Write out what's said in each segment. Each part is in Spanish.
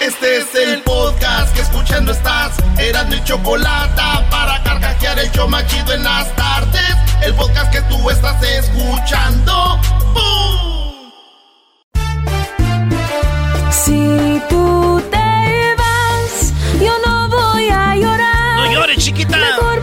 Este es el podcast que escuchando estás. Eran mi chocolate para carcajear el show machido en las tardes. El podcast que tú estás escuchando. ¡Bum! Si tú te vas, yo no voy a llorar. No llores, chiquita. Mejor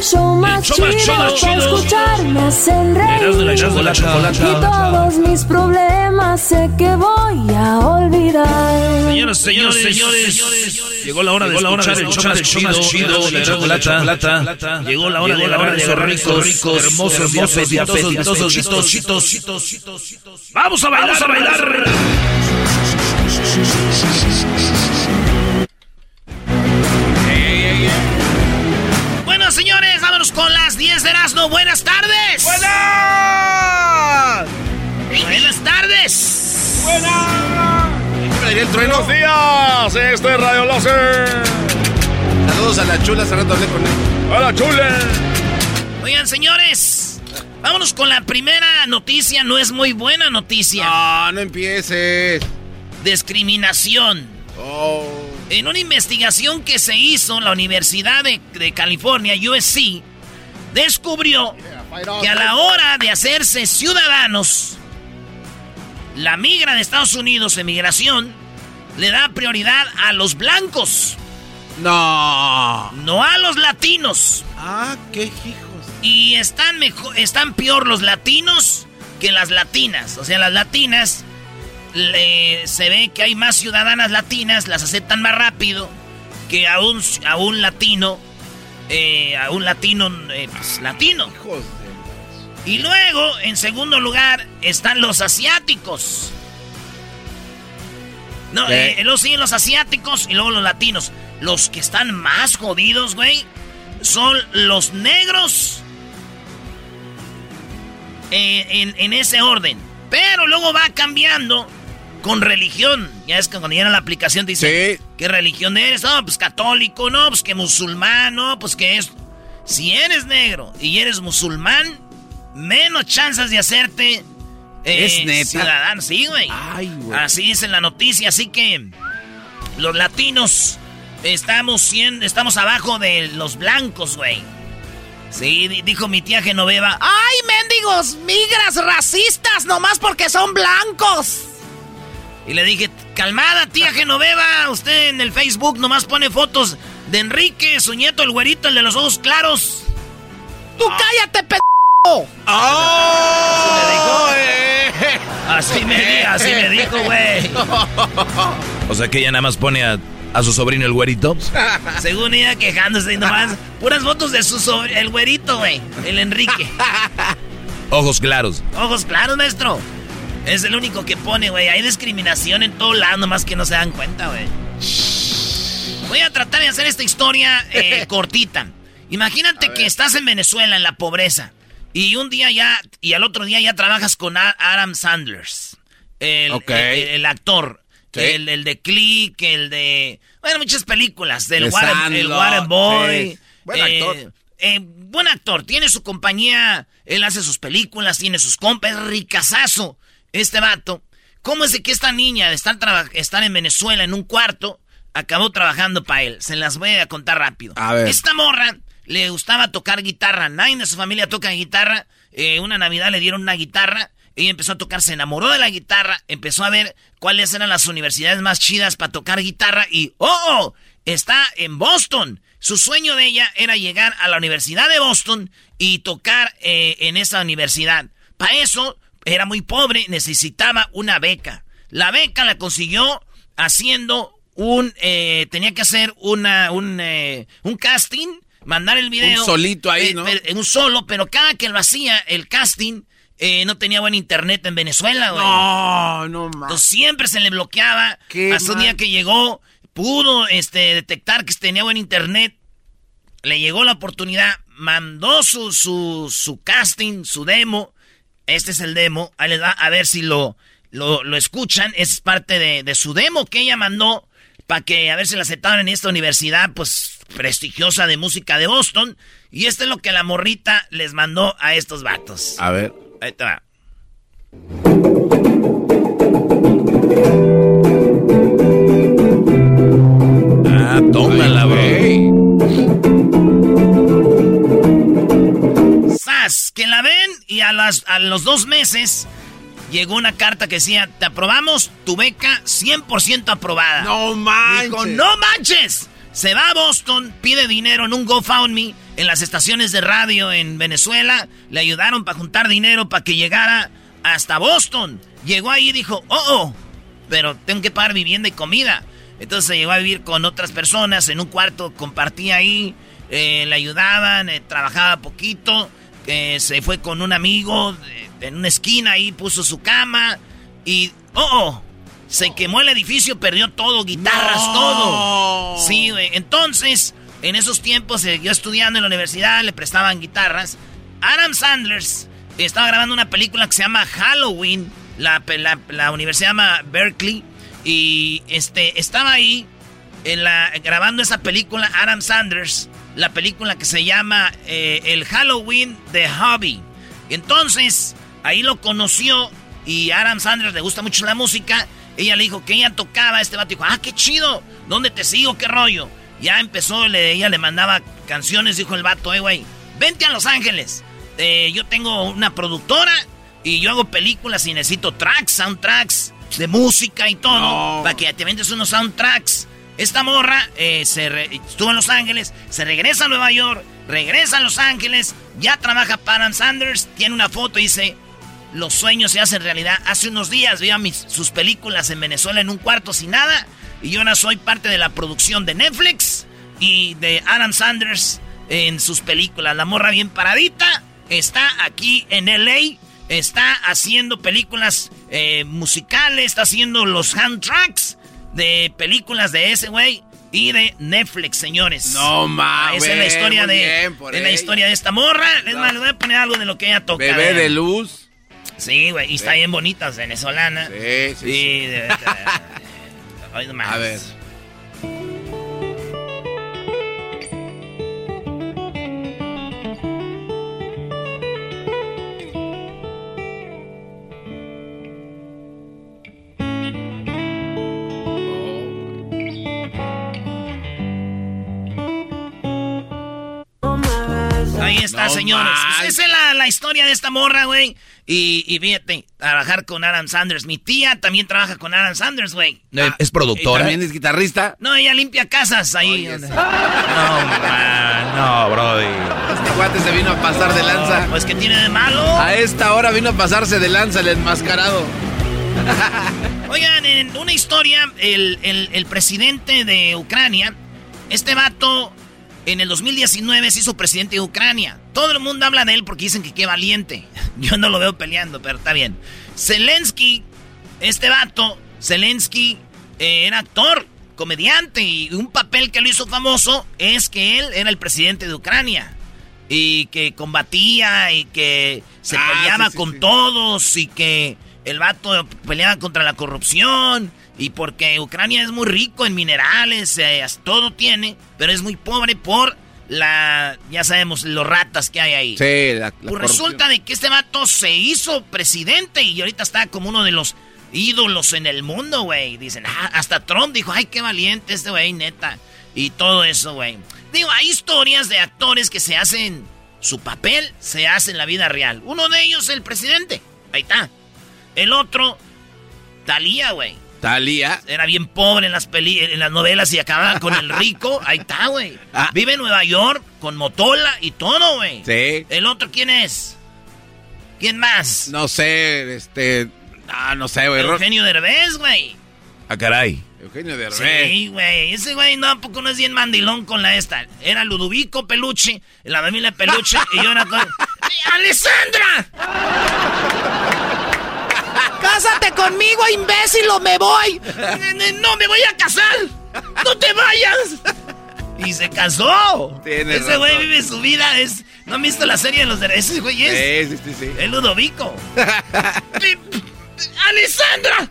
el show más show más chido. para chido. escuchar me hacen Erasmo y reír. todos mis problemas sé que voy a olvidar. Señoras, señores, señores, llegó la hora de escuchar el show más chido, chido de la chocolata. Llegó la hora de la hora de ser ricos, ricos, hermosos, hermosos, apetitosos, chitos. Vamos a bailar, vamos a bailar. Señores, vámonos con las 10 de Erasmo. Buenas tardes. ¡Buenas! Buenas tardes. Buenos días, esto es Radio Láser. Saludos a la chula, hace rato hablé con él. ¡Hola, chule! Oigan, señores, vámonos con la primera noticia. No es muy buena noticia. No, no empieces. Discriminación. Oh. En una investigación que se hizo en la Universidad de, de California, USC, descubrió que a la hora de hacerse ciudadanos, la migra de Estados Unidos, emigración, le da prioridad a los blancos, No. no a los latinos. Ah, qué hijos. Y están, mejor, están peor los latinos que las latinas. O sea, las latinas le- se ve que hay más ciudadanas latinas, las aceptan más rápido que a un, a un latino, eh, a un latino, eh, pues, latino. Y luego, en segundo lugar, están los asiáticos. No, eh, luego siguen los asiáticos y luego los latinos. Los que están más jodidos, güey, son los negros. Eh, en, en ese orden. Pero luego va cambiando con religión. Ya es que cuando llega la aplicación te dice, Sí. ¿qué religión eres? No, pues católico, no, pues que musulmán, no, pues que es... Si eres negro y eres musulmán, menos chances de hacerte eh, ¿Es neta? ciudadano. Sí, güey. Ay, güey. Así dice en la noticia, así que los latinos estamos siendo, estamos abajo de los blancos, güey. Sí, di- dijo mi tía Genoveva. ¡Ay, mendigos! ¡Migras racistas! ¡Nomás porque son blancos! Y le dije, calmada, tía Genoveva. Usted en el Facebook nomás pone fotos de Enrique, su nieto, el güerito, el de los ojos claros. ¡Tú cállate, p! ¡Oh! eh. Así me, di- así me dijo, güey. O sea que ella nada más pone a, a su sobrino el güerito. Según ella quejándose y nomás. Puras fotos de su sobrino, el güerito, güey. El Enrique. Ojos claros. Ojos claros, maestro. Es el único que pone, güey. Hay discriminación en todo lado, nomás que no se dan cuenta, güey. Voy a tratar de hacer esta historia eh, cortita. Imagínate que estás en Venezuela, en la pobreza. Y un día ya, y al otro día ya trabajas con Adam Sanders. El, el- el actor. Sí. El, el de Click, el de... Bueno, muchas películas. Del De Water, el Waterboy. sí. Buen actor. Eh, buen actor, tiene su compañía, él hace sus películas, tiene sus compas, es ricazazo este vato. ¿Cómo es de que esta niña de estar, estar en Venezuela en un cuarto acabó trabajando para él? Se las voy a contar rápido. A ver. Esta morra le gustaba tocar guitarra, nadie de su familia toca guitarra. Eh, una Navidad le dieron una guitarra ella empezó a tocar, se enamoró de la guitarra, empezó a ver cuáles eran las universidades más chidas para tocar guitarra y ¡oh! oh está en Boston. Su sueño de ella era llegar a la Universidad de Boston y tocar eh, en esa universidad. Para eso era muy pobre, necesitaba una beca. La beca la consiguió haciendo un... Eh, tenía que hacer una, un, eh, un casting, mandar el video. Un solito ahí, ¿no? En un solo, pero cada que lo hacía, el casting... no tenía buen internet en Venezuela, güey. No, no mames. Entonces siempre se le bloqueaba. Hasta un día que llegó pudo este, detectar que tenía buen internet, le llegó la oportunidad, mandó su, su, su casting, su demo. Este es el demo. Ahí les va a ver si lo, lo, lo escuchan. Es parte de, de, su demo que ella mandó para que a ver si la aceptaron en esta universidad, pues prestigiosa de música de Boston. Y esto es lo que la morrita les mandó a estos vatos. A ver. Ahí te va. Ah, tómala, bro. Que la ven y a, las, a los dos meses llegó una carta que decía, te aprobamos tu beca 100% aprobada. No manches. Dijo, no manches. Se va a Boston, pide dinero en un GoFundMe en las estaciones de radio en Venezuela. Le ayudaron para juntar dinero para que llegara hasta Boston. Llegó ahí y dijo, oh, oh, pero tengo que pagar vivienda y comida. Entonces se llegó a vivir con otras personas en un cuarto, compartía ahí, eh, le ayudaban, eh, trabajaba poquito, eh, se fue con un amigo en una esquina ahí, puso su cama y, oh, oh, se quemó el edificio, perdió todo, guitarras, No. todo. Sí, güey. Entonces, en esos tiempos siguió estudiando en la universidad, le prestaban guitarras. Adam Sanders estaba grabando una película que se llama Halloween, la, la, la universidad se llama Berkeley. Y este estaba ahí en la, grabando esa película Adam Sanders, la película que se llama eh, El Halloween de Hobby. Entonces, ahí lo conoció y a Adam Sanders le gusta mucho la música. Ella le dijo que ella tocaba, este vato dijo, ah, qué chido, ¿dónde te sigo? ¿Qué rollo? Ya empezó, le, ella le mandaba canciones, dijo el vato, eh, güey, vente a Los Ángeles. Eh, yo tengo una productora y yo hago películas y necesito tracks, soundtracks de música y todo, No. para que te vendes unos soundtracks. Esta morra eh, se estuvo en Los Ángeles, se regresa a Nueva York, regresa a Los Ángeles, ya trabaja para Sanders, tiene una foto y dice, los sueños se hacen realidad. Hace unos días vi a mis, sus películas en Venezuela en un cuarto sin nada y yo ahora soy parte de la producción de Netflix y de Adam Sanders en sus películas. La morra bien paradita está aquí en LA, está haciendo películas eh, musicales, está haciendo los soundtracks de películas de ese güey y de Netflix, señores. No mames. Esa es la historia de, bien por es la historia de esta morra. Es más, les voy a poner algo de lo que ella toca. Bebé de luz. Sí, güey, y está bien bonita, venezolana. Sí, sí, Sí, sí. de- de-. A ver. Ahí está, No señores. más. Esa es la, la historia de esta morra, güey. Y, y fíjate, trabajar con Adam Sanders. Mi tía también trabaja con Adam Sanders, güey. Eh, ¿Es ¿Y productora? también es guitarrista? No, ella limpia casas ahí. Oye, No, man, no, brody. Este guate se vino a pasar de lanza. Pues que tiene de malo. A esta hora vino a pasarse de lanza el enmascarado. Oigan, en una historia, el, el- el presidente de Ucrania, este vato, en el 2019 se hizo presidente de Ucrania. Todo el mundo habla de él porque dicen que qué valiente. Yo no lo veo peleando, pero está bien. Zelensky, este vato, Zelensky, eh, era actor, comediante, y un papel que lo hizo famoso es que él era el presidente de Ucrania. Y que combatía y que se Ah, peleaba sí, sí, con sí. todos y que el vato peleaba contra la corrupción y porque Ucrania es muy rico en minerales, eh, todo tiene, pero es muy pobre por la, ya sabemos, los ratas que hay ahí. Sí, la, la Pues corrupción. resulta de que este vato se hizo presidente y ahorita está como uno de los ídolos en el mundo, güey. Dicen, ah, hasta Trump dijo, ay, qué valiente este güey, neta. Y todo eso, güey. Digo, hay historias de actores que se hacen su papel, se hace en la vida real. Uno de ellos el presidente. Ahí está. El otro, Talía, güey. Talía. Era bien pobre en las peli en las novelas y acababa con el rico. Ahí está, güey. Ah. Vive en Nueva York con motola y todo, güey. Sí. ¿El otro quién es? ¿Quién más? No sé, este. Ah, no sé, güey. Eugenio Derbez, güey. Ah, caray. Eugenio de Sí, güey. Ese güey no, ¿a poco no es bien mandilón con la esta. Era Ludovico Peluche, la familia Peluche, y yo era con... ¡Alessandra! ¡Cásate conmigo, imbécil, o me voy! ¡No, me voy a casar! ¡No te vayas! Y se casó. Tienes Ese güey vive su vida. Es... ¿No han visto la serie de los derechos? Ese güey es... Sí, sí, sí. Es Ludovico. ¡Alessandra!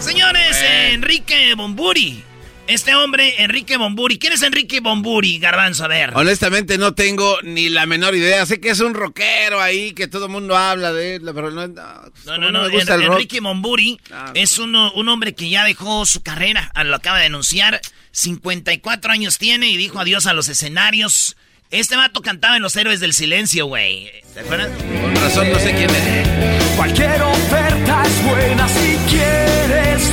Señores. Enrique Bomburi. Este hombre, Enrique Bomburi. ¿Quién es Enrique Bomburi, Garbanzo? A ver. Honestamente no tengo ni la menor idea. Sé que es un rockero ahí, que todo el mundo habla de él, pero no, no, No, como no, no. me gusta En- el rock. Enrique Bomburi Ah, es uno- un hombre que ya dejó su carrera. ah, Lo acaba de anunciar. 54 años tiene y dijo adiós a los escenarios. Este vato cantaba en Los Héroes del Silencio, güey. ¿Te acuerdas? Con razón no sé quién es. Cualquier oferta es buena si quieres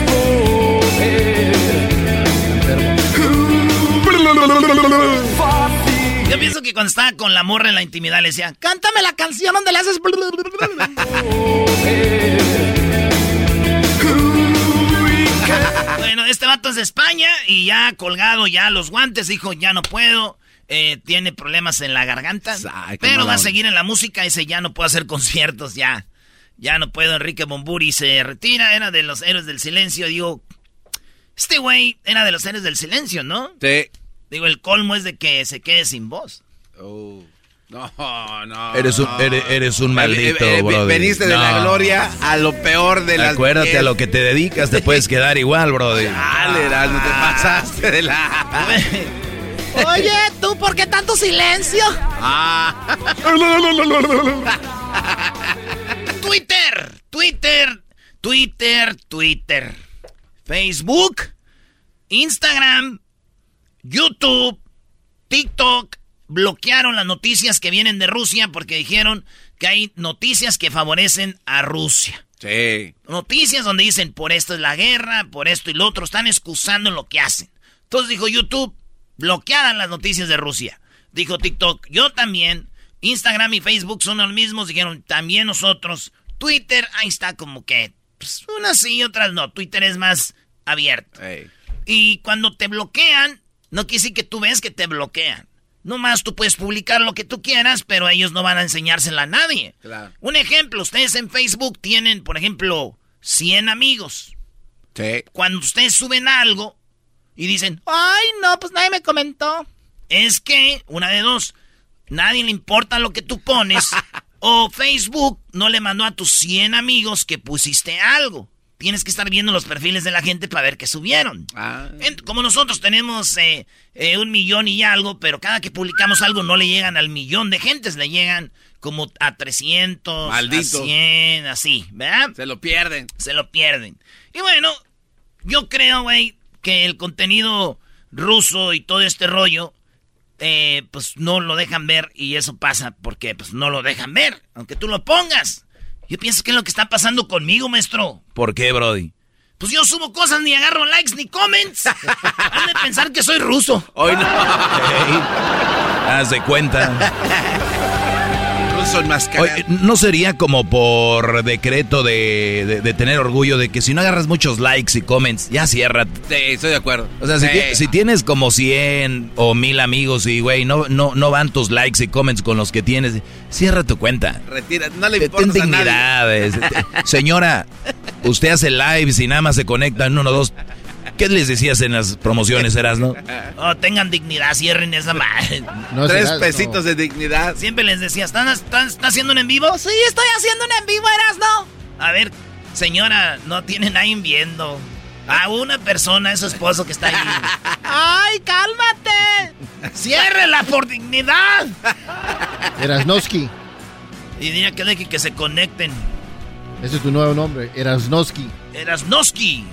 Yo pienso que cuando estaba con la morra en la intimidad le decía, cántame la canción donde le haces... bueno, este vato es de España y ya colgado ya los guantes, dijo, ya no puedo. eh, tiene problemas en la garganta, Ay, pero va a seguir en la música. Dice, ya no puedo hacer conciertos, ya. Ya no puedo. Enrique Bomburi se retira, era de los héroes del silencio. Digo, este güey era de los héroes del silencio, ¿no? Sí. Digo, el colmo es de que se quede sin voz. Oh. No, no. Eres un- no. eres- eres un maldito, Eh, eh, eh, brother. Veniste de la No. gloria a lo peor de las. Acuérdate a lo que te dedicas, te puedes quedar igual, brother. Dale, Erasmo, te pasaste de la. Oye, ¿tú por qué tanto silencio? Ah. Twitter, Twitter, Twitter, Twitter. Facebook, Instagram, YouTube, TikTok bloquearon las noticias que vienen de Rusia porque dijeron que hay noticias que favorecen a Rusia. Sí. Noticias donde dicen por esto es la guerra, por esto y lo otro, están excusando lo que hacen. Entonces dijo YouTube, bloqueadas las noticias de Rusia. Dijo TikTok, yo también. Instagram y Facebook son los mismos, dijeron también nosotros. Twitter, ahí está como que, pues, unas sí y otras no. Twitter es más abierto. Y cuando te bloquean, no quiere decir que tú ves que te bloquean. No más tú puedes publicar lo que tú quieras, pero ellos no van a enseñársela a nadie. Claro. Un ejemplo, ustedes en Facebook tienen, por ejemplo, 100 amigos. Sí. Cuando ustedes suben algo y dicen, ay, no, pues nadie me comentó. Es que, una de dos, nadie le importa lo que tú pones, o Facebook no le mandó a tus 100 amigos que pusiste algo. Tienes que estar viendo los perfiles de la gente para ver qué subieron. Ah. Como nosotros tenemos eh, eh, un millón y algo, pero cada que publicamos algo no le llegan al millón de gentes, le llegan como a 300, Malditos. a 100, así, ¿verdad? Se lo pierden. Se lo pierden. Y bueno, yo creo, güey, que el contenido ruso y todo este rollo, eh, pues no lo dejan ver y eso pasa porque pues no lo dejan ver, aunque tú lo pongas. Yo pienso que es lo que está pasando conmigo, maestro. ¿Por qué, Brody? Pues yo subo cosas, ni agarro likes ni comments. Han de pensar que soy ruso. Hoy no. Haz de cuenta. Oye, ¿No sería como por decreto de, de- de tener orgullo de que si no agarras muchos likes y comments, ya cierra? Sí, estoy de acuerdo. O sea, si, Sí. ti- si tienes como 100 o 1000 amigos y, güey, no, no, no van tus likes y comments con los que tienes, cierra tu cuenta. Retira, no le Ten importa nadie. dignidad. Señora, usted hace lives y nada más se conectan uno o dos. ¿Qué les decías en las promociones, eras, no? Oh, tengan dignidad, cierren esa madre. Tres pesitos de dignidad. Siempre les decía, ¿están, están, están haciendo un en vivo? Sí, estoy haciendo un en vivo, Eras, no. A ver, señora, no tiene nadie viendo. A una persona, es su esposo que está ahí. ¡Ay, cálmate! ¡Ciérrela por dignidad! Erasnoski. Y diría que deje que se conecten. Ese es tu nuevo nombre, Erasnoski. Erasnoski.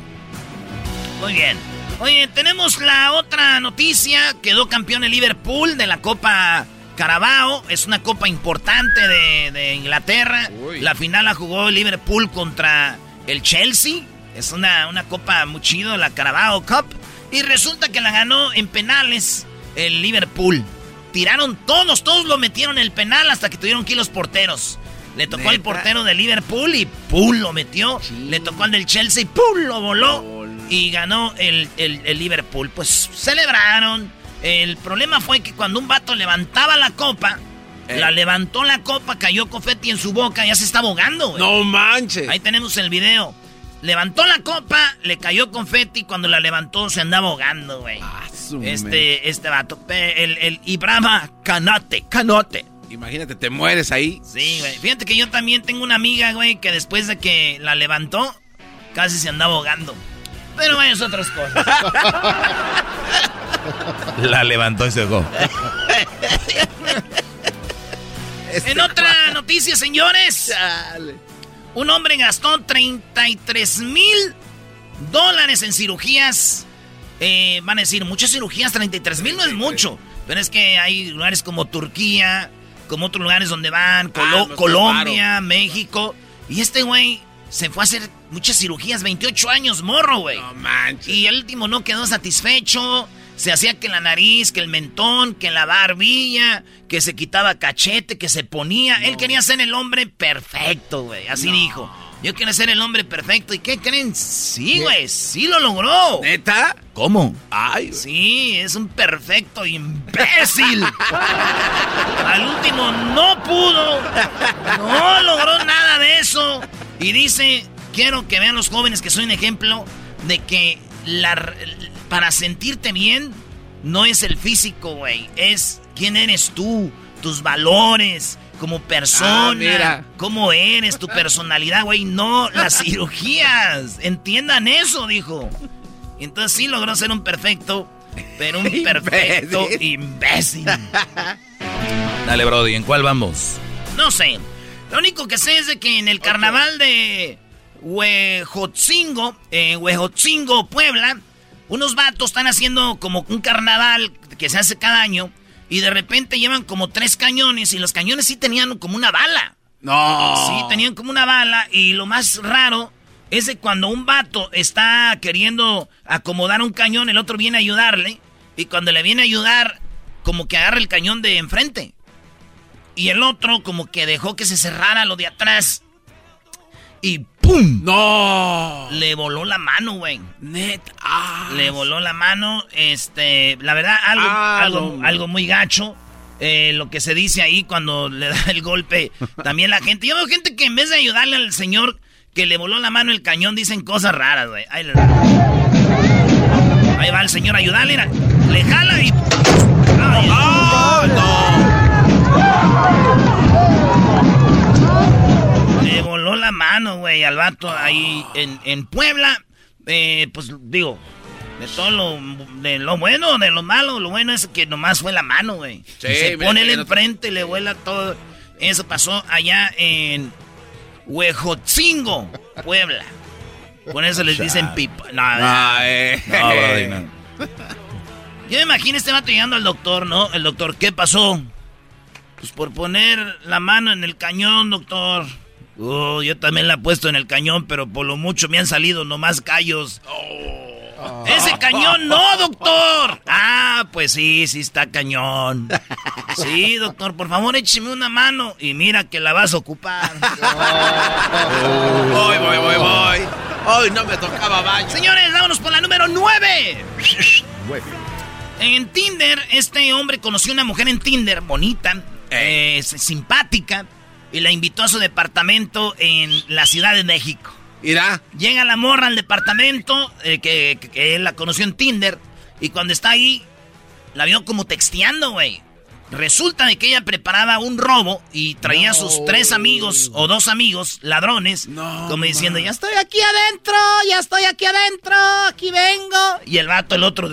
Muy bien. Oye, tenemos la otra noticia. Quedó campeón el Liverpool de la Copa Carabao. Es una copa importante de, de Inglaterra. La final la jugó el Liverpool contra el Chelsea. Es una, una copa muy chido, la Carabao Cup. Y resulta que la ganó en penales el Liverpool. Tiraron todos, todos lo metieron en el penal hasta que tuvieron que ir los porteros. Le tocó al ¿Neta? portero de Liverpool y ¡pum! lo metió. Le tocó al del Chelsea y ¡pum! lo voló. Y ganó el, el- el Liverpool. Pues celebraron. El problema fue que cuando un vato levantaba la copa, Eh. la levantó la copa, cayó confeti en su boca, ya se está ahogando, güey. No manches. Ahí tenemos el video. Levantó la copa, le cayó confeti, cuando la levantó se andaba ahogando, güey. Ah, Este, este vato, el, el Ibrahima Canote, Canote. Imagínate, te mueres ahí. Sí, güey. Fíjate que yo también tengo una amiga, güey, que después de que la levantó, casi se andaba ahogando. Pero vaya, es otras cosas. La levantó y se dejó. en otra noticia, señores. Un hombre gastó 33 mil dólares en cirugías. Eh, van a decir, muchas cirugías, 33 mil no es mucho. Pero es que hay lugares como Turquía, como otros lugares donde van, Colo- nos Colombia, México. Y este güey se fue a hacer muchas cirugías, 28 años, morro, güey. No manches. Y el último no quedó satisfecho. Se hacía que la nariz, que el mentón, que la barbilla, que se quitaba cachete, que se ponía. Él quería ser el hombre perfecto, güey. Así dijo. Yo quiero ser el hombre perfecto. ¿Y qué creen? Sí, güey. Sí lo logró. ¿Neta? ¿Cómo? Ay, Sí, es un perfecto imbécil. Al último no pudo. No logró nada de eso. Y dice, quiero que vean los jóvenes que soy un ejemplo de que la, para sentirte bien no es el físico, güey. Es quién eres tú, tus valores como persona, Ah, mira. cómo eres, tu personalidad, güey. No las cirugías. Entiendan eso, dijo. Entonces sí logró ser un perfecto, pero un perfecto imbécil. Dale, Brody, ¿en cuál vamos? No sé. Lo único que sé es de que en el carnaval de Huejotzingo, en Huejotzingo, Puebla, unos vatos están haciendo como un carnaval que se hace cada año y de repente llevan como tres cañones y los cañones sí tenían como una bala. No. Sí, tenían como una bala y lo más raro es de cuando un vato está queriendo acomodar un cañón, el otro viene a ayudarle y cuando le viene a ayudar, como que agarra el cañón de enfrente. Y el otro como que dejó que se cerrara lo de atrás. Y ¡pum! No. Le voló la mano, güey. Net. Ah. Le voló la mano. Este, la verdad, algo, Ah, algo, no. algo muy gacho. Eh, lo que se dice ahí cuando le da el golpe. También la gente. Yo veo gente que en vez de ayudarle al señor que le voló la mano el cañón, dicen cosas raras, güey. Ahí, Ahí va el señor a ayudarle. Le jala y. La mano, güey, al vato ahí en, en Puebla. Eh, pues digo, de todo lo, de lo bueno, de lo malo, lo bueno es que nomás fue la mano, güey. Sí, Se pone no- enfrente, le vuela todo. Eso pasó allá en Huejotzingo, Puebla. Por eso les dicen pipa. No, eh. No, Brody, no. yo me imagino este vato llegando al doctor, ¿no? El doctor, ¿qué pasó? Pues por poner la mano en el cañón, doctor. Oh, yo también la he puesto en el cañón, pero por lo mucho me han salido nomás callos. ¡Ese cañón no, doctor! Ah, pues sí, sí está cañón. Sí, doctor, por favor, écheme una mano y mira que la vas a ocupar. Voy, voy, voy, voy. Hoy no me tocaba baño. Señores, vámonos por la número 9. En Tinder, este hombre conoció una mujer en Tinder, bonita, eh, simpática, y la invitó a su departamento en la Ciudad de México. Irá. Llega la morra al departamento, eh, que, que- que él la conoció en Tinder, y cuando está ahí, la vio como texteando, güey. Resulta de que ella preparaba un robo y traía a sus tres amigos o dos amigos, ladrones, como diciendo, ya estoy aquí adentro, ya estoy aquí adentro, aquí vengo. Y el vato, el otro,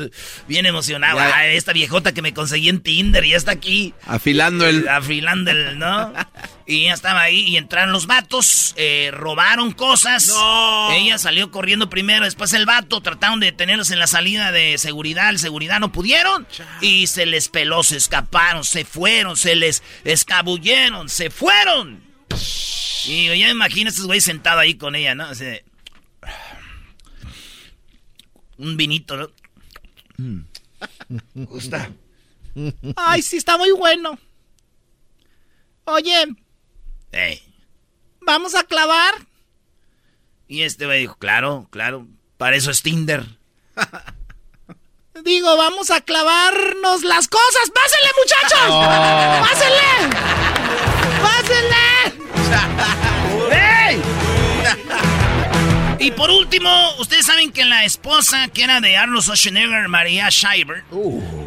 bien emocionado. "Ah, esta viejota que me conseguí en Tinder ya está aquí. Afilando el... Afilando el, ¿no? y ya estaba ahí y entraron los vatos, eh, robaron cosas. Ella salió corriendo primero, después el vato, trataron de detenerlos en la salida de seguridad, el seguridad no pudieron. Y se les peló, se escaparon, se fueron, se les escabulleron, se fueron. Y ya me imagino a estos güeyes sentados ahí con ella, ¿no? Así de- Un vinito, ¿no? Gusta. Ay, sí, está muy bueno. Oye, ¿vamos a clavar? Y este güey dijo, claro, claro, para eso es Tinder. Digo, vamos a clavarnos las cosas. ¡Pásenle, muchachos! Oh. ¡Pásenle! Y por último, ustedes saben que la esposa que era de Arnold Schwarzenegger, María Schreiber,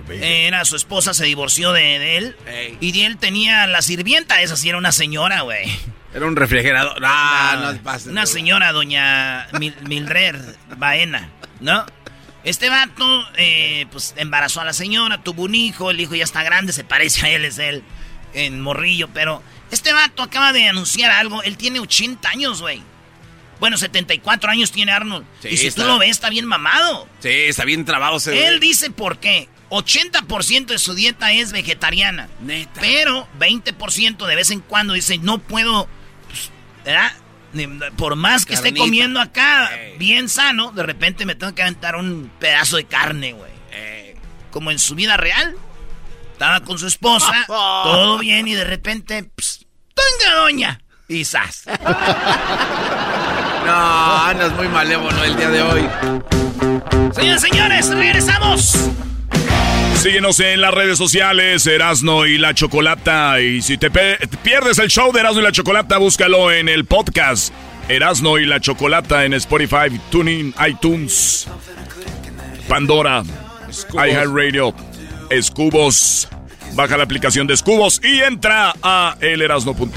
eh, era su esposa, se divorció de, de él. Y de él tenía la sirvienta, esa sí era una señora, güey. Era un refrigerador. Ah, no pases. Una señora, doña Mil- Mildred Baena, ¿no? Este vato, eh, pues embarazó a la señora, tuvo un hijo, el hijo ya está grande, se parece a él, es él, en morrillo, pero este vato acaba de anunciar algo, él tiene 80 años, güey. Bueno, 74 años tiene Arnold. Sí, y si está- tú lo ves, está bien mamado. Sí, está bien trabado ese... Él dice por qué. 80% de su dieta es vegetariana. Neta. Pero 20% de vez en cuando dice, no puedo, pues, Por más que esté comiendo acá Ey. bien sano, de repente me tengo que aventar un pedazo de carne, güey. Como en su vida real. Estaba con su esposa, todo bien, y de repente, pss, ¡tenga doña! Y ¡zas! No, andas muy malévolo el día de hoy. Señores, señores, regresamos. Síguenos en las redes sociales, Erasno y la Chocolata. Y si te pierdes el show de Erasno y la Chocolata, búscalo en el podcast Erasno y la Chocolata en Spotify, TuneIn, iTunes, Pandora, iHeartRadio, Escubos. Baja la aplicación de Escubos y entra a elerasno.com.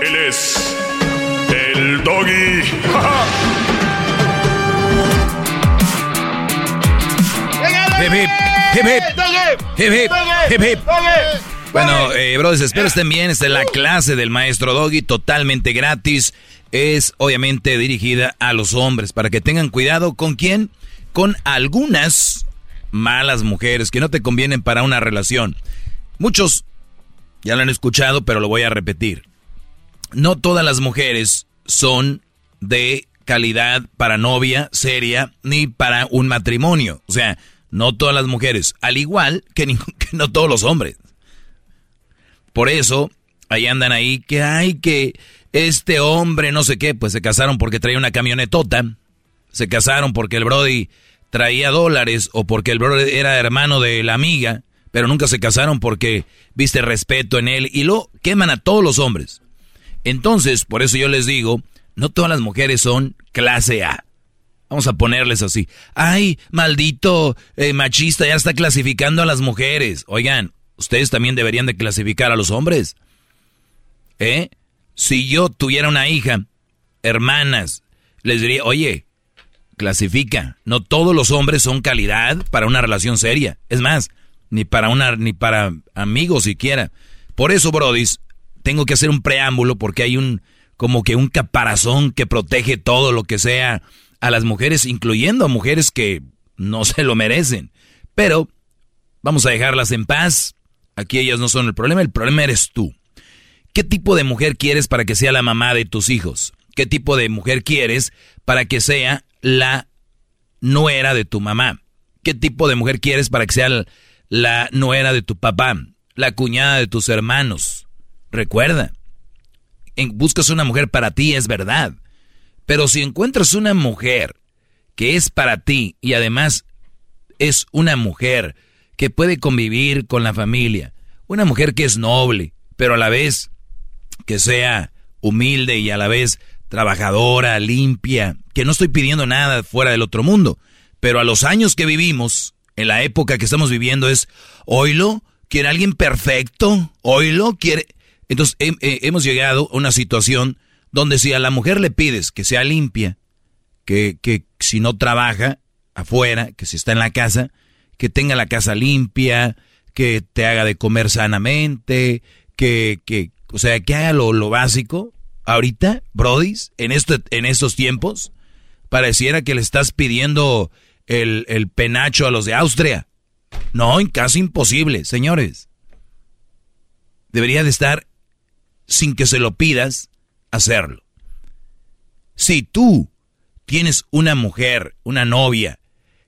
Él es el doggy. Hip, hip, hip, hip. Hip, hip, hip, hip. Bueno, eh, brothers, espero estén bien. Esta es la clase del maestro Doggy, totalmente gratis. Es obviamente dirigida a los hombres, para que tengan cuidado con quién, con algunas malas mujeres que no te convienen para una relación. Muchos ya lo han escuchado, pero lo voy a repetir. No todas las mujeres son de calidad para novia seria ni para un matrimonio. O sea, no todas las mujeres, al igual que, que no todos los hombres. Por eso, ahí andan ahí que hay que este hombre no sé qué, pues se casaron porque traía una camionetota, se casaron porque el Brody traía dólares o porque el Brody era hermano de la amiga, pero nunca se casaron porque viste respeto en él y lo queman a todos los hombres. Entonces, por eso yo les digo, no todas las mujeres son clase A. Vamos a ponerles así. Ay, maldito eh, machista, ya está clasificando a las mujeres. Oigan, ustedes también deberían de clasificar a los hombres. ¿Eh? Si yo tuviera una hija, hermanas, les diría, oye, clasifica. No todos los hombres son calidad para una relación seria. Es más, ni para una, ni para amigos siquiera. Por eso, Brodis, tengo que hacer un preámbulo porque hay un, como que un caparazón que protege todo lo que sea a las mujeres, incluyendo a mujeres que no se lo merecen. Pero vamos a dejarlas en paz. Aquí ellas no son el problema, el problema eres tú. ¿Qué tipo de mujer quieres para que sea la mamá de tus hijos? ¿Qué tipo de mujer quieres para que sea la nuera de tu mamá? ¿Qué tipo de mujer quieres para que sea la nuera de tu papá, la cuñada de tus hermanos. Recuerda, buscas una mujer para ti, es verdad. Pero si encuentras una mujer que es para ti y además es una mujer que puede convivir con la familia, una mujer que es noble, pero a la vez que sea humilde y a la vez trabajadora, limpia, que no estoy pidiendo nada fuera del otro mundo, pero a los años que vivimos, en la época que estamos viviendo es, oílo, quiere alguien perfecto, oílo, quiere... Entonces hemos llegado a una situación donde si a la mujer le pides que sea limpia, que, que si no trabaja afuera, que si está en la casa, que tenga la casa limpia, que te haga de comer sanamente, que, que o sea, que haga lo, lo básico. Ahorita, brodis, en, este, en estos tiempos, pareciera que le estás pidiendo el, el penacho a los de Austria. No, casi imposible, señores. Debería de estar, sin que se lo pidas, hacerlo. Si tú tienes una mujer, una novia,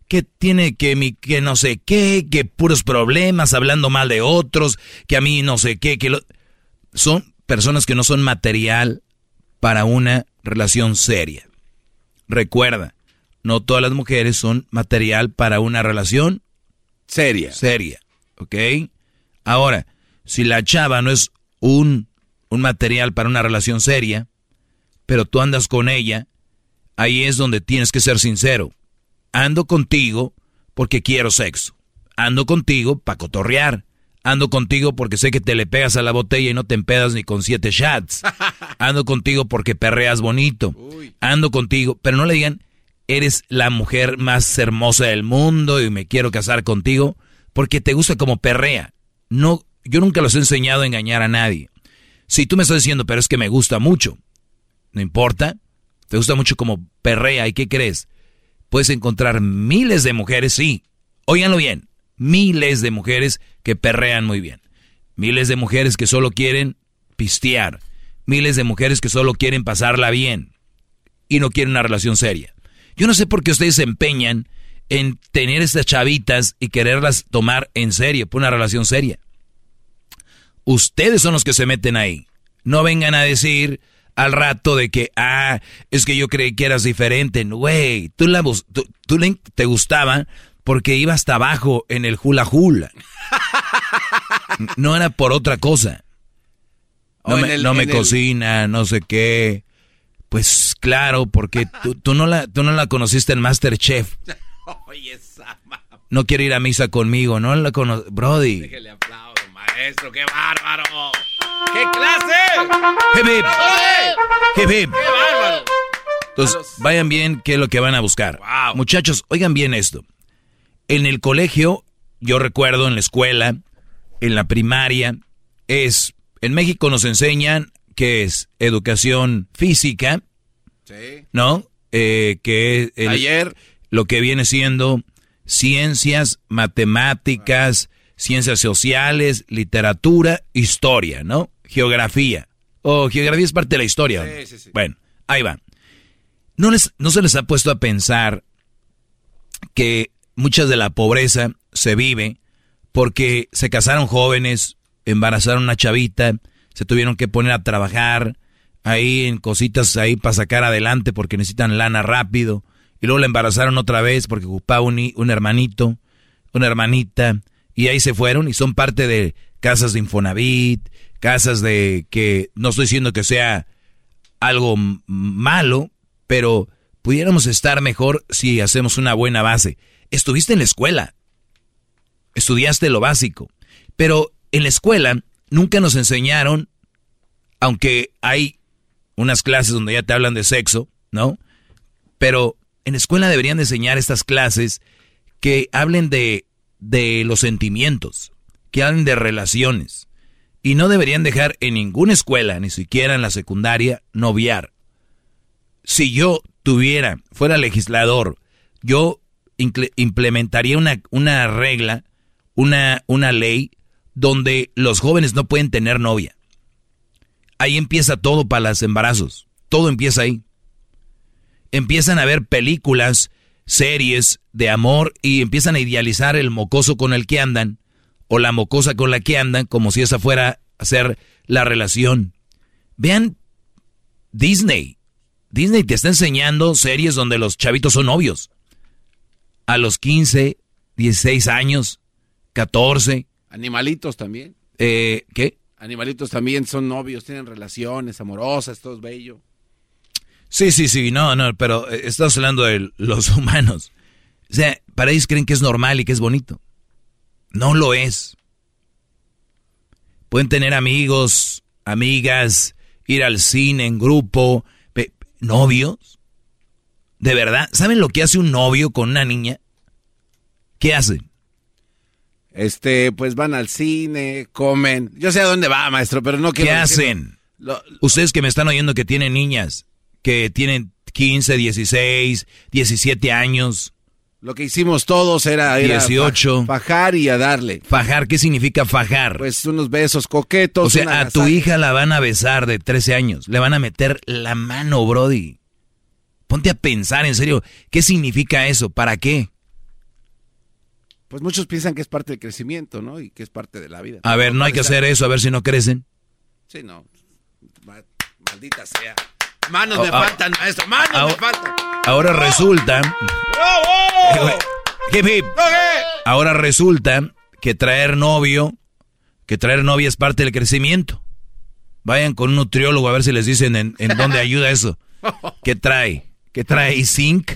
que tiene que mi, que no sé qué, que puros problemas, hablando mal de otros, que a mí no sé qué, que lo, son personas que no son material para una relación seria. Recuerda, no todas las mujeres son material para una relación seria. Seria, ¿ok? Ahora, si la chava no es un, un material para una relación seria, pero tú andas con ella, ahí es donde tienes que ser sincero. Ando contigo porque quiero sexo. Ando contigo para cotorrear. Ando contigo porque sé que te le pegas a la botella y no te empedas ni con siete shots. Ando contigo porque perreas bonito. Ando contigo, pero no le digan, eres la mujer más hermosa del mundo y me quiero casar contigo porque te gusta como perrea. No, yo nunca los he enseñado a engañar a nadie. Si tú me estás diciendo, pero es que me gusta mucho, no importa, te gusta mucho como perrea y ¿qué crees? Puedes encontrar miles de mujeres, sí, óiganlo bien, miles de mujeres que perrean muy bien. Miles de mujeres que solo quieren pistear. Miles de mujeres que solo quieren pasarla bien y no quieren una relación seria. Yo no sé por qué ustedes se empeñan en tener estas chavitas y quererlas tomar en serio, por una relación seria. Ustedes son los que se meten ahí. No vengan a decir al rato de que, ah, es que yo creí que eras diferente. Güey, tú, la, tú, tú te gustaba porque iba hasta abajo en el hula hula. No era por otra cosa. No me, cocina, no sé qué. Pues claro, porque tú, no la, tú no la conociste en Masterchef. No quiere ir a misa conmigo, no la conoce. Brody. Déjale aplauso, maestro, qué bárbaro. ¡Qué clase! ¡Qué bárbaro! Entonces, vayan bien qué es lo que van a buscar. Muchachos, oigan bien esto. En el colegio, yo recuerdo en la escuela, en la primaria, es, en México nos enseñan que es educación física, sí. ¿no? Eh, que ayer lo que viene siendo ciencias, matemáticas, ciencias sociales, literatura, historia, ¿no? Geografía. O geografía es parte de la historia. Sí, sí, sí. Bueno, ahí va. ¿No, les, ¿No se les ha puesto a pensar que mucha de la pobreza se vive porque se casaron jóvenes, embarazaron una chavita, se tuvieron que poner a trabajar ahí en cositas ahí para sacar adelante porque necesitan lana rápido. Y luego la embarazaron otra vez porque ocupaba un, un hermanito, una hermanita. Y ahí se fueron y son parte de casas de Infonavit, casas de que no estoy diciendo que sea algo malo, pero pudiéramos estar mejor si hacemos una buena base. Estuviste en la escuela, estudiaste lo básico, pero en la escuela nunca nos enseñaron, aunque hay unas clases donde ya te hablan de sexo, ¿no? Pero en la escuela deberían enseñar estas clases que hablen de, de los sentimientos, que hablen de relaciones. Y no deberían dejar en ninguna escuela, ni siquiera en la secundaria, noviar. Si yo tuviera, fuera legislador, yo implementaría una, una regla, una, una ley donde los jóvenes no pueden tener novia. Ahí empieza todo para los embarazos. Todo empieza ahí. Empiezan a ver películas, series de amor y empiezan a idealizar el mocoso con el que andan o la mocosa con la que andan como si esa fuera a ser la relación. Vean Disney. Disney te está enseñando series donde los chavitos son novios. A los 15, 16 años, 14. Animalitos también. Eh, ¿Qué? Animalitos también son novios, tienen relaciones amorosas, todo es bello. Sí, sí, sí, no, no, pero eh, estamos hablando de los humanos. O sea, para ellos creen que es normal y que es bonito. No lo es. Pueden tener amigos, amigas, ir al cine en grupo, novios. ¿De verdad? ¿Saben lo que hace un novio con una niña? ¿Qué hacen? Este, pues van al cine, comen. Yo sé a dónde va, maestro, pero no quiero. ¿Qué hacen? Ustedes que me están oyendo que tienen niñas, que tienen 15, 16, 17 años. Lo que hicimos todos era, 18. fajar y a darle. ¿Fajar? ¿Qué significa fajar? Pues unos besos coquetos. O sea, a tu hija la van a besar de 13 años. Le van a meter la mano, Brody. Ponte a pensar, en serio, ¿qué significa eso? ¿Para qué? Pues muchos piensan que es parte del crecimiento, ¿no? Y que es parte de la vida. A ver, no hay que hacer eso, a ver si no crecen. Sí, no. Maldita sea. Manos me faltan, maestro, manos me faltan. Ahora resulta. Ahora resulta que traer novio, que traer novia es parte del crecimiento. Vayan con un nutriólogo a ver si les dicen en, dónde ayuda eso. ¿Qué trae? ¿Qué trae? ¿Zinc?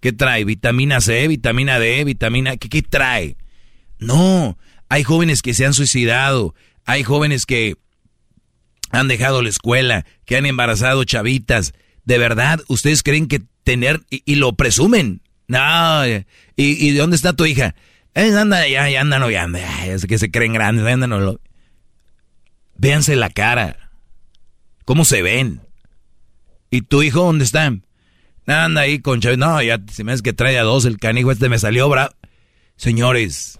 ¿Qué trae? ¿Vitamina C? ¿Vitamina D? ¿Vitamina? ¿Qué, qué trae? No, hay jóvenes que se han suicidado, hay jóvenes que han dejado la escuela, que han embarazado chavitas. ¿De verdad ustedes creen que tener y, lo presumen? No, ¿y, ¿y, dónde está tu hija? Eh, anda, ya, ya anda, no, ya anda, es que se creen grandes, andan, no, Véanse la cara, cómo se ven. ¿Y tu hijo dónde está? Anda ahí con chavitas. No, ya si me es que trae a dos, el canijo este me salió bravo. Señores,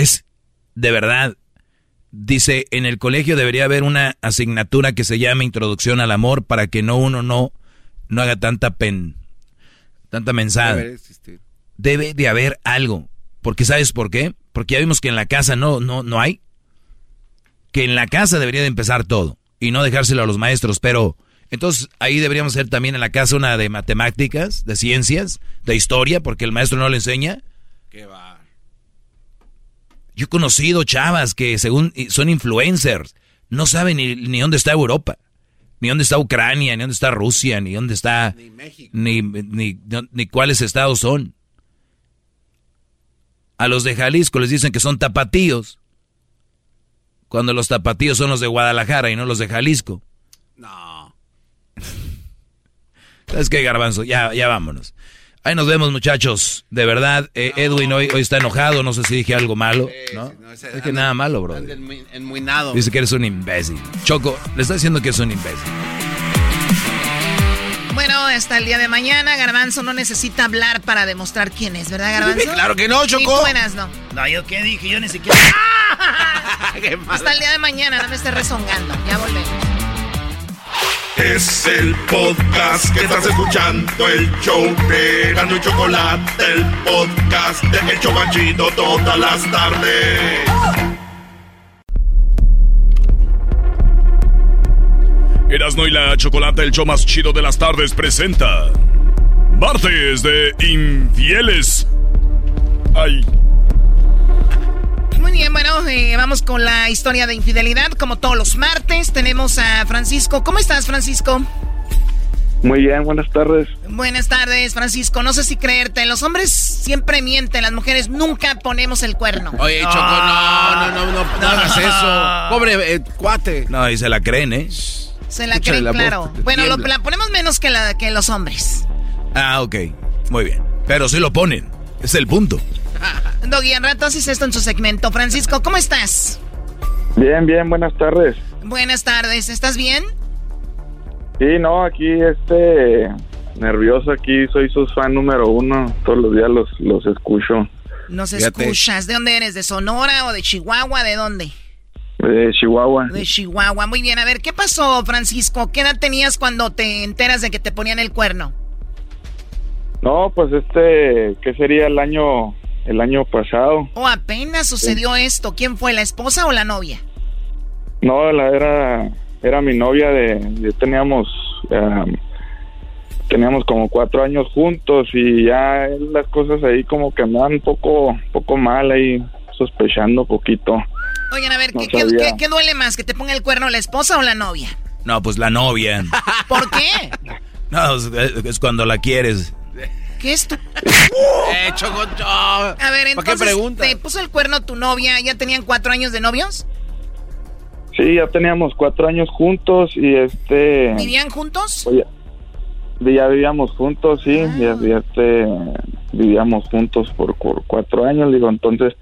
Es de verdad. Dice, en el colegio debería haber una asignatura que se llame Introducción al Amor para que no uno no, no haga tanta pen, tanta mensada. Debe de haber algo. Porque ¿sabes por qué? Porque ya vimos que en la casa no, no, no hay. Que en la casa debería de empezar todo. Y no dejárselo a los maestros. Pero entonces ahí deberíamos hacer también en la casa una de matemáticas, de ciencias, de historia, porque el maestro no le enseña. ¿Qué va? Yo he conocido chavas que según son influencers, no saben ni, dónde está Europa, ni dónde está Ucrania, ni dónde está Rusia, ni dónde está... Ni México. Ni, ni, cuáles estados son. A los de Jalisco les dicen que son tapatíos, cuando los tapatíos son los de Guadalajara y no los de Jalisco. No. ¿Sabes qué, Garbanzo? Ya, ya vámonos. Ahí nos vemos, muchachos. De verdad, eh, Edwin hoy, hoy está enojado. No sé si dije algo malo. ¿no? es que nada malo, bro. Dice que eres un imbécil. Choco, le está diciendo que es un imbécil. Bueno, hasta el día de mañana, Garbanzo no necesita hablar para demostrar quién es, ¿verdad, Garbanzo? Claro que no, Choco. buenas, no. No, ¿yo qué dije? Yo ni siquiera... hasta el día de mañana, no me estés rezongando. Ya volvemos. Es el podcast que estás escuchando, el show de Gano y Chocolate, el podcast de El Chobachito todas las tardes. Erasno y la Chocolate, el show más chido de las tardes, presenta Martes de infieles. Ay. Muy bien, bueno, eh, vamos con la historia de infidelidad. Como todos los martes, tenemos a Francisco. ¿Cómo estás, Francisco? Muy bien, buenas tardes. Buenas tardes, Francisco. No sé si creerte. Los hombres siempre mienten, las mujeres nunca ponemos el cuerno. Oye, Choco, no, no, no, no, no hagas eso. Pobre eh, cuate. No, y se la creen, ¿eh? Se la creen, claro. Bueno, lo, la ponemos menos que, la, que los hombres. Ah, ok. Muy bien. Pero sí lo ponen. Es el punto. Doggy, al rato haces esto en su segmento. Francisco, ¿cómo estás? Bien, bien, buenas tardes. Buenas tardes. ¿Estás bien? Sí, no, aquí este nervioso aquí, soy su fan número uno, todos los días los, los escucho. Nos escuchas, ¿de dónde eres? ¿De Sonora o de Chihuahua? ¿De dónde? De Chihuahua. De Chihuahua, muy bien. A ver, ¿qué pasó, Francisco? ¿Qué edad tenías cuando te enteras de que te ponían el cuerno? No, pues este, ¿qué sería el año, el año pasado? ¿O apenas sucedió esto? ¿Quién fue, la esposa o la novia? No, la era era mi novia de, teníamos teníamos como cuatro años juntos y ya las cosas ahí como que andaban un poco poco mal ahí sospechando poquito oigan a ver ¿qué, qué, duele más que te ponga el cuerno la esposa o la novia no pues la novia ¿por qué? no es, cuando la quieres ¿Qué es tu...? eh, A ver, entonces, ¿te puso el cuerno tu novia? ¿Ya tenían cuatro años de novios? Sí, ya teníamos cuatro años juntos y este... ¿Vivían juntos? Oye, ya vivíamos juntos, sí, ah. ya, este, vivíamos juntos por, cuatro años, digo, entonces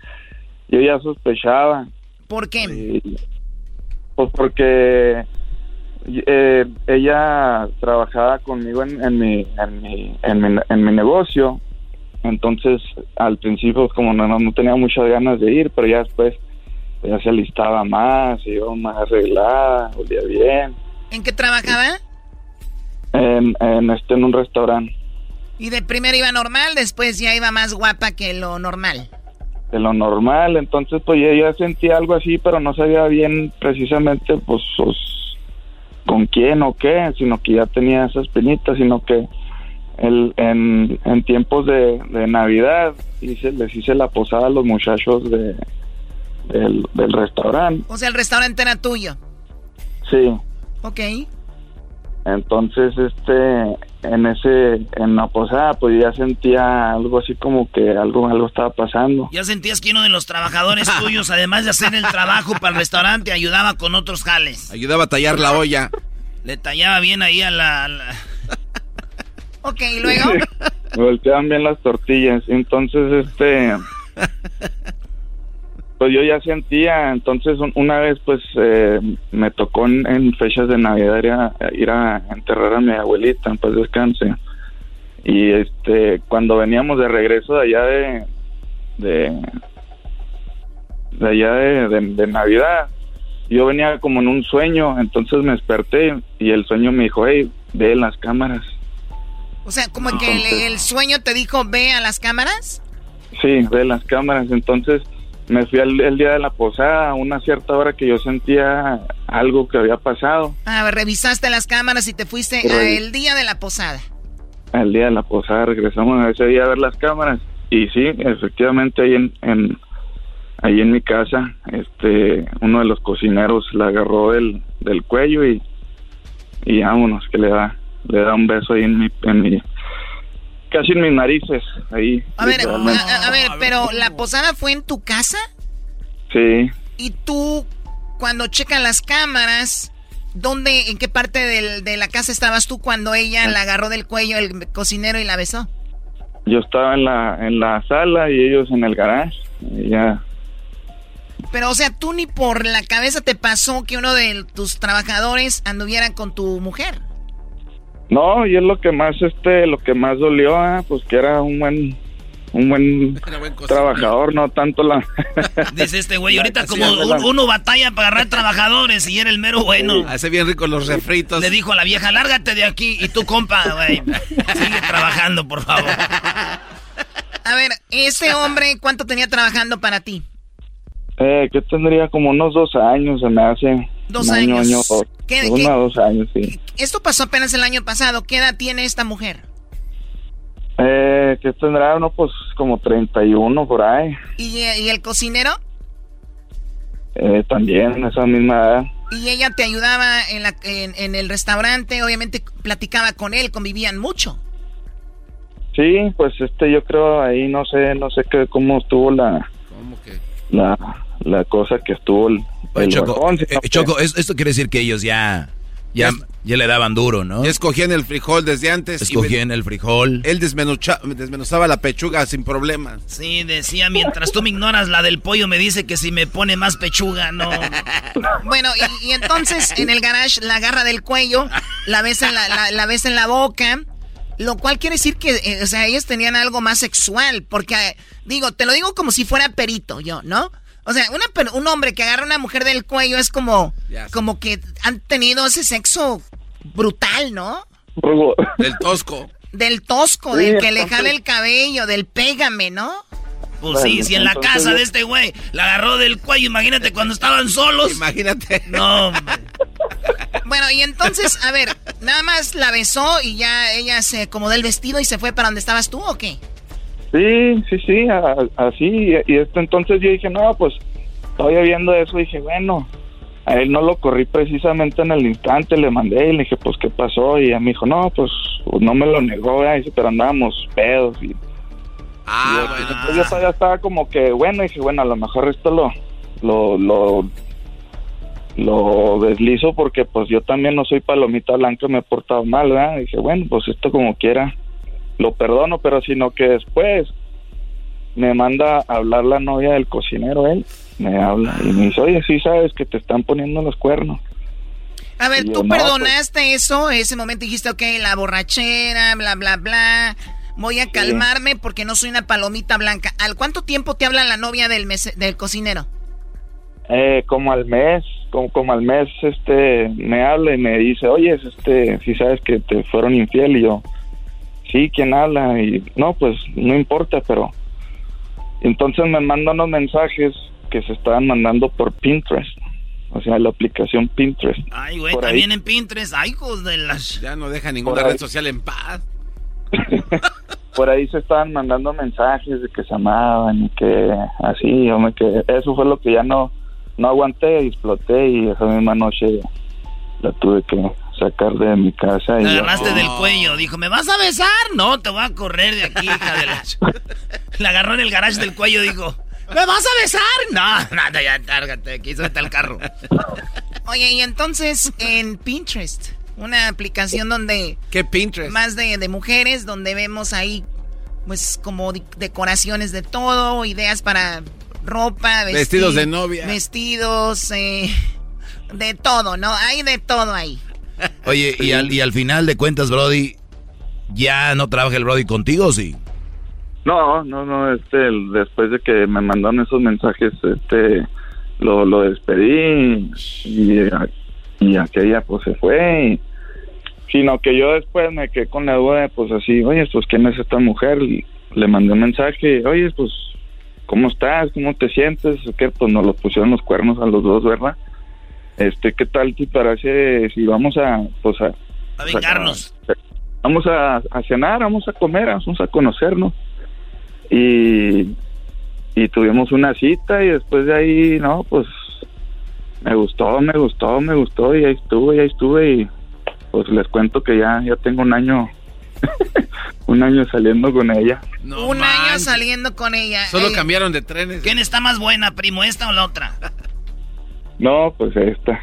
yo ya sospechaba. ¿Por qué? pues porque eh, ella trabajaba conmigo en, en, mi, en, mi, en, mi, en mi negocio, entonces al principio como no, no tenía muchas ganas de ir, pero ya después ya se alistaba más, iba más arreglada, olía bien. ¿En qué trabajaba? En, en, este, en un restaurante. Y de primero iba normal, después ya iba más guapa que lo normal. De lo normal, entonces pues yo ya sentía algo así, pero no sabía bien precisamente pues, pues con quién o qué, sino que ya tenía esas penitas, sino que el, en, en tiempos de, de Navidad hice, les hice la posada a los muchachos de, del, restaurante. O sea, el restaurante era tuyo. Sí. Ok. Entonces, este, en ese, en la posada, pues ya sentía algo así como que algo, algo estaba pasando. Ya sentías que uno de los trabajadores tuyos, además de hacer el trabajo para el restaurante, ayudaba con otros jales. Ayudaba a tallar la olla. Le tallaba bien ahí a la... ok, ¿y luego? Volteaban bien las tortillas. Entonces, este pues yo ya sentía, entonces una vez pues eh, me tocó en, fechas de Navidad ir a, enterrar a mi abuelita, en paz descanse. Y este, cuando veníamos de regreso de allá de, de, de allá de, Navidad, yo venía como en un sueño, entonces me desperté y el sueño me dijo, hey, ve las cámaras. O sea, como que el, el sueño te dijo, ve a las cámaras. Sí, ve las cámaras, entonces me fui el día de la posada a una cierta hora que yo sentía algo que había pasado. Ah, revisaste las cámaras y te fuiste el día de la posada. El día de la posada regresamos a ese día a ver las cámaras y sí, efectivamente ahí en, en ahí en mi casa, este, uno de los cocineros la agarró del, del cuello y y vámonos que le da le da un beso ahí en mi en mi casi en mis narices, ahí. A ver, a, ver, pero ¿la posada fue en tu casa? Sí. ¿Y tú, cuando checan las cámaras, dónde, en qué parte de la casa estabas tú cuando ella la agarró del cuello el cocinero y la besó? Yo estaba en la, en la sala y ellos en el garage, ya... Pero, o sea, tú ni por la cabeza te pasó que uno de tus trabajadores anduviera con tu mujer. No, y es lo que más, este, lo que más dolió, ah, pues que era un buen, un buen, trabajador, no tanto la... Dice este güey, ahorita como uno batalla para agarrar trabajadores y era el mero bueno. Hace bien rico los refritos. Le dijo a la vieja, lárgate de aquí y tú, compa, güey, sigue trabajando, por favor. A ver, ese hombre, ¿cuánto tenía trabajando para ti? Eh, que tendría como unos dos años, se me hace. Dos años. Año, ¿Qué, dos años, sí. Esto pasó apenas el año pasado. ¿Qué edad tiene esta mujer? Eh, que tendrá uno, pues, como 31 por ahí. ¿Y, y el cocinero? Eh, también, esa misma edad. Y ella te ayudaba en, la, en, en el restaurante, obviamente platicaba con él, convivían mucho. Sí, pues este, yo creo ahí, no sé, no sé qué, cómo estuvo la... La, la cosa que estuvo el, Oye, el Choco, eh, Choco, es- esto quiere decir que ellos ya, ya, ya le daban duro, ¿no? Ya escogían el frijol desde antes. y Escogían el frijol. Él desmenuzaba la pechuga sin problemas. Sí, decía, mientras tú me ignoras, la del pollo me dice que si me pone más pechuga, no. Bueno, y, y entonces en el garage la agarra del cuello, la ves en la, la, la ves en la boca, lo cual quiere decir que, eh, o sea, ellos tenían algo más sexual, porque, eh, digo, te lo digo como si fuera perito yo, ¿no? O sea, una un hombre que agarra a una mujer del cuello es como, como que han tenido ese sexo brutal, ¿no? Del tosco. Del tosco, Sí, del que le jale el cabello, del pégame, ¿no? Pues sí, Bueno, si en la casa yo- de este güey la agarró del cuello, imagínate cuando estaban solos. Imagínate. No. Bueno, y entonces, a ver, nada más la besó y ya ella se acomodó el vestido y se fue para donde estabas tú, ¿o qué? Sí, sí, sí, a- así. Y, y entonces yo dije, no, pues, todavía viendo eso, dije, bueno, a él no lo corrí precisamente en el instante, le mandé y le dije, pues, ¿qué pasó? Y ella me dijo, no, pues, no me lo negó, ¿verdad? Dice, pero andábamos pedos. Y, Ah, y entonces yo todavía estaba como que, bueno, dije, bueno, a lo mejor esto lo, lo, lo, lo deslizo porque, pues, yo también no soy palomita blanca, me he portado mal, ¿verdad? Dije, bueno, pues, esto como quiera, lo perdono, pero sino que después me manda a hablar la novia del cocinero, él, me habla y me dice, oye, sí sabes que te están poniendo los cuernos. A ver, Y yo, ¿tú no, pues. perdonaste eso? Ese momento dijiste, ok, la borrachera, bla, bla, bla. Voy a calmarme porque no soy una palomita blanca. ¿Al cuánto tiempo te habla la novia del, mese- del cocinero? Eh, como al mes, como, como al mes, este, me habla y me dice, oye, este, si sabes que te fueron infiel y yo, sí, ¿quién habla? Y no, pues no importa, pero entonces me manda unos mensajes que se estaban mandando por Pinterest, o sea, la aplicación Pinterest. Ay, güey, Por ahí. también en Pinterest. Ay, hijos de las... Ya no deja ninguna Por ahí. red social en paz. por ahí se estaban mandando mensajes de que se amaban y que así, yo me quedé, eso fue lo que ya no, no aguanté y exploté y esa misma noche la tuve que sacar de mi casa y agarraste del cuello. Dijo, ¿me vas a besar? No, te voy a correr de aquí, hija de la... La agarró en el garage del cuello dijo, ¿me vas a besar? No, no, ya, tárgate aquí, suelta el carro. Oye, y entonces en Pinterest, una aplicación donde... ¿Qué Pinterest? Más de, de mujeres, donde vemos ahí, pues, como decoraciones de todo, ideas para ropa, vestir- Vestidos de novia. Vestidos, eh, de todo, ¿no? Hay de todo ahí. Oye, y al, y al final de cuentas, Brody, ¿ya no trabaja el Brody contigo o sí? No, no, no, este, después de que me mandaron esos mensajes, este, lo, lo despedí y, y aquella pues se fue y, sino que yo después me quedé con la duda de, pues así, oye, pues quién es esta mujer, Y le mandé un mensaje, oye, pues, ¿cómo estás? ¿Cómo te sientes? Que pues nos los pusieron los cuernos a los dos, ¿verdad? Este, ¿qué tal te parece si vamos a, pues a... A vengarnos. Vamos a, a cenar, vamos a comer, vamos a conocernos. Y, y tuvimos una cita y después de ahí, no, pues me gustó, me gustó, me gustó y ahí estuve, y ahí estuve y pues les cuento que ya, ya tengo un año, un año saliendo con ella. Un año saliendo con ella. Solo Ey, cambiaron de trenes. ¿Quién está más buena, primo, esta o la otra? No, pues esta.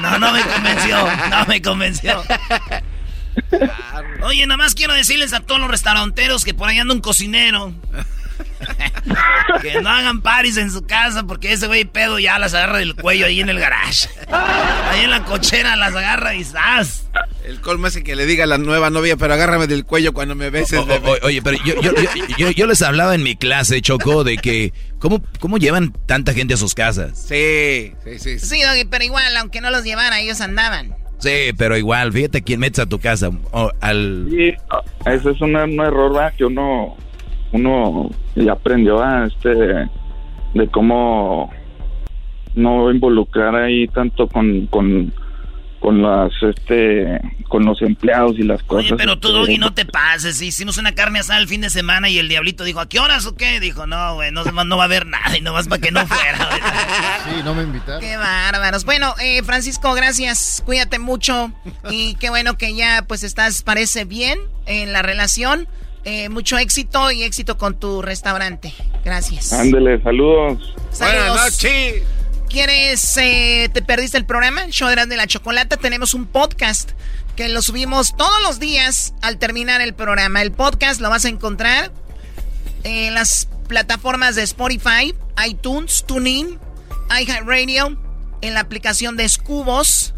No, no, no me convenció. No me convenció. Oye, nada más quiero decirles a todos los restauranteros que por ahí anda un cocinero. que no hagan paris en su casa porque ese güey pedo ya las agarra del cuello ahí en el garage. Ahí en la cochera las agarra y ¡zas! El colmo es que le diga a la nueva novia, pero agárrame del cuello cuando me beses, O- o- bebé. o- oye, pero yo, yo, yo- yo- yo les hablaba en mi clase, Choco, de que ¿cómo, cómo llevan tanta gente a sus casas. Sí, sí, sí. Sí, Doggy, pero igual, aunque no los llevara, ellos andaban. Sí, pero igual, fíjate quién metes a tu casa. o al... Sí, ese es un, un error ¿verdad? que uno uno ya aprendió a este de cómo no involucrar ahí tanto con, con con las este con los empleados y las cosas. Oye, pero tú, Doggy, este, no te pases. Hicimos una carne asada el fin de semana y el diablito dijo, ¿a qué horas o qué? Dijo, no, güey, no, no va a haber nada y nomás para que no fuera. Sí, no me invitaron. Qué bárbaros. Bueno, eh, Francisco, gracias. Cuídate mucho. Y qué bueno que ya pues estás, parece bien en la relación. Eh, mucho éxito y éxito con tu restaurante. Gracias. Ándele, saludos. Saludos. ¿Quieres, eh, te perdiste el programa? Show de la Chocolata. Tenemos un podcast que lo subimos todos los días al terminar el programa. El podcast lo vas a encontrar en las plataformas de Spotify, iTunes, TuneIn, iHeartRadio, en la aplicación de Scubos.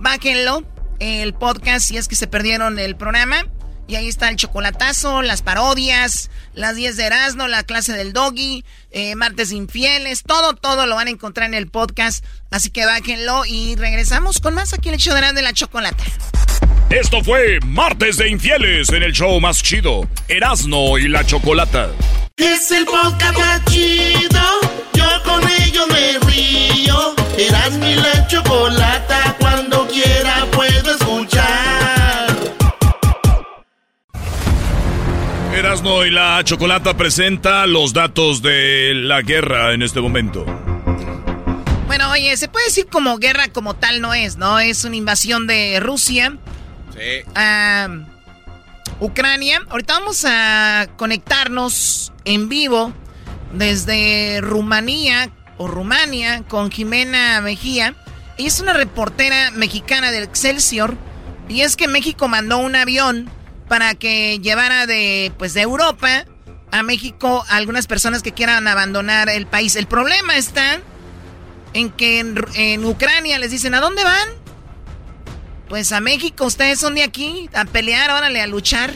Bájenlo, el podcast, si es que se perdieron el programa. Y ahí está el chocolatazo, las parodias, las 10 de Erasmo, la clase del doggy, eh, martes infieles, todo, todo lo van a encontrar en el podcast. Así que bájenlo y regresamos con más aquí en el show de Erasmo de la Chocolata. Esto fue Martes de Infieles en el show más chido, Erasno y la Chocolata. Es el podcast más chido. Yo con ello me río. Eras mi la chocolata. Erasno y la Chocolata presenta los datos de la guerra en este momento. Bueno, oye, se puede decir como guerra como tal no es, ¿no? Es una invasión de Rusia Sí. a Ucrania. Ahorita vamos a conectarnos en vivo desde Rumanía o Rumania con Jimena Mejía. Ella es una reportera mexicana del Excelsior y es que México mandó un avión para que llevara de pues de Europa a México a algunas personas que quieran abandonar el país. El problema está en que en, Ucrania les dicen, ¿a dónde van? Pues a México, ustedes son de aquí, a pelear, órale, a luchar.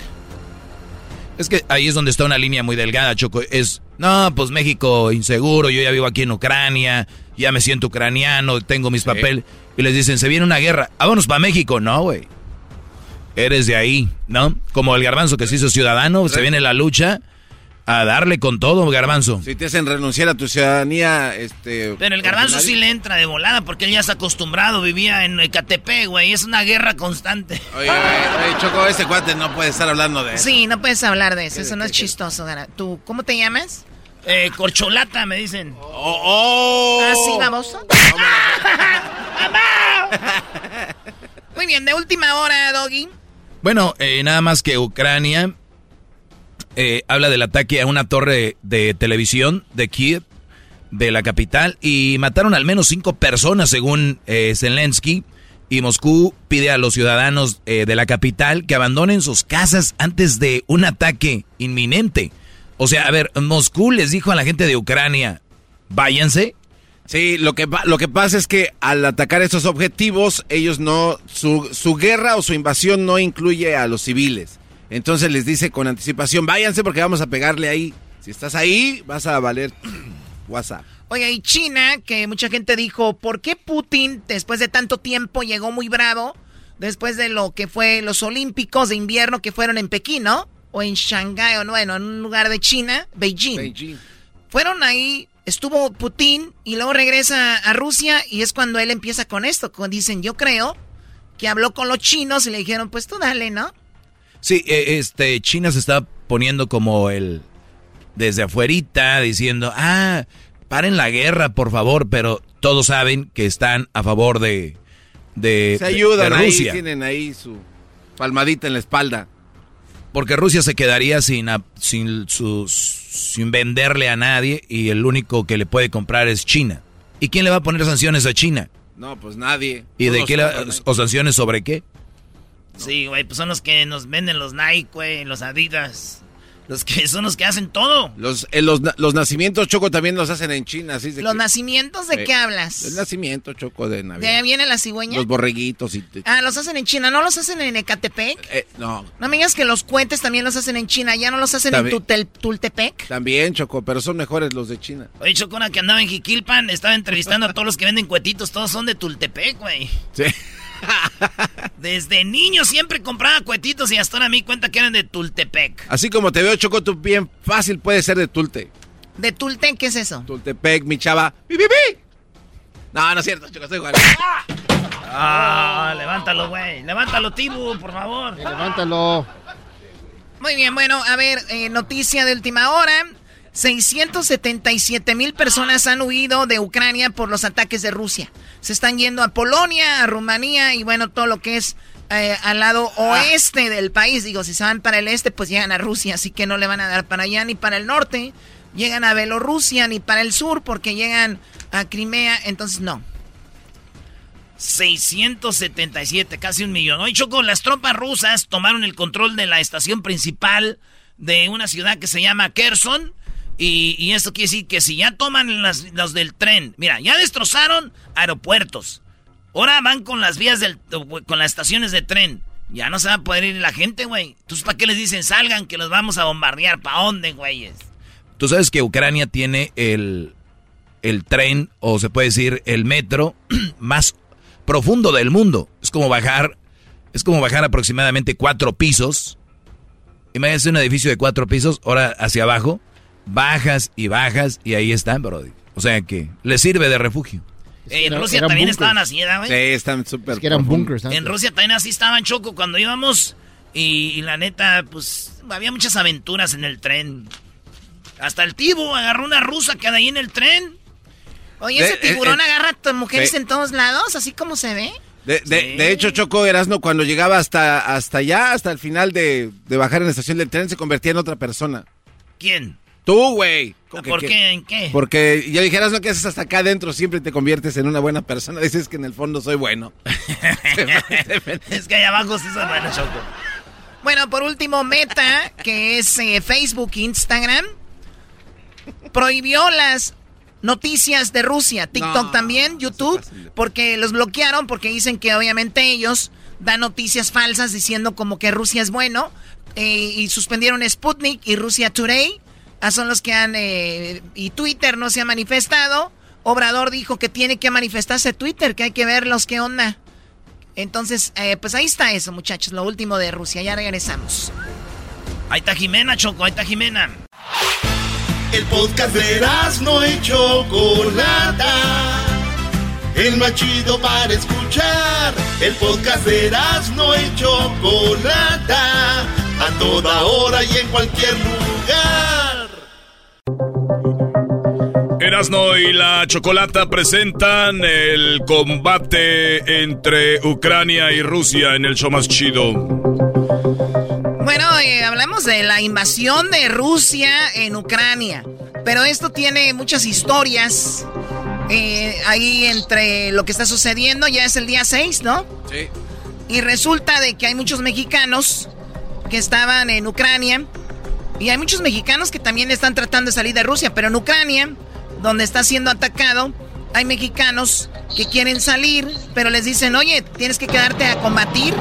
Es que ahí es donde está una línea muy delgada, Choco. Es, no, pues México inseguro, yo ya vivo aquí en Ucrania, ya me siento ucraniano, tengo mis papeles. Y les dicen, se viene una guerra, vámonos para México. No, güey. Eres de ahí, ¿no? Como el garbanzo que se hizo ciudadano, se viene la lucha a darle con todo, garbanzo. Si te hacen renunciar a tu ciudadanía, este... Pero el garbanzo sí le entra de volada porque él ya está acostumbrado, vivía en Ecatepec, güey. Es una guerra constante. Oye, oye, oye, Choco, ese cuate no puede estar hablando de eso. Sí, no puedes hablar de eso, eso no es chistoso. Gara. ¿Tú, cómo te llamas? Eh, corcholata, me dicen. ¡Oh! Ah, sí, vamos. Muy bien, de última hora, Doggy. Bueno, eh, nada más que Ucrania eh, habla del ataque a una torre de televisión de Kiev, de la capital, y mataron al menos cinco personas según eh, Zelensky. Y Moscú pide a los ciudadanos eh, de la capital que abandonen sus casas antes de un ataque inminente. O sea, a ver, Moscú les dijo a la gente de Ucrania, váyanse. Sí, lo que, lo que pasa es que al atacar esos objetivos, ellos no, su, su guerra o su invasión no incluye a los civiles. Entonces les dice con anticipación, váyanse porque vamos a pegarle ahí. Si estás ahí, vas a valer WhatsApp. Oye, y China, que mucha gente dijo, ¿por qué Putin, después de tanto tiempo, llegó muy bravo? Después de lo que fue los Olímpicos de invierno que fueron en Pekín, ¿no? O en Shanghái, o no, bueno, en un lugar de China, Beijing. Fueron ahí, estuvo Putin y luego regresa a Rusia y es cuando él empieza con esto. Cuando dicen, yo creo que habló con los chinos y le dijeron, pues tú dale, ¿no? Sí, eh, este, China se está poniendo como el desde afuerita diciendo, ah, paren la guerra, por favor, pero todos saben que están a favor de, de, Se ayudan de ahí, Rusia. tienen ahí su palmadita en la espalda. Porque Rusia se quedaría sin, sin, sus, sin venderle a nadie y el único que le puede comprar es China. ¿Y quién le va a poner sanciones a China? No, pues nadie. ¿Y de qué la- o sanciones sobre qué? Sí, güey, pues son los que nos venden los Nike, güey, los Adidas. Los que son los que hacen todo. Los, eh, los, los nacimientos, Choco, también los hacen en China. Así de ¿Los que- nacimientos de Eh, qué hablas? El nacimiento, Choco, de ¿De Navidad. ahí viene la cigüeña? Los borreguitos y... te- Ah, los hacen en China, ¿no los hacen en Ecatepec? eh, no, No me digas que los cohetes también los hacen en China, ¿ya no los hacen También. en Tutel- Tultepec? también, Choco, pero son mejores los de China. Oye, Chocona, que andaba en Jiquilpan, estaba entrevistando a todos los que venden cuetitos, todos son de Tultepec, güey. Sí. Desde niño siempre compraba cuetitos y hasta ahora me di cuenta que eran de Tultepec. Así como te veo, Choco, tú bien fácil puede ser de Tulte. ¿De Tultec qué es eso? Tultepec, mi chava. ¡Pi, pi, pi! No, no es cierto, Choco, estoy jugando. Ah, levántalo, güey. Levántalo, Tibu, por favor. levántalo. Muy bien, bueno, a ver, eh, noticia de última hora. 677 mil personas han huido de Ucrania por los ataques de Rusia. Se están yendo a Polonia, a Rumanía y bueno, todo lo que es eh, al lado oeste del país. Digo, si se van para el este, pues llegan a Rusia, así que no le van a dar para allá ni para el norte. Llegan a Bielorrusia ni para el sur porque llegan a Crimea, entonces no. 677, casi un millón. Hoy Choco, las tropas rusas tomaron el control de la estación principal de una ciudad que se llama Kherson. Y, y eso quiere decir que si ya toman las, los del tren, mira, ya destrozaron aeropuertos. Ahora van con las vías del, con las estaciones de tren. Ya no se va a poder ir la gente, güey. Entonces, ¿para qué les dicen salgan que los vamos a bombardear? ¿Para dónde, güeyes? Tú sabes que Ucrania tiene el, el tren, o se puede decir, el metro más profundo del mundo. Es como bajar, es como bajar aproximadamente cuatro pisos. Imagínate un edificio de cuatro pisos, ahora hacia abajo, bajas y bajas y ahí están, bro. O sea que le sirve de refugio. en Rusia también estaban así, güey? Sí, están súper. Es que eran bunkers. En Rusia también así estaban choco cuando íbamos y, la neta, pues había muchas aventuras en el tren. Hasta el tibo agarró una rusa que ahí en el tren. Oye, ese tiburón agarra a mujeres en todos lados, así como se ve. De, de, hecho, Choco Erasno, cuando llegaba hasta, hasta allá, hasta el final de, de bajar en la estación del tren, se convertía en otra persona. ¿Quién? Tú, güey. ¿Por qué? ¿En qué? Porque ya dijeras lo que haces hasta acá adentro, siempre te conviertes en una buena persona. Dices que en el fondo soy bueno. es que allá abajo sí soy bueno, Choco. Bueno, por último, Meta, que es eh, Facebook, Instagram, prohibió las noticias de Rusia, TikTok también, YouTube, porque los bloquearon porque dicen que obviamente ellos dan noticias falsas diciendo como que Rusia es bueno eh, y suspendieron Sputnik y Rusia Today, ah, son los que han eh, y Twitter no se ha manifestado. Obrador dijo que tiene que manifestarse Twitter, que hay que ver los que onda. Entonces, eh, pues ahí está eso, muchachos, lo último de Rusia. Ya regresamos. Ahí está Jimena, Choco, ahí está Jimena. El podcast de no y Chocolata. El más chido para escuchar. El podcast de no y Chocolata. A toda hora y en cualquier lugar. Erasno y la Chocolata presentan el combate entre Ucrania y Rusia en el show más chido. Bueno, eh, hablamos de la invasión de Rusia en Ucrania, pero esto tiene muchas historias eh, ahí entre lo que está sucediendo. Ya es el día 6, ¿no? Sí. Y resulta de que hay muchos mexicanos que estaban en Ucrania y hay muchos mexicanos que también están tratando de salir de Rusia, pero en Ucrania, donde está siendo atacado, hay mexicanos que quieren salir, pero les dicen, oye, tienes que quedarte a combatir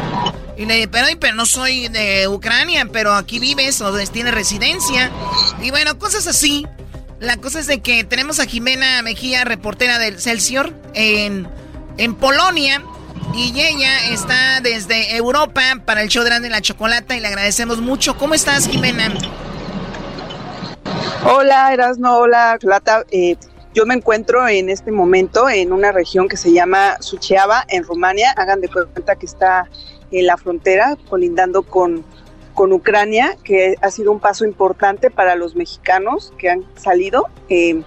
y le dije, pero, pero no soy de Ucrania, pero aquí vives o tienes residencia. Y bueno, cosas así. La cosa es de que tenemos a Jimena Mejía, reportera del Celsior, en, en Polonia. Y ella está desde Europa para el show de la chocolata y le agradecemos mucho. ¿Cómo estás, Jimena? Hola, Erasno, hola, Chocolata. Eh, yo me encuentro en este momento en una región que se llama Suceava, en Rumania. Hagan de cuenta que está en la frontera, colindando con, con Ucrania, que ha sido un paso importante para los mexicanos que han salido. Eh,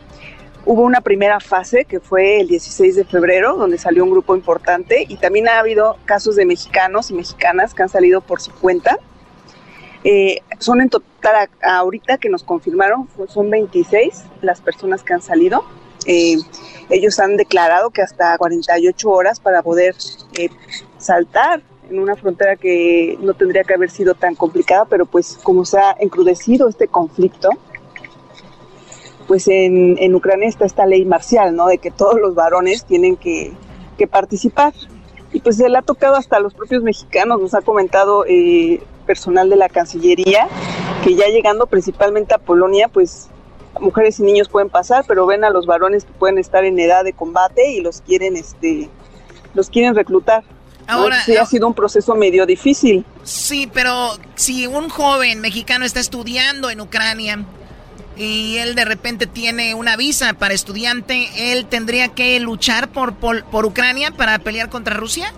hubo una primera fase que fue el 16 de febrero, donde salió un grupo importante, y también ha habido casos de mexicanos y mexicanas que han salido por su cuenta. Eh, son en total, ahorita que nos confirmaron, son 26 las personas que han salido. Eh, ellos han declarado que hasta 48 horas para poder saltar en una frontera que no tendría que haber sido tan complicada, pero pues como se ha encrudecido este conflicto, pues en, en Ucrania está esta ley marcial, ¿no? De que todos los varones tienen que, que participar. Y pues se le ha tocado hasta a los propios mexicanos, nos ha comentado eh, personal de la Cancillería, que ya llegando principalmente a Polonia, pues mujeres y niños pueden pasar, pero ven a los varones que pueden estar en edad de combate y los quieren, este, los quieren reclutar. Ahora, sí, ha sido un proceso medio difícil. Sí, pero si un joven mexicano está estudiando en Ucrania y él de repente tiene una visa para estudiante, ¿él tendría que luchar por, por, Ucrania para pelear contra Rusia?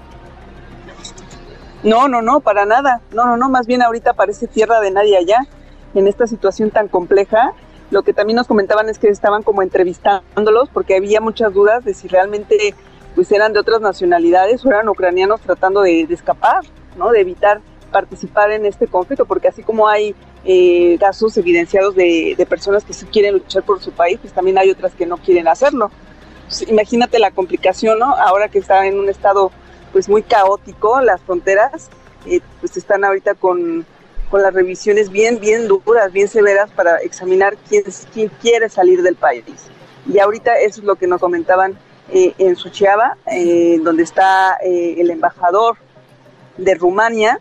No, no, no, para nada. No, no, no, más bien ahorita parece tierra de nadie allá, en esta situación tan compleja. Lo que también nos comentaban es que estaban como entrevistándolos porque había muchas dudas de si realmente pues eran de otras nacionalidades o eran ucranianos tratando de, de escapar, ¿no? De evitar participar en este conflicto, porque así como hay eh, casos evidenciados de, personas que sí quieren luchar por su país, pues también hay otras que no quieren hacerlo. imagínate la complicación, ¿no? Ahora que está en un estado pues muy caótico, las fronteras, eh, pues están ahorita con, con, las revisiones bien, bien duras, bien severas para examinar quién, quién quiere salir del país. Y ahorita eso es lo que nos comentaban eh, en Suchiaba, eh, donde está el embajador de Rumania,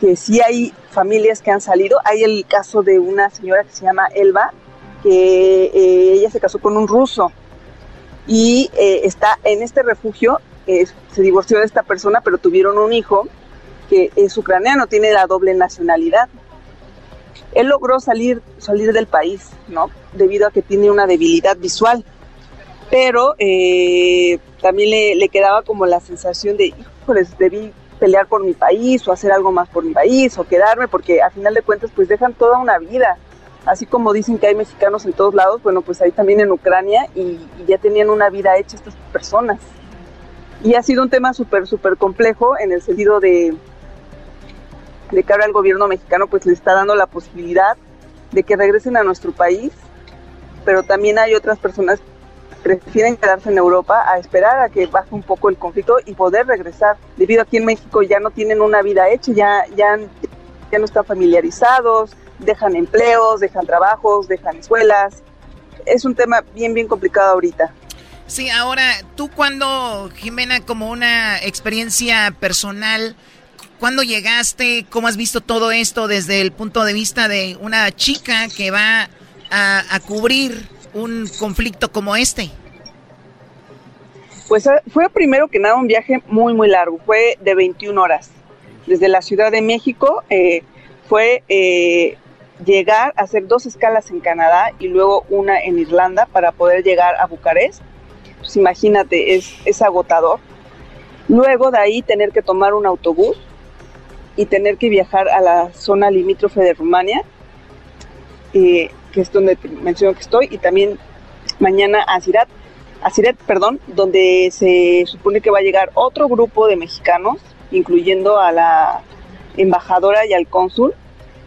que sí hay familias que han salido. Hay el caso de una señora que se llama Elba, que eh, ella se casó con un ruso y eh, está en este refugio. se divorció de esta persona, pero tuvieron un hijo que es ucraniano, tiene la doble nacionalidad. Él logró salir, salir del país, ¿no? Debido a que tiene una debilidad visual. Pero eh, también le, le, quedaba como la sensación de, híjoles, debí pelear por mi país o hacer algo más por mi país o quedarme, porque a final de cuentas pues dejan toda una vida. Así como dicen que hay mexicanos en todos lados, bueno, pues ahí también en Ucrania y, ya tenían una vida hecha estas personas. Y ha sido un tema súper, súper complejo en el sentido de, de que ahora el gobierno mexicano pues le está dando la posibilidad de que regresen a nuestro país, pero también hay otras personas prefieren quedarse en Europa a esperar a que baje un poco el conflicto y poder regresar, debido a que en México ya no tienen una vida hecha, ya, ya, ya no están familiarizados, dejan empleos, dejan trabajos, dejan escuelas. Es un tema bien, bien complicado ahorita. Sí, ahora, tú cuando, Jimena, como una experiencia personal, ¿cuándo llegaste? ¿Cómo has visto todo esto desde el punto de vista de una chica que va a, a cubrir un conflicto como este? Pues eh, fue primero que nada un viaje muy, muy largo, fue de 21 horas. Desde la Ciudad de México eh, fue eh, llegar a hacer dos escalas en Canadá y luego una en Irlanda para poder llegar a Bucarest. Pues imagínate, es, es agotador. Luego de ahí tener que tomar un autobús y tener que viajar a la zona limítrofe de Rumania, que es donde menciono que estoy, y también mañana a Sirat a Siret, perdón, donde se supone que va a llegar otro grupo de mexicanos, incluyendo a la embajadora y al cónsul,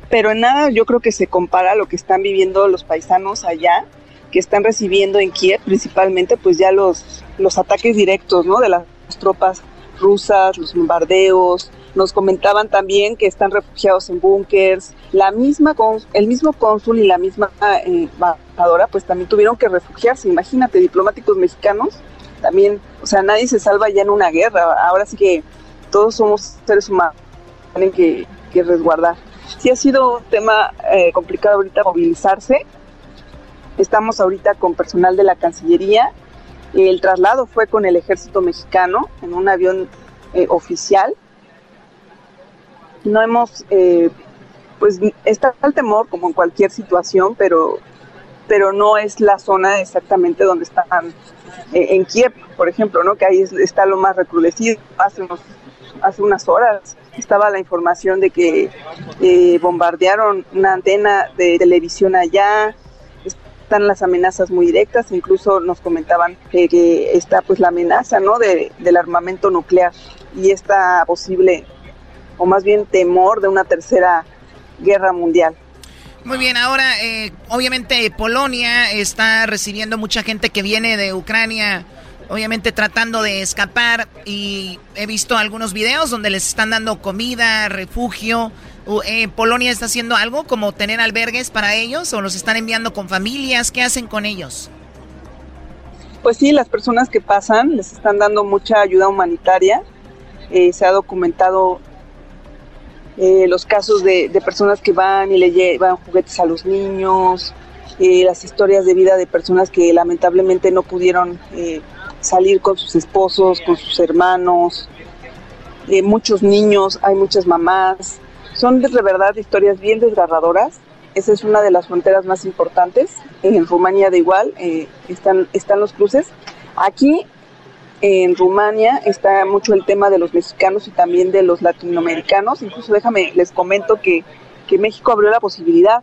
pero en nada yo creo que se compara a lo que están viviendo los paisanos allá, que están recibiendo en Kiev principalmente pues ya los, los ataques directos, ¿no? De las tropas rusas, los bombardeos, nos comentaban también que están refugiados en búnkers. La misma el mismo cónsul y la misma eh, embajadora, pues también tuvieron que refugiarse. Imagínate, diplomáticos mexicanos también, o sea, nadie se salva ya en una guerra. Ahora sí que todos somos seres humanos, tienen que, resguardar. Sí ha sido un tema eh, complicado ahorita movilizarse. Estamos ahorita con personal de la Cancillería. El traslado fue con el ejército mexicano en un avión eh, oficial no hemos, eh, pues está el temor como en cualquier situación, pero, pero no es la zona exactamente donde están eh, en Kiev, por ejemplo, ¿no? que ahí está lo más recrudecido. Hace, unos, hace unas horas estaba la información de que eh, bombardearon una antena de televisión allá, están las amenazas muy directas, incluso nos comentaban que, está pues la amenaza ¿no? de, del armamento nuclear y esta posible o más bien temor de una tercera guerra mundial. Muy bien, ahora eh, obviamente Polonia está recibiendo mucha gente que viene de Ucrania, obviamente tratando de escapar y he visto algunos videos donde les están dando comida, refugio. Eh, ¿Polonia está haciendo algo como tener albergues para ellos o los están enviando con familias? ¿Qué hacen con ellos? Pues sí, las personas que pasan les están dando mucha ayuda humanitaria. Eh, se ha documentado eh, los casos de, personas que van y le llevan juguetes a los niños, eh, las historias de vida de personas que lamentablemente no pudieron eh, salir con sus esposos, con sus hermanos, muchos niños, hay muchas mamás. Son de verdad historias bien desgarradoras esa es una de las fronteras más importantes. En Rumania de igual eh, están, están los cruces. Aquí en Rumania está mucho el tema de los mexicanos y también de los latinoamericanos. Incluso déjame, les comento que, que México abrió la posibilidad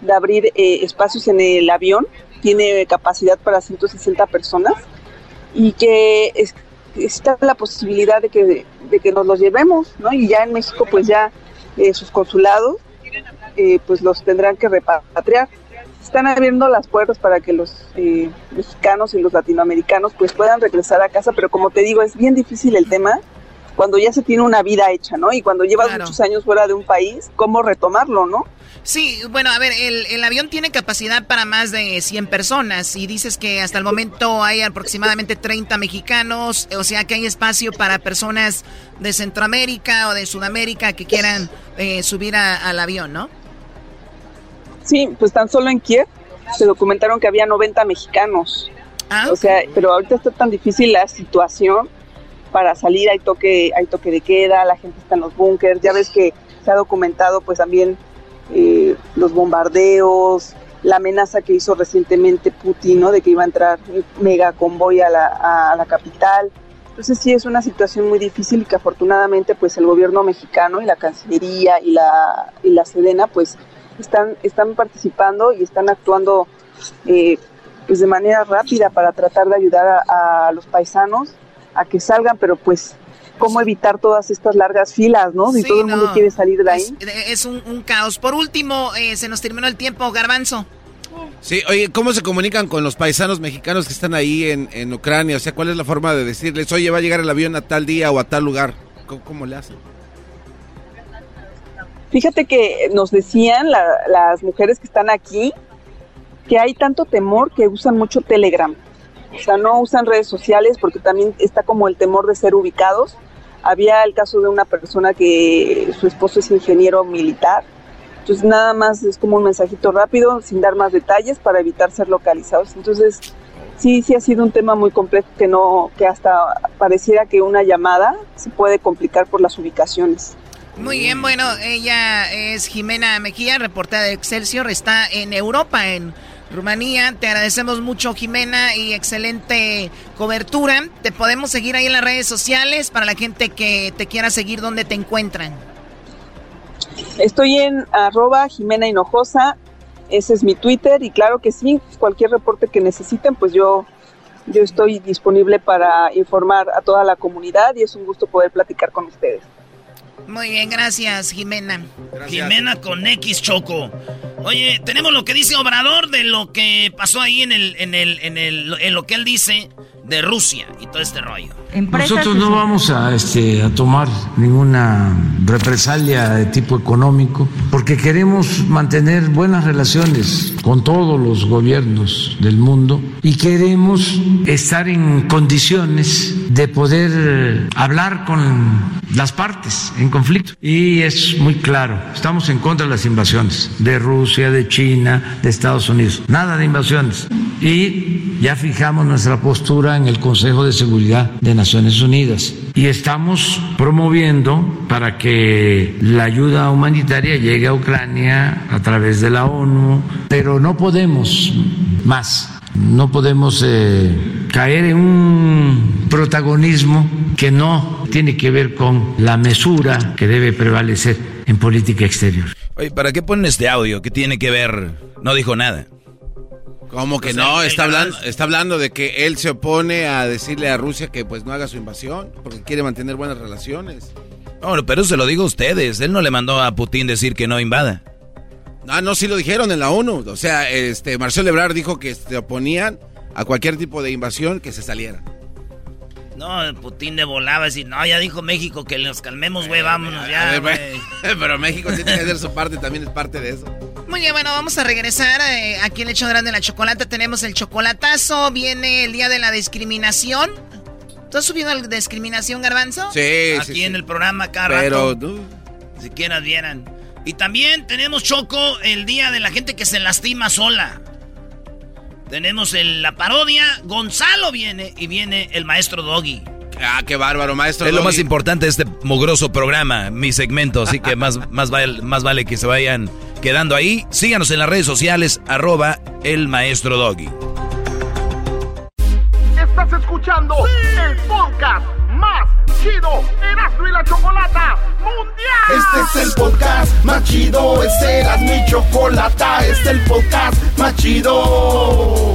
de abrir eh, espacios en el avión. Tiene capacidad para 160 personas y que es, está la posibilidad de que, de que nos los llevemos, ¿no? Y ya en México pues ya eh, sus consulados eh, pues los tendrán que repatriar. Están abriendo las puertas para que los eh, mexicanos y los latinoamericanos pues puedan regresar a casa, pero como te digo, es bien difícil el tema cuando ya se tiene una vida hecha, ¿no? Y cuando llevas muchos años fuera de un país, ¿cómo retomarlo, no? Sí, bueno, a ver, el, el, avión tiene capacidad para más de 100 personas y dices que hasta el momento hay aproximadamente 30 mexicanos, o sea que hay espacio para personas de Centroamérica o de Sudamérica que quieran eh, subir a, al avión, ¿no? Sí, pues tan solo en Kiev se documentaron que había 90 mexicanos. Ah, o sea, pero ahorita está tan difícil la situación para salir, hay toque, hay toque de queda, la gente está en los búnkers, ya ves que se ha documentado pues también eh, los bombardeos, la amenaza que hizo recientemente Putin, ¿no? De que iba a entrar un mega convoy a la, a la capital. Entonces sí es una situación muy difícil y que afortunadamente pues el gobierno mexicano y la Cancillería y la, y la Sedena pues están, están participando y están actuando eh, pues de manera rápida para tratar de ayudar a, a los paisanos a que salgan, pero pues cómo evitar todas estas largas filas, ¿no? Si Sí, todo el mundo no. quiere salir de ahí. Es, es un, un caos. Por último, eh, se nos terminó el tiempo, Garbanzo. Sí, oye, ¿cómo se comunican con los paisanos mexicanos que están ahí en, en Ucrania? O sea, ¿cuál es la forma de decirles, oye, va a llegar el avión a tal día o a tal lugar? ¿Cómo, cómo le hacen? Fíjate que nos decían la- las mujeres que están aquí que hay tanto temor que usan mucho Telegram. O sea, no usan redes sociales porque también está como el temor de ser ubicados. Había el caso de una persona que su esposo es ingeniero militar. Entonces nada más es como un mensajito rápido, sin dar más detalles para evitar ser localizados. Entonces sí, sí ha sido un tema muy complejo que no, que hasta pareciera que una llamada se puede complicar por las ubicaciones. Muy bien, bueno, ella es Jimena Mejía, reportera de Excelsior, está en Europa, en Rumanía. Te agradecemos mucho, Jimena, y excelente cobertura. Te podemos seguir ahí en las redes sociales para la gente que te quiera seguir, ¿dónde te encuentran? Estoy en arroba Jimena Hinojosa, ese es mi Twitter y claro que sí, cualquier reporte que necesiten, pues yo, yo estoy disponible para informar a toda la comunidad y es un gusto poder platicar con ustedes. Muy bien, gracias, Jimena. Jimena con X Choco. Oye, tenemos lo que dice Obrador de lo que pasó ahí en el, en el, en el, en lo que él dice de Rusia y todo este rollo. Nosotros no vamos a, este, a tomar ninguna represalia de tipo económico porque queremos mantener buenas relaciones con todos los gobiernos del mundo y queremos estar en condiciones de poder hablar con las partes en conflicto. Y es muy claro, estamos en contra de las invasiones de Rusia, de China, de Estados Unidos. Nada de invasiones. Y ya fijamos nuestra postura en el Consejo de Seguridad de Naciones Unidas. Y estamos promoviendo para que la ayuda humanitaria llegue a Ucrania a través de la ONU, pero no podemos más. No podemos eh, caer en un protagonismo que no tiene que ver con la mesura que debe prevalecer en política exterior. Oye, ¿para qué ponen este audio? ¿Qué tiene que ver? No dijo nada. ¿Cómo que O sea, no? Está hablando, está hablando de que él se opone a decirle a Rusia que pues no haga su invasión porque quiere mantener buenas relaciones. No, pero se lo digo a ustedes. Él no le mandó a Putin decir que no invada. Ah, no, sí lo dijeron en la ONU. O sea, este Marcelo Ebrard dijo que se oponían a cualquier tipo de invasión que se saliera. No, Putin de volaba a decir, no, ya dijo México que nos calmemos, güey, vámonos A ya, ver. Pero México tiene que hacer su parte, también es parte de eso. Muy bien, bueno, vamos a regresar. eh, aquí en el hecho grande de la chocolata tenemos el chocolatazo. Viene el día de la discriminación. ¿Tú has subido la discriminación, Garbanzo? Sí, Aquí sí, en sí. el programa cada Pero rato. tú- Si quieras vieran. Y también tenemos, Choco, el día de la gente que se lastima sola. Tenemos el- la parodia. Gonzalo viene y viene el maestro Doggy. Ah, qué bárbaro, maestro. Es lo más importante de este mugroso programa, mi segmento. Así que más, más, vale, más vale que se vayan quedando ahí. Síganos en las redes sociales, arroba el maestro Doggy. Estás escuchando el podcast más chido Erasmo y la Chocolata Mundial. Este es el podcast más chido, este era mi chocolata, este es el podcast más chido.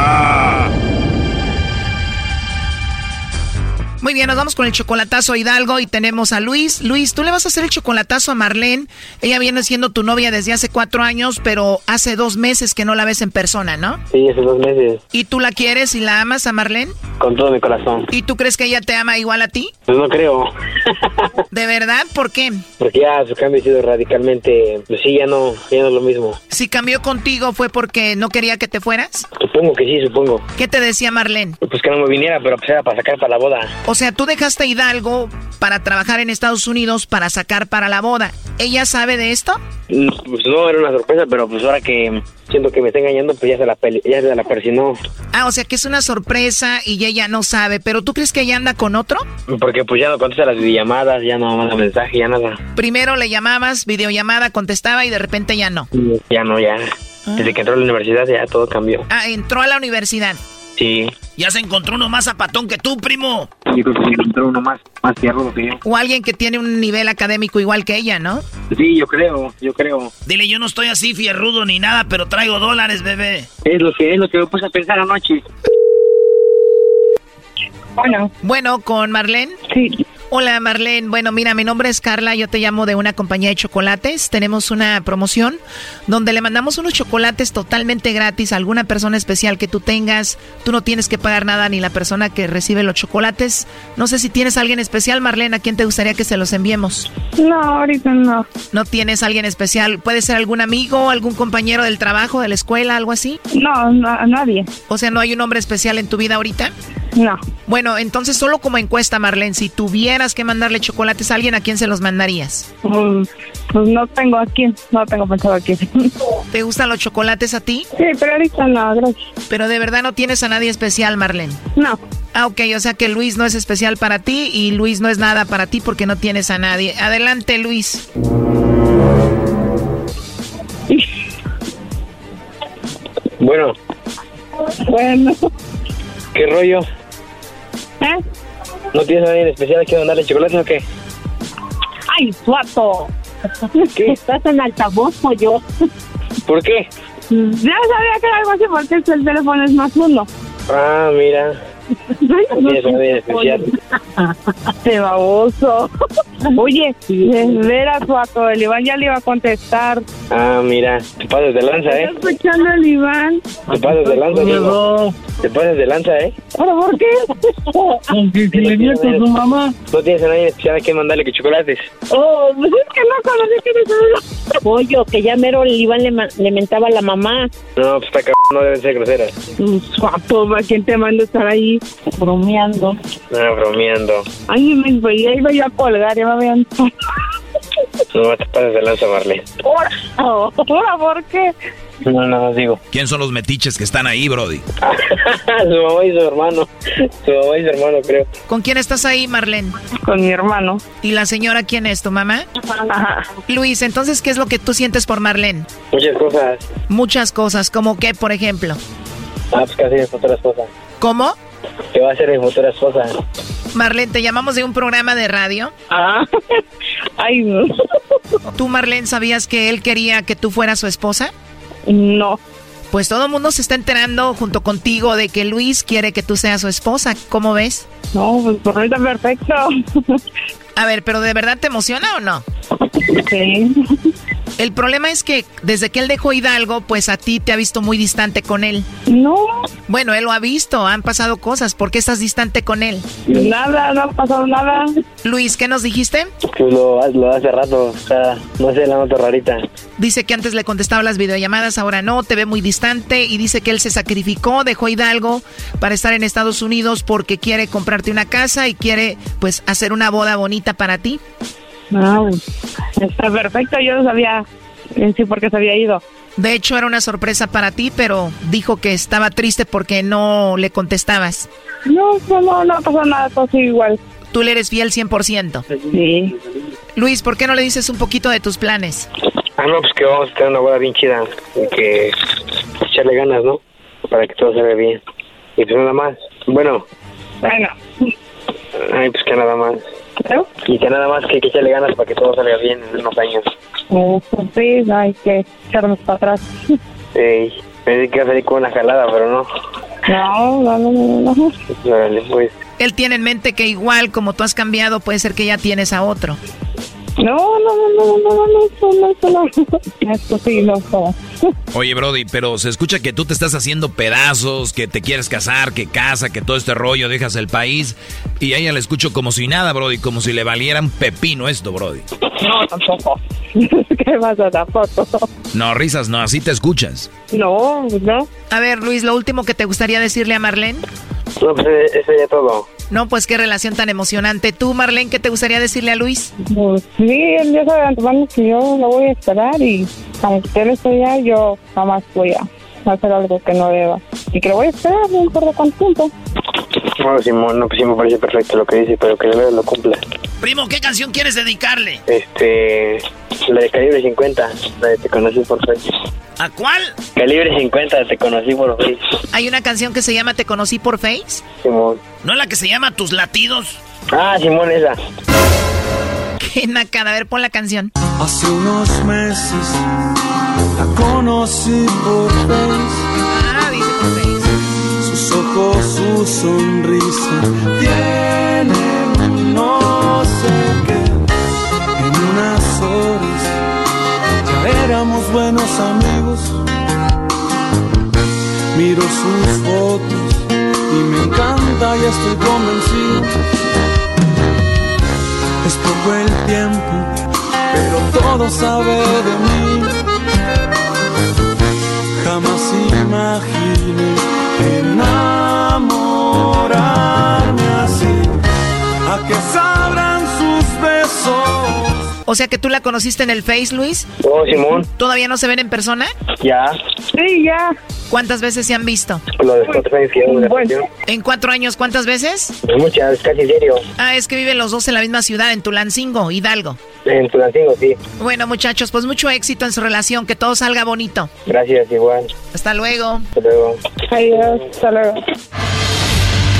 Muy bien, nos vamos con el chocolatazo a Hidalgo y tenemos a Luis. Luis, tú le vas a hacer el chocolatazo a Marlene. Ella viene siendo tu novia desde hace cuatro años, pero hace dos meses que no la ves en persona, ¿no? Sí, hace dos meses. ¿Y tú la quieres y la amas a Marlene? Con todo mi corazón. ¿Y tú crees que ella te ama igual a ti? Pues no creo. ¿De verdad? ¿Por qué? Porque ya su cambio ha sido radicalmente... Pues sí, ya no, ya no es lo mismo. Si cambió contigo fue porque no quería que te fueras. Supongo que sí, supongo. ¿Qué te decía Marlene? Pues que no me viniera, pero pues era para sacar para la boda. O sea, tú dejaste a Hidalgo para trabajar en Estados Unidos para sacar para la boda. ¿Ella sabe de esto? Mm, Pues no, era una sorpresa, pero pues ahora que siento que me está engañando, pues ya se la, ya se la persinó. Ah, o sea que es una sorpresa y ella no sabe, pero ¿tú crees que ella anda con otro? Porque pues ya no contesta las videollamadas, ya no manda mensaje, ya nada. Primero le llamabas, videollamada, contestaba y de repente ya no. Ya no, ya. Desde que entró a la universidad ya todo cambió. Ah, entró a la universidad. Sí. Ya se encontró uno más zapatón que tú, primo. Yo creo que sí encontró uno más, más fierro que yo. O alguien que tiene un nivel académico igual que ella, ¿no? Sí, yo creo, yo creo. Dile, yo no estoy así fierrudo ni nada, pero traigo dólares, bebé. Es lo que es lo que me puse a pensar anoche. Bueno. Bueno, ¿con Marlene? Sí. Hola Marlene, bueno mira, mi nombre es Carla, yo te llamo de una compañía de chocolates, tenemos una promoción donde le mandamos unos chocolates totalmente gratis a alguna persona especial que tú tengas, tú no tienes que pagar nada ni la persona que recibe los chocolates, no sé si tienes a alguien especial Marlene, ¿a quién te gustaría que se los enviemos? No, ahorita no. ¿No tienes a alguien especial? ¿Puede ser algún amigo, algún compañero del trabajo, de la escuela, algo así? No, no, a nadie. O sea, ¿no hay un hombre especial en tu vida ahorita? No. Bueno, entonces solo como encuesta, Marlene, si tuvieras que mandarle chocolates a alguien, ¿a quién se los mandarías? Mm, Pues no tengo a quién, no tengo pensado a quién. ¿Te gustan los chocolates a ti? Sí, pero ahorita no, gracias. Pero de verdad no tienes a nadie especial, Marlene. No. Ah, ok, o sea que Luis no es especial para ti y Luis no es nada para ti porque no tienes a nadie. Adelante, Luis. Bueno, Bueno. ¿qué rollo? ¿Eh? ¿No tienes a nadie en especial que mandarle chocolate o qué? ¡Ay, suato! ¿Qué? ¿Estás en altavoz o yo? ¿Por qué? Ya sabía que era algo así porque el teléfono es más uno. Ah, mira. ¡Qué baboso! Oye, de veras, suato, el Iván ya le iba a contestar. Ah, mira. Te pasas de lanza, ¿eh? ¿Estás escuchando el Iván? Te pasas de lanza, amigo. Te pasas de lanza, ¿eh? ¿Pero por qué? Aunque si le miento a su mamá. ¿No tienes a nadie especial a quien mandarle que chocolates? Oh, pues es que no conocí que eres Pollo, que ya mero el Iván le, le mentaba a la mamá. No, pues está cabrón, no deben ser groseras. Suato, ¿a quién te mando a estar ahí bromeando? No, bromeando. Ay, me veía, iba yo a colgar, ya me habían... No te pases de lanza, Marlene. Ahora, ahora, ¿por qué? No, no, digo. ¿Quién son los metiches que están ahí, Brody? su mamá y su hermano. Su mamá y su hermano, creo. ¿Con quién estás ahí, Marlene? Con mi hermano. ¿Y la señora quién es, tu mamá? Luis, entonces, ¿qué es lo que tú sientes por Marlene? Muchas cosas. Muchas cosas, como qué, por ejemplo. Ah, pues casi de futuras cosas. ¿Cómo? ¿Qué va a ser de futuras cosas? Marlene, te llamamos de un programa de radio. Ah, ay, no. ¿Tú, Marlene, sabías que él quería que tú fueras su esposa? No. Pues todo el mundo se está enterando junto contigo de que Luis quiere que tú seas su esposa. ¿Cómo ves? No, pues por ahorita perfecto. A ver, pero ¿de verdad te emociona o no? Sí. El problema es que desde que él dejó Hidalgo, pues a ti te ha visto muy distante con él. No. Bueno, él lo ha visto, han pasado cosas. ¿Por qué estás distante con él? Nada, no ha pasado nada. Luis, ¿qué nos dijiste? Lo, lo hace rato, o sea, no sé, la nota rarita. Dice que antes le contestaba las videollamadas, ahora no, te ve muy distante y dice que él se sacrificó, dejó Hidalgo para estar en Estados Unidos porque quiere comprarte una casa y quiere pues hacer una boda bonita para ti. No, está perfecto. Yo no sabía en sí por qué se había ido. De hecho, era una sorpresa para ti, pero dijo que estaba triste porque no le contestabas. No, no, no, no pasó nada, todo sigue igual. Tú le eres fiel 100%. Sí. Luis, ¿por qué no le dices un poquito de tus planes? Ah, no, pues que vamos a tener una boda bien chida y que echarle ganas, ¿no? Para que todo salga bien. Y pues nada más. Bueno. Bueno. Ay, pues que nada más. ¿Pero? Y que nada más que que echarle ganas para que todo salga bien en unos años. Pues sí, hay que echarnos para atrás. Ey, pensé que iba a salir con una jalada, pero no. No, no, no, no. no. Órale, pues. Él tiene en mente que igual como tú has cambiado, puede ser que ya tienes a otro. No, no, no, no, no, no, no, no, Esto sí, no, no. Oye, Brody, pero se escucha que tú te estás haciendo pedazos, que te quieres casar, que casa, que todo este rollo, dejas el país. Y a ella le escucho como si nada, Brody, como si le valieran pepino esto, Brody. No, tampoco. ¿Qué pasa tampoco? No, risas, no, así te escuchas. No, no. A ver, Luis, lo último que te gustaría decirle a Marlene. No, pues, eso ya todo. No, pues qué relación tan emocionante. ¿Tú, Marlene, qué te gustaría decirle a Luis? Pues sí, él ya sabe antemano que yo lo voy a esperar y aunque él esté allá, yo jamás voy a hacer algo que no deba. Y que lo voy a esperar, no importa cuánto. No, Simón, no, pues sí me parece perfecto lo que dice, pero que de verdad lo cumpla. Primo, ¿qué canción quieres dedicarle? Este, la de Calibre 50, la de Te conocí por Facebook. ¿A cuál? Calibre 50, Te conocí por Facebook. Hay una canción que se llama Te conocí por Face. Simón. ¿No es la que se llama Tus latidos? Ah, Simón, esa. Qué nacada. A ver, pon la canción. Hace unos meses la conocí por Face. Su sonrisa tienen no sé qué. En unas horas ya éramos buenos amigos. Miro sus fotos y me encanta, ya estoy convencido. Es poco el tiempo, pero todo sabe de mí. Jamás imaginé enamorarme así. A que sabrán sus besos. O sea que tú la conociste en el Face, Luis. Oh, Simón. ¿Todavía no se ven en persona? Ya. Sí, ya. ¿Cuántas veces se han visto? Lo de cuatro años que. ¿En cuatro años cuántas veces? Muchas, casi diario. Ah, es que viven los dos en la misma ciudad, en Tulancingo, Hidalgo. En Tulancingo, sí. Bueno, muchachos, pues mucho éxito en su relación, que todo salga bonito. Gracias, igual. Hasta luego. Hasta luego. Adiós, hasta luego.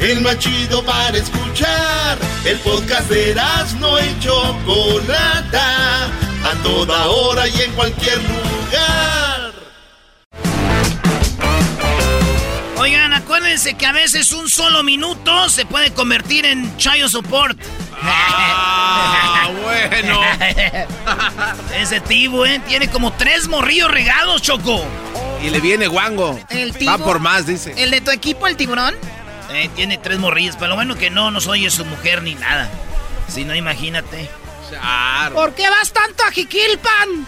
El más chido para escuchar. El podcast de no y Chocolata. A toda hora y en cualquier lugar. Oigan, acuérdense que a veces un solo minuto se puede convertir en chayo support. Ah, bueno. Ese tibu, ¿eh? Tiene como tres morrillos regados, Choco. Y le viene guango. El Va por más, dice. ¿El de tu equipo, el tiburón? Eh, tiene tres morrillos, pero lo bueno que no nos oye su mujer ni nada. Si no, imagínate. ¿Por qué vas tanto a Jiquilpan?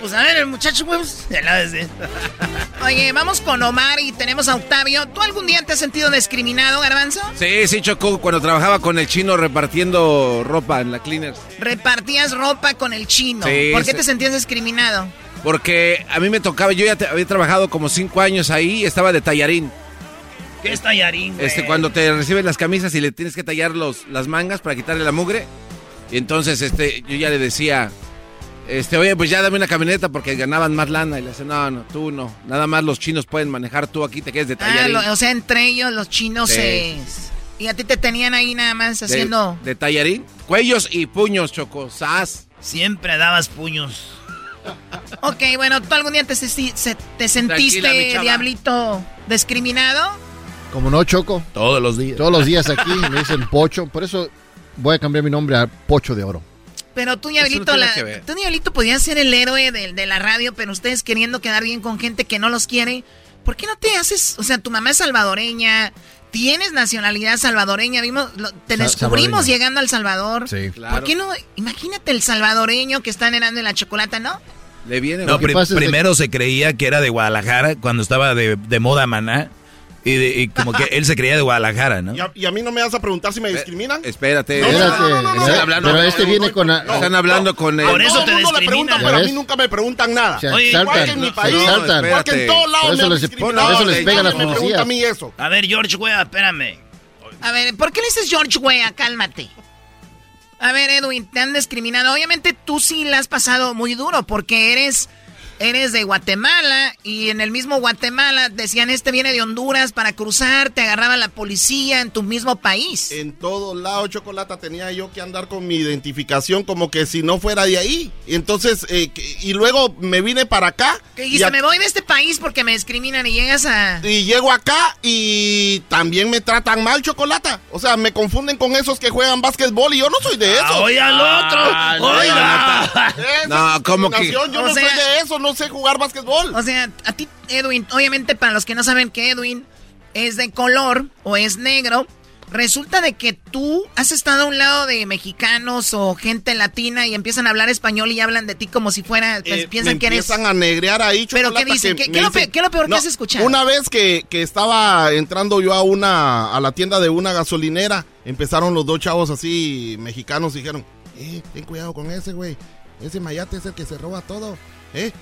Pues a ver, el muchacho, pues. ya la ves, eh. Oye, vamos con Omar y tenemos a Octavio. ¿Tú algún día te has sentido discriminado, Garbanzo? Sí, sí, chocó cuando trabajaba con el chino repartiendo ropa en la Cleaners. Repartías ropa con el chino. Sí, ¿Por qué sí. te sentías discriminado? Porque a mí me tocaba, yo ya te- había trabajado como cinco años ahí, estaba de tallarín. ¿Qué es tallarín, güey? Este, cuando te reciben las camisas y le tienes que tallar los, las mangas para quitarle la mugre. Y entonces, este, yo ya le decía, este, oye, pues ya dame una camioneta porque ganaban más lana. Y le decía, no, no, tú no. Nada más los chinos pueden manejar, tú aquí te quedes de Ah, tallarín. lo- o sea, entre ellos los chinos Sí. se... Y a ti te tenían ahí nada más De- haciendo... De, tallarín. Cuellos y puños, chocosas. Siempre dabas puños. Ok, bueno, ¿tú algún día te, se- te sentiste, Tranquila, diablito, discriminado? Como no, Choco. Todos los días. Todos los días aquí me dicen Pocho. Por eso voy a cambiar mi nombre a Pocho de Oro. Pero tú, Diablito, no tú, Diablito, podías ser el héroe de, de la radio, pero ustedes queriendo quedar bien con gente que no los quiere. ¿Por qué no te haces? O sea, tu mamá es salvadoreña, tienes nacionalidad salvadoreña, vimos, lo- te Sa- descubrimos salvadoreña. llegando al Salvador. Sí. ¿Por qué no? Imagínate el salvadoreño que está en la chocolata, ¿no? Le viene. No, pri- primero se creía que era de Guadalajara cuando estaba de, de moda Maná. Y, de- y como que él se creía de Guadalajara, ¿no? Y a, y a mí no me vas a preguntar si me discriminan. Espérate. No, no, no, Espérate, no, no, no, pero- no, no, pero no, este no, viene no, con... no, a- no, Están hablando con él. todo el mundo le preguntan, ¿Ya pero a mí nunca me preguntan nada. Se Igual saltan, que en mi país, saltan. igual que en todos lados Por eso me han les- discriminado. por eso les pegan las policías. a mí eso. A ver, George, güey, espérame. A ver, ¿por qué le dices George Wea? Cálmate. A ver, Edwin, te han discriminado. Obviamente tú sí la has pasado muy duro porque eres, eres de Guatemala y en el mismo Guatemala decían este viene de Honduras para cruzar, te agarraba la policía en tu mismo país. En todos lados, Chocolata, tenía yo que andar con mi identificación como que si no fuera de ahí. Y entonces, eh, que- y luego me vine para acá. Que y a- me voy de este país porque me discriminan y llegas a... Y llego acá y también me tratan mal, Chocolata. O sea, me confunden con esos que juegan básquetbol y yo no soy de esos. Ah, oye al otro, Ah, oiga. No, ¿cómo que? discriminación, Yo O no sea- soy de eso, no sé jugar básquetbol. O sea, a ti, Edwin, obviamente para los que no saben que Edwin es de color o es negro, resulta de que tú has estado a un lado de mexicanos o gente latina y empiezan a hablar español y hablan de ti como si fuera, pues, Eh, piensan me que eres... empiezan a negrear ahí, ¿Pero qué dicen? que ¿Qué- me qué lo dicen- pe- qué lo peor que has escuchado? Una vez que, que estaba entrando yo a una a la tienda de una gasolinera, empezaron los dos chavos así mexicanos y dijeron, eh, ten cuidado con ese, güey. Ese mayate es el que se roba todo, ¿eh?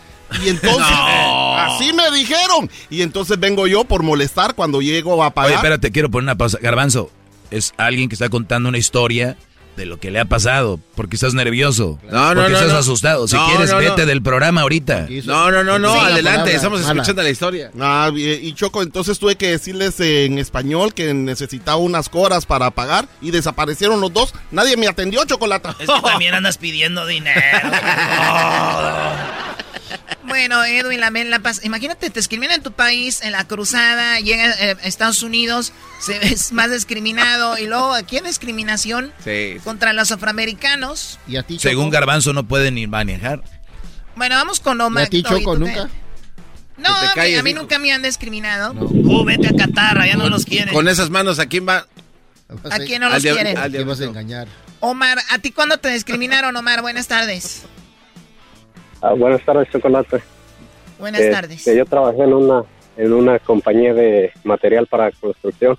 Y entonces, No. así me dijeron. Y entonces vengo yo por molestar cuando llego a pagar. Oye, espérate, quiero poner una pausa. Garbanzo, es alguien que está contando una historia de lo que le ha pasado. Porque estás nervioso. No, no, porque no, estás no. asustado. Si No, quieres, no, no. vete del programa ahorita. No, no, no, no, Sí, adelante, estamos escuchando la historia. Ah, y, y Choco, entonces tuve que decirles en español que necesitaba unas coras para pagar y desaparecieron los dos. Nadie me atendió, Chocolata. Es que también andas pidiendo dinero. Bueno, Edwin, la, la paz. Imagínate, te discriminan en tu país, en la cruzada, llega eh, a Estados Unidos, se es más discriminado y luego aquí hay discriminación Sí. contra los afroamericanos. ¿Y a ti, Según Choco? Garbanzo no puede ni manejar. Bueno, vamos con ¿Y Omar. a ti, Choco, nunca? No, a mí- calles, a mí hijo. nunca me han discriminado. Uh, vete a Qatar, ya no los quieren. Con esas manos, ¿a quién va? ¿A quién no los quieren? al ¿Qué vas a engañar? Omar, ¿a ti cuándo te discriminaron, Omar? Buenas tardes. Ah, buenas tardes, Chocolate. Buenas Eh, tardes. yo trabajé en una en una compañía de material para construcción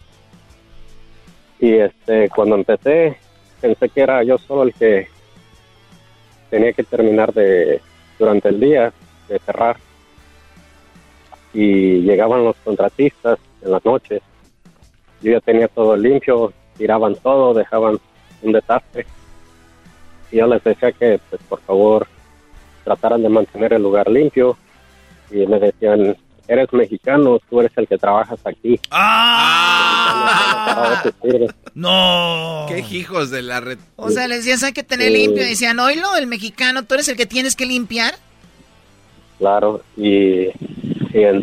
y este cuando empecé pensé que era yo solo el que tenía que terminar de durante el día de cerrar y llegaban los contratistas en las noches yo ya tenía todo limpio tiraban todo dejaban un desastre y yo les decía que pues por favor trataran de mantener el lugar limpio y me decían, eres mexicano, tú eres el que trabajas aquí. ¡Ah! No. Qué hijos de la red. O sea, les decías, hay que tener Sí. limpio. Y decían, oílo, el mexicano, tú eres el que tienes que limpiar. Claro, y, y,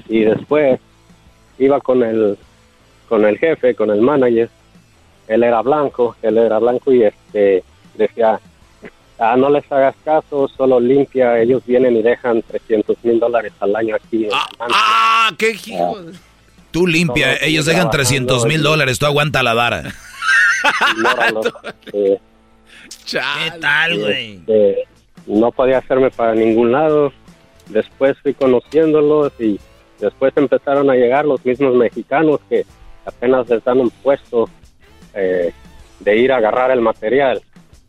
y después iba con el, con el jefe, con el manager, él era blanco, él era blanco y este decía, ah, no les hagas caso, solo limpia, ellos vienen y dejan 300 mil dólares al año aquí. en Atlanta". Ah, qué hijo. Tú limpia, ellos dejan trabajando 300 mil dólares, tú aguanta la vara. Ignóralo. Eh, ¿Qué tal, güey? este, no podía hacerme para ningún lado. Después fui conociéndolos y después empezaron a llegar los mismos mexicanos que apenas les dan un puesto eh, de ir a agarrar el material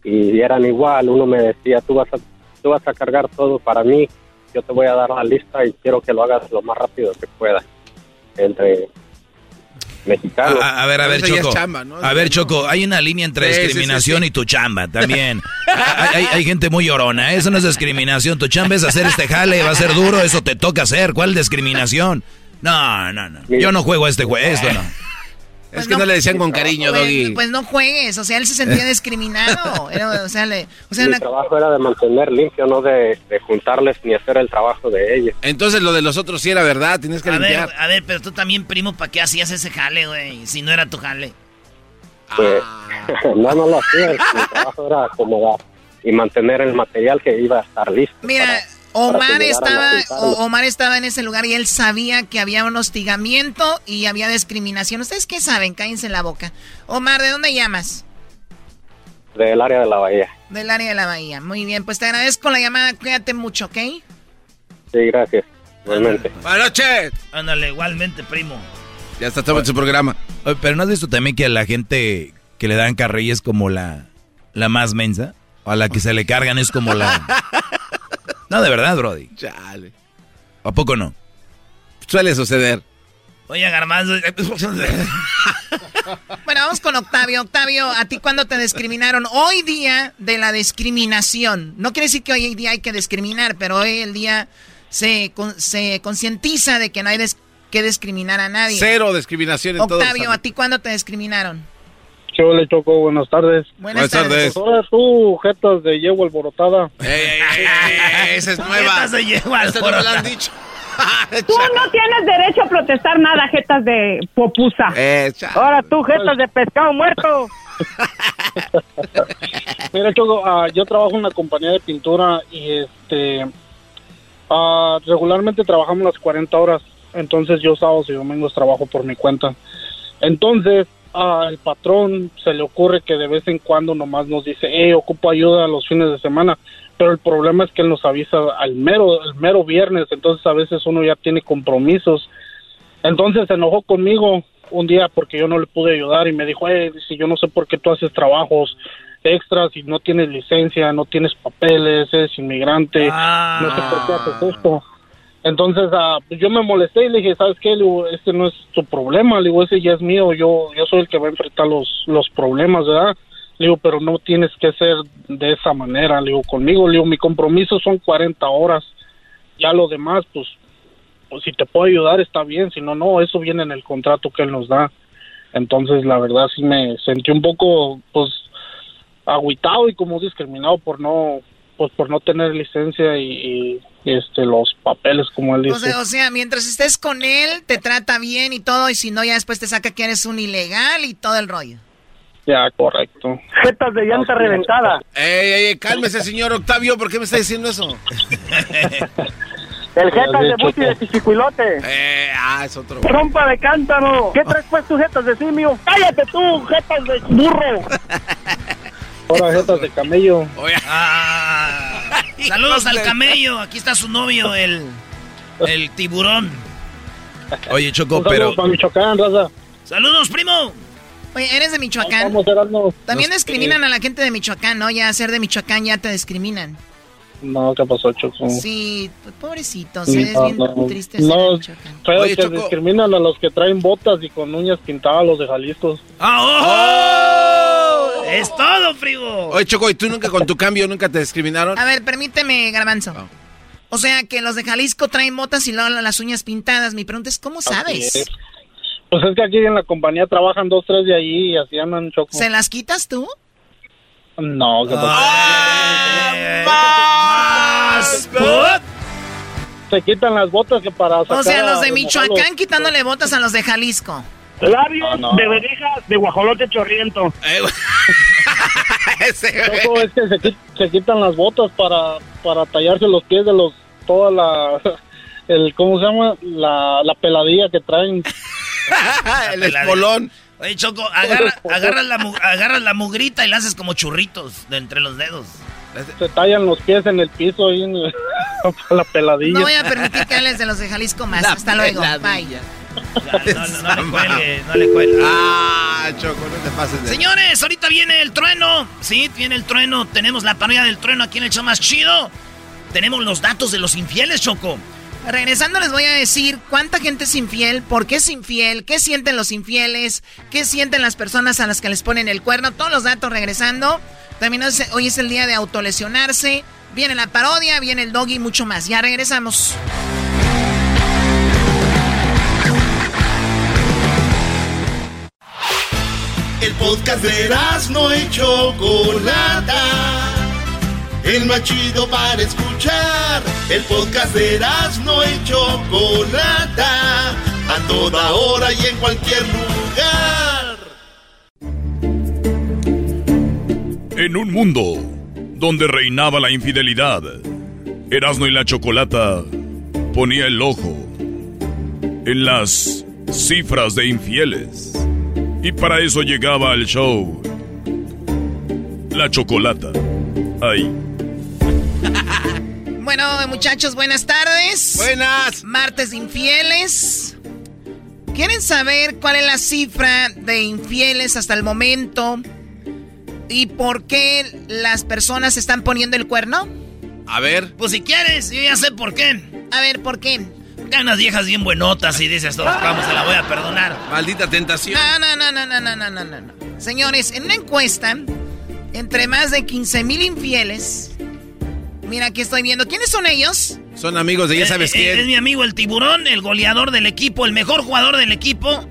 y eran igual. Uno me decía, tú vas a, tú vas a cargar todo para mí, yo te voy a dar la lista y quiero que lo hagas lo más rápido que pueda. Entre mexicanos. A, a ver, a ver, Eso Choco. chamba, ¿no? A ver, Choco, hay una línea entre Sí, sí, sí, discriminación sí. y tu chamba también. hay, hay- hay gente muy llorona, ¿eh? eso no es discriminación. Tu chamba es hacer este jale, va a ser duro, eso te toca hacer. ¿Cuál discriminación? No, no, no. Yo no juego a este juego, esto no. Es que no le decían con cariño, Pues, Doggy. pues no juegues, o sea, él se sentía discriminado. Era- o sea, le, o sea, Mi una- trabajo era de mantener limpio, no de, de juntarles ni hacer el trabajo de ellos. Entonces lo de los otros sí era verdad, tienes que A ver, limpiar. a ver, pero tú también, primo, ¿para qué hacías ese jale, güey? Si no era tu jale. Pues, Ah. no, no lo hacía. Mi trabajo era acomodar y mantener el material que iba a estar listo. mira, para Omar estaba, Omar estaba en ese lugar y él sabía que había un hostigamiento y había discriminación. ¿Ustedes qué saben? Cállense la boca. Omar, ¿de dónde llamas? Del área de la bahía. Del área de la bahía. Muy bien, pues te agradezco la llamada. Cuídate mucho, ¿ok? Sí, gracias. Igualmente. Buenas noches. Ándale, igualmente, primo. Ya está todo en su programa. Oye, Pero ¿no has visto también que a la gente que le dan carrilla es como la, la más mensa? O a la que se le cargan es como la... No, de verdad, Brody. Chale. ¿A poco no? Suele suceder. Oye, Garbanzo. Bueno, vamos con Octavio. Octavio, ¿a ti cuándo te discriminaron? Hoy día de la discriminación. No quiere decir que hoy día hay que discriminar, pero hoy el día se, con- se concientiza de que no hay des- que discriminar a nadie. Cero discriminación en Octavio, ¿a ti cuándo te discriminaron? Yo le choco, buenas tardes. Buenas Buenas tardes. tardes. Pues ahora tú, jetas de yegua alborotada. Esa es nueva. Esa se lleva Esta no me la han dicho. Tú no tienes derecho a protestar nada, jetas de popusa. Eh, Ahora tú, jetas de pescado muerto. Mira, Choco, ah, yo trabajo en una compañía de pintura y este ah, regularmente trabajamos las 40 horas, entonces yo sábados y domingos trabajo por mi cuenta. Entonces, ah, el patrón se le ocurre que de vez en cuando nomás nos dice, hey, ocupo ayuda los fines de semana, pero el problema es que él nos avisa al mero, el mero viernes, entonces a veces uno ya tiene compromisos. Entonces se enojó conmigo un día porque yo no le pude ayudar y me dijo, hey, si yo no sé por qué tú haces trabajos extras y no tienes licencia, no tienes papeles, eres inmigrante, no sé por qué haces esto. Entonces pues yo me molesté y le dije, ¿sabes qué? Le digo, este no es tu problema, le digo, ese ya es mío, yo, yo soy el que va a enfrentar los, los problemas, ¿verdad? Le digo, pero no tienes que ser de esa manera, le digo, conmigo, le digo, mi compromiso son 40 horas, ya lo demás, pues, pues si te puedo ayudar está bien, si no, no, eso viene en el contrato que él nos da. Entonces, la verdad sí me sentí un poco, pues, agüitado y como discriminado por no, pues por no tener licencia y, y, este los papeles como él O dice. sea, o sea, mientras estés con él, te trata bien y todo, y si no, ya después te saca que eres un ilegal y todo el rollo. Ya, correcto. Jetas de llanta reventada. Ey, ey, ey, cálmese, señor Octavio, ¿por qué me está diciendo eso? El jetas de buti de pichicuilote. Eh, ah, es otro. Trompa de cántaro. ¿Qué traes pues tus jetas de simio? Cállate tú, jetas de burro. Ahora jetas de camello. Ah, saludos al camello. Aquí está su novio, el, el tiburón. Oye, Choco, pero... para Michoacán, raza. Saludos, primo. Oye, ¿eres de Michoacán? Vamos, Erasmo. También discriminan a la gente de Michoacán, ¿no? Ya ser de Michoacán ya te discriminan. No, ¿qué pasó, Choco? Sí, pobrecitos, es No, bien no, triste ser no, de Michoacán. feo Oye, que Choco. discriminan a los que traen botas y con uñas pintadas, los de Jalisco. ¡Ah, oh! Es todo, frigo. Oye, Choco, ¿y tú nunca con tu cambio nunca te discriminaron? A ver, permíteme, Garbanzo. O sea, que los de Jalisco traen botas y luego las uñas pintadas. Mi pregunta es, ¿cómo sabes? es. Pues es que aquí en la compañía trabajan dos, tres de allí y así andan, Choco. ¿Se las quitas tú? No, ¿qué pasó? ¡Más! ¡Put! Se quitan las botas que para sacar O sea, los de. Michoacán quitándole botas a los de Jalisco. Labios no. de verijas de guajolote chorriento. Eh, güey. Ese, güey. Choco, es que se, qui- se quitan las botas para, para tallarse los pies de los, toda la, el, ¿cómo se llama? La, la peladilla que traen. El espolón. Oye, Choco, agarra, agarra, la, mu- agarra la mugrita y la haces como churritos de entre los dedos. Se tallan los pies en el piso ahí en el- la peladilla. No voy a permitir que hables de los de Jalisco más. La Hasta luego. peladilla. Bye. No, no, no le cuelgue, no le cuelgue. Ah, Choco, no te pases de... Señores, ahorita viene el trueno. Sí, viene el trueno. Tenemos la parodia del trueno aquí en el show más chido. tenemos los datos de los infieles, Choco. Regresando les voy a decir cuánta gente es infiel, por qué es infiel, qué sienten los infieles, qué sienten las personas a las que les ponen el cuerno, todos los datos regresando. También hoy es el día de autolesionarse, viene la parodia, viene el doggy y mucho más. Ya regresamos. El podcast de no hecho Chocolata el más chido para escuchar. El podcast de no y Chocolata, a toda hora y en cualquier lugar. En un mundo donde reinaba la infidelidad, Erasmo y la Chocolata ponía el ojo en las cifras de infieles. Y para eso llegaba al show La Chocolata. Ahí bueno, muchachos, buenas tardes. Buenas. Martes infieles. ¿Quieren saber cuál es la cifra de infieles hasta el momento? ¿Y por qué las personas están poniendo el cuerno? A ver. Pues si quieres, yo ya sé por qué. A ver, ¿por qué? Hay unas viejas bien buenotas y dices, todos, vamos, se la voy a perdonar. Maldita tentación. No, no, no, no, no, no, no, no. no Señores, en una encuesta, entre más de 15 mil infieles. Mira, aquí estoy viendo. ¿Quiénes son ellos? Son amigos de ya eh, sabes eh, quién. Es mi amigo el tiburón, el goleador del equipo, el mejor jugador del equipo.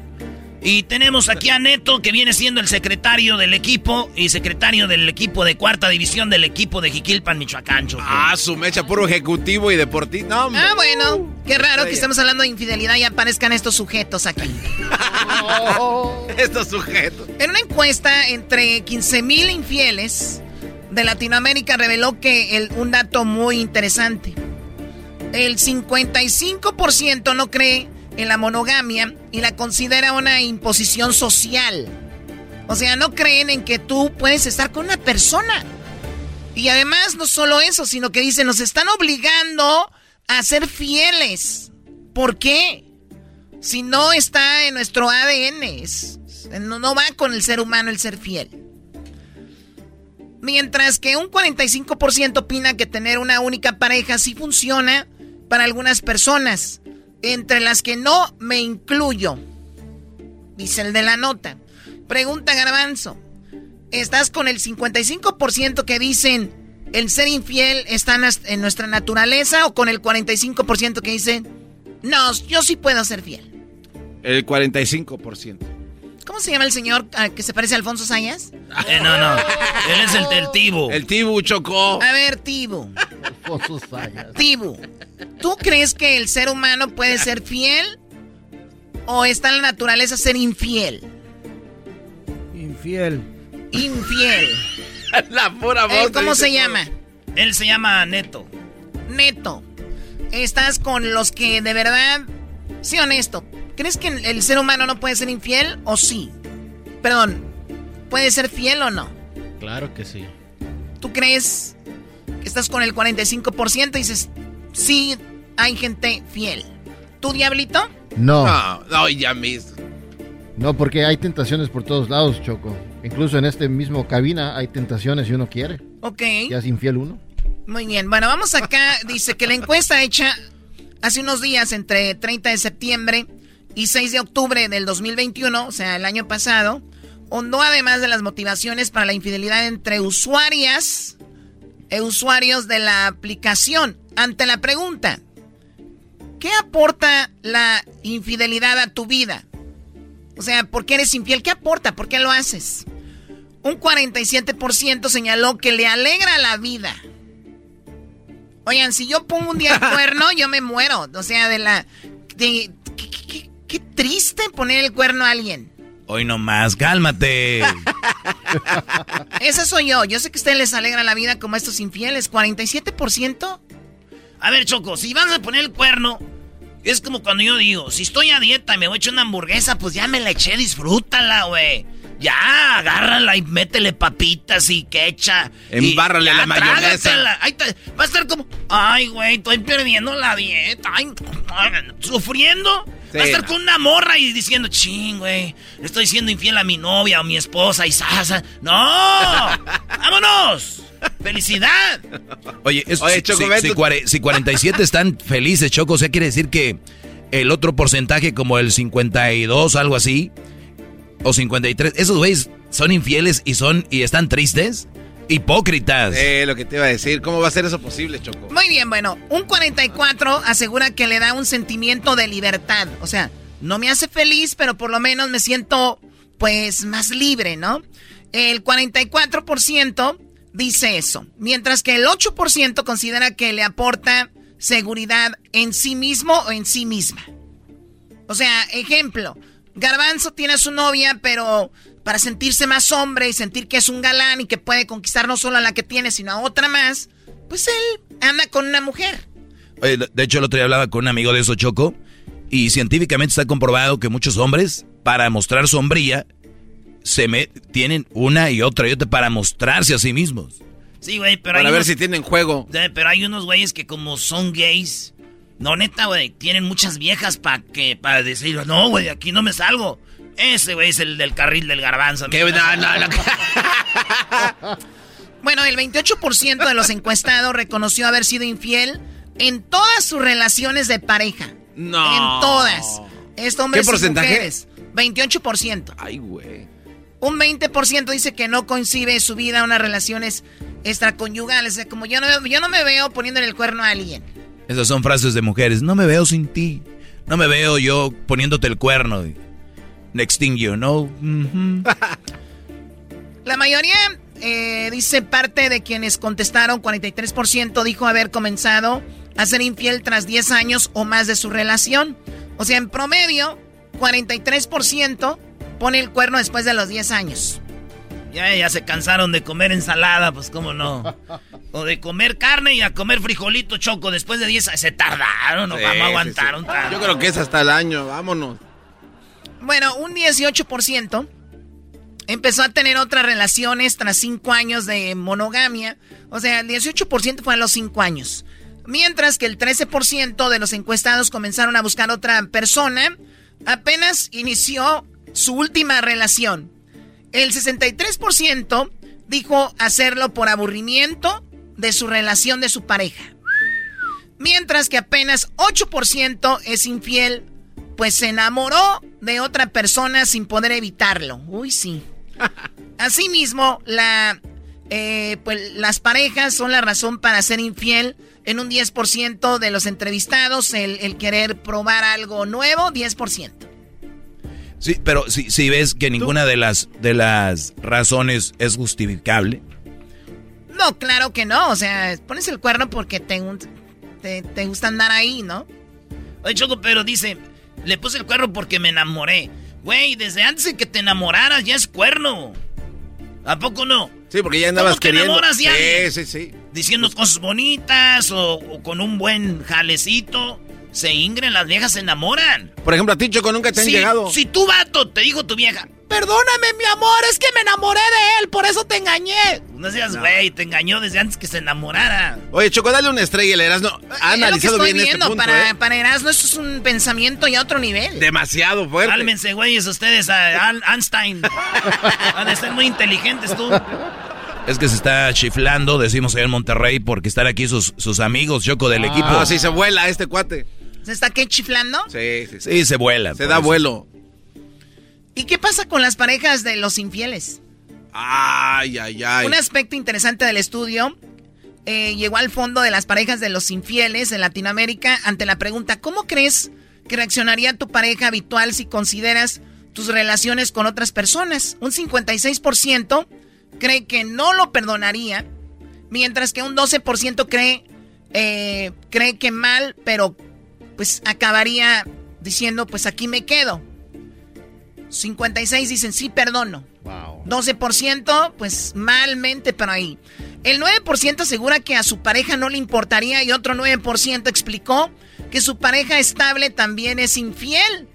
Y tenemos aquí a Neto, que viene siendo el secretario del equipo y secretario del equipo de cuarta división del equipo de Jiquilpan, Michoacán. Ah, su mecha, puro ejecutivo y deportivo. ah, bueno. Qué raro que estemos hablando de infidelidad y aparezcan estos sujetos aquí. estos sujetos. En una encuesta entre 15 mil infieles de Latinoamérica reveló que el, un dato muy interesante. El 55% no cree en la monogamia y la considera una imposición social. O sea, no creen en que tú puedes estar con una persona. Y además, no solo eso, sino que dicen, nos están obligando a ser fieles. ¿Por qué? Si no está en nuestro ADN, no, no va con el ser humano el ser fiel. Mientras que un 45% opina que tener una única pareja sí funciona para algunas personas, entre las que no me incluyo. Dice el de la nota. Pregunta Garbanzo. ¿Estás con el 55% que dicen el ser infiel está en nuestra naturaleza o con el 45% que dicen no, yo sí puedo ser fiel? El 45%. ¿Cómo se llama el señor que se parece a Alfonso Sayas? Eh, no, no. Él es el del Tibu. El Tibu chocó. A ver, Tibu. Alfonso Sayas. Tibu, ¿tú crees que el ser humano puede ser fiel? ¿O está en la naturaleza ser infiel? Infiel. Infiel. la pura voz. ¿Cómo se llama? Él se llama Neto. Neto. ¿Estás con los que de verdad... Sí, honesto. ¿Crees que el ser humano no puede ser infiel o sí? Perdón, ¿puede ser fiel o no? Claro que sí. ¿Tú crees que estás con el 45% y dices, sí, hay gente fiel? ¿Tú, Diablito? No. No, no, ya mismo. No, porque hay tentaciones por todos lados, Choco. Incluso en este mismo cabina hay tentaciones y uno quiere. Ok. Ya es infiel uno. Muy bien. Bueno, vamos acá. Dice que la encuesta hecha hace unos días, entre 30 de septiembre y 6 de octubre del 2021, o sea, el año pasado, hondó además de las motivaciones para la infidelidad entre usuarias e usuarios de la aplicación. Ante la pregunta, ¿qué aporta la infidelidad a tu vida? O sea, ¿por qué eres infiel? ¿Qué aporta? ¿Por qué lo haces? Un 47% señaló que le alegra la vida. Oigan, si yo pongo un día el cuerno, yo me muero. O sea, de la... Qué triste poner el cuerno a alguien. Hoy nomás, cálmate. Ese soy yo. Yo sé que a ustedes les alegra la vida como estos infieles. ¿47%? A ver, Choco, si vas a poner el cuerno, es como cuando yo digo, si estoy a dieta y me voy a echar una hamburguesa, pues ya me la eché, disfrútala, güey. Ya, agárrala y métele papitas y quecha. Embárrale la mayonesa. va a estar como, ay, güey, estoy perdiendo la dieta. Ay, sufriendo. Va a estar con una morra y diciendo, ching, güey, estoy siendo infiel a mi novia o mi esposa y sasa. ¡No! ¡Vámonos! ¡Felicidad! Oye, si, 47 están felices, Choco, o sea, quiere decir que el otro porcentaje, como el 52, algo así, o 53, esos güeyes son infieles y son y están tristes. Hipócritas. Eh, lo que te iba a decir. ¿Cómo va a ser eso posible, Choco? Muy bien, bueno. Un 44 asegura que le da un sentimiento de libertad. O sea, no me hace feliz, pero por lo menos me siento, pues, más libre, ¿no? El 44% dice eso. Mientras que el 8% considera que le aporta seguridad en sí mismo o en sí misma. O sea, ejemplo. Garbanzo tiene a su novia, pero para sentirse más hombre y sentir que es un galán y que puede conquistar no solo a la que tiene, sino a otra más, pues él anda con una mujer. de hecho, el otro día hablaba con un amigo de eso, Choco, y científicamente está comprobado que muchos hombres, para mostrar sombría, se me, tienen una y otra y otra para mostrarse a sí mismos. Sí, güey, pero Para ver si tienen juego. Pero hay unos güeyes que como son gays, no, neta, güey, tienen muchas viejas para que, para decir, no, güey, aquí no me salgo. Ese, güey, es el del carril del garbanzo. bueno, el 28% de los encuestados reconoció haber sido infiel en todas sus relaciones de pareja. No. En todas. Esto hombres ¿Qué porcentaje? Y mujeres. 28%. Ay, güey. Un 20% dice que no coincide su vida a unas relaciones extraconyugales. O sea, como yo no, yo no me veo poniéndole el cuerno a alguien. Esas son frases de mujeres. No me veo sin ti. No me veo yo poniéndote el cuerno. Next thing you know. La mayoría eh, dice parte de quienes contestaron, 43% dijo haber comenzado a ser infiel tras 10 años o más de su relación. O sea, en promedio, 43% pone el cuerno después de los 10 años. Ya, ya se cansaron de comer ensalada, pues cómo no. O de comer carne y a comer frijolito choco después de 10 Se tardaron, no vamos a aguantar un Yo creo que es hasta el año, vámonos. Bueno, un 18% empezó a tener otras relaciones tras 5 años de monogamia. O sea, el 18% fue a los 5 años. Mientras que el 13% de los encuestados comenzaron a buscar otra persona, apenas inició su última relación. El 63% dijo hacerlo por aburrimiento de su relación de su pareja. Mientras que apenas 8% es infiel, pues se enamoró de otra persona sin poder evitarlo. Uy, sí. Asimismo, la, eh, pues, las parejas son la razón para ser infiel. En un 10% de los entrevistados, el, el querer probar algo nuevo, 10%. Sí, pero si, si ves que ninguna de las, de las razones es justificable. No, claro que no. O sea, pones el cuerno porque te, te, gusta andar ahí, ¿no? Oye, Choco, pero dice, le puse el cuerno porque me enamoré. Güey, desde antes de que te enamoraras ya es cuerno. ¿A poco no? Sí, porque ya andabas ¿Cómo te queriendo. enamoras ya? Sí, sí, sí. Diciendo cosas bonitas o, o con un buen jalecito se ingren, las viejas se enamoran. Por ejemplo, a ti, Choco, nunca te han llegado. Si tú, vato, te dijo tu vieja, perdóname, mi amor, es que me enamoré de él, por eso te engañé. No seas güey, te engañó desde antes que se enamorara. Oye, Choco, dale una estrella, el Erasmo. Ha analizado bien este punto, para, ¿eh? para Erasmo eso es un pensamiento ya a otro nivel. Demasiado fuerte. Cálmense, güeyes, ustedes, a Einstein. Han de ser muy inteligentes tú. Es que se está chiflando, decimos allá en Monterrey, porque están aquí sus, sus amigos, Choco, del equipo. Ah, sí, se vuela este cuate. ¿Se está qué chiflando? Sí, sí, sí. Sí, se vuela. Se da vuelo. ¿Y qué pasa con las parejas de los infieles? Ay, ay, ay. Un aspecto interesante del estudio eh, llegó al fondo de las parejas de los infieles en Latinoamérica ante la pregunta, ¿cómo crees que reaccionaría tu pareja habitual si consideras tus relaciones con otras personas? Un 56% cree que no lo perdonaría, mientras que un 12% cree, eh, cree que mal, pero pues acabaría diciendo, pues aquí me quedo. 56 dicen, sí, perdono. 12%, pues malmente, pero ahí. El 9% asegura que a su pareja no le importaría y otro 9% explicó que su pareja estable también es infiel.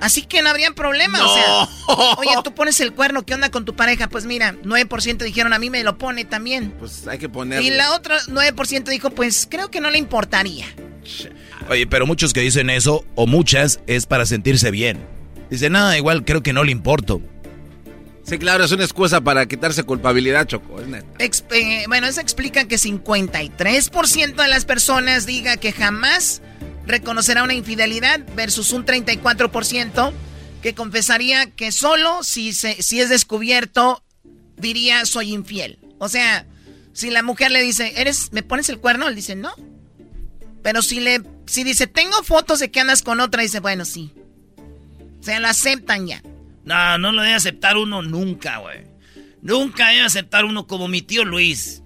Así que no habría problema, o sea. Oye, tú pones el cuerno, ¿qué onda con tu pareja? Pues mira, 9% dijeron a mí me lo pone también. Pues hay que ponerlo. Y la otra 9% dijo, pues creo que no le importaría. Oye, pero muchos que dicen eso, o muchas, es para sentirse bien. Dicen, nada, igual creo que no le importo. Sí, claro, es una excusa para quitarse culpabilidad, Choco. Eh, bueno, eso explica que 53% de las personas diga que jamás reconocerá una infidelidad versus un 34% que confesaría que solo si, se, si es descubierto diría soy infiel. O sea, si la mujer le dice, ¿eres, me pones el cuerno? Él dice, no. Pero si le, si dice, tengo fotos de que andas con otra, dice, bueno, sí. O sea, lo aceptan ya. No, no lo debe aceptar uno nunca, güey. Nunca debe aceptar uno como mi tío Luis.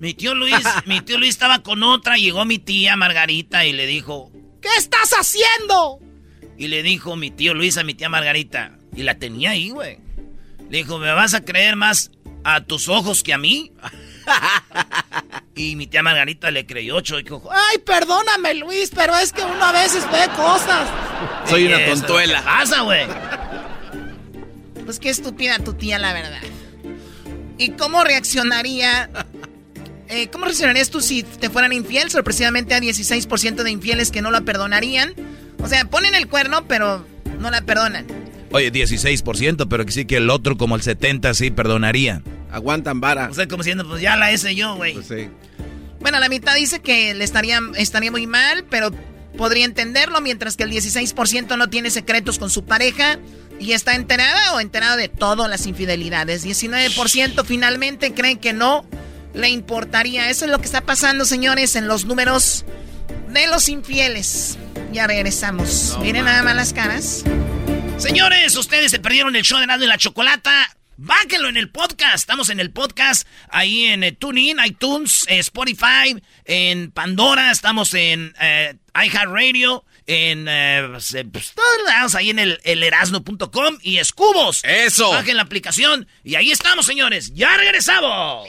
Mi tío Luis, mi tío Luis estaba con otra, llegó mi tía Margarita y le dijo, ¿qué estás haciendo? Y le dijo mi tío Luis a mi tía Margarita, y la tenía ahí, güey. Le dijo, ¿me vas a creer más a tus ojos que a mí? y mi tía Margarita le creyó, ocho y dijo, ay, perdóname Luis, pero es que uno a veces ve cosas. Soy una tontuela. ¿Qué pasa, güey? Pues qué estúpida tu tía, la verdad. ¿Y cómo reaccionaría? Eh, ¿Cómo reaccionarías tú si te fueran infiel? Sorpresivamente a 16% de infieles que no la perdonarían. O sea, ponen el cuerno, pero no la perdonan. Oye, 16%, pero que sí que el otro, como el 70%, sí perdonaría. Aguantan vara. O sea, como diciendo, pues ya la hice yo, güey. Pues sí. Bueno, la mitad dice que le estaría, estaría muy mal, pero podría entenderlo, mientras que el 16% no tiene secretos con su pareja y está enterada o enterado de todas las infidelidades. 19% finalmente creen que no le importaría. Eso es lo que está pasando, señores, en los números de los infieles. Ya regresamos. Miren nada más las caras. Señores, ustedes se perdieron el show de Nando y la Chocolata. Báquenlo en el podcast. Estamos en el podcast ahí en eh, TuneIn, iTunes, eh, Spotify, en Pandora. Estamos en eh, iHeartRadio en eh, pues, pues, todos ahí en el, erasno.com y escubos. Eso. Bajen la aplicación y ahí estamos, señores. Ya regresamos.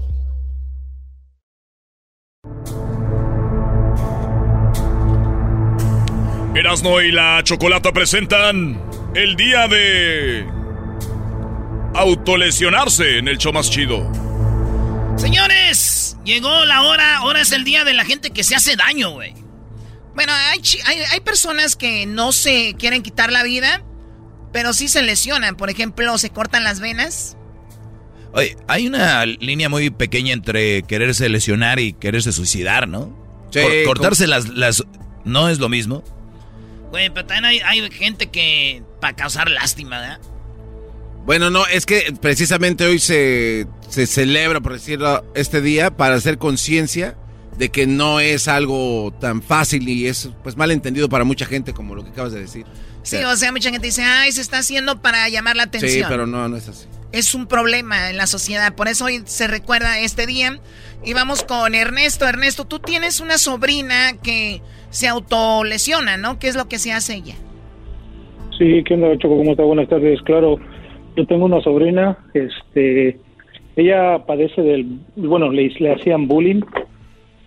Erasno y la Chocolata presentan el día de autolesionarse en el show más chido. Señores, llegó la hora, ahora es el día de la gente que se hace daño, güey. Bueno, hay, hay, personas que no se quieren quitar la vida, pero sí se lesionan. Por ejemplo, se cortan las venas. Oye, hay una línea muy pequeña entre quererse lesionar y quererse suicidar, ¿no? Sí, cortarse las, las... ¿No es lo mismo? Güey, pero también hay, gente que. para causar lástima, ¿verdad? Bueno, no, es que precisamente hoy se, se celebra, por decirlo, este día para hacer conciencia de que no es algo tan fácil y es pues mal entendido para mucha gente como lo que acabas de decir. Sí, o sea, mucha gente dice, ay, se está haciendo para llamar la atención. Sí, pero no, no es así. Es un problema en la sociedad, por eso hoy se recuerda este día. Y vamos con Ernesto. Ernesto, tú tienes una sobrina que se autolesiona, ¿no? ¿Qué es lo que se hace ella? Sí, ¿qué onda, Choco? ¿Cómo está? Buenas tardes. Claro, yo tengo una sobrina, este, ella padece del, bueno, le, hacían bullying,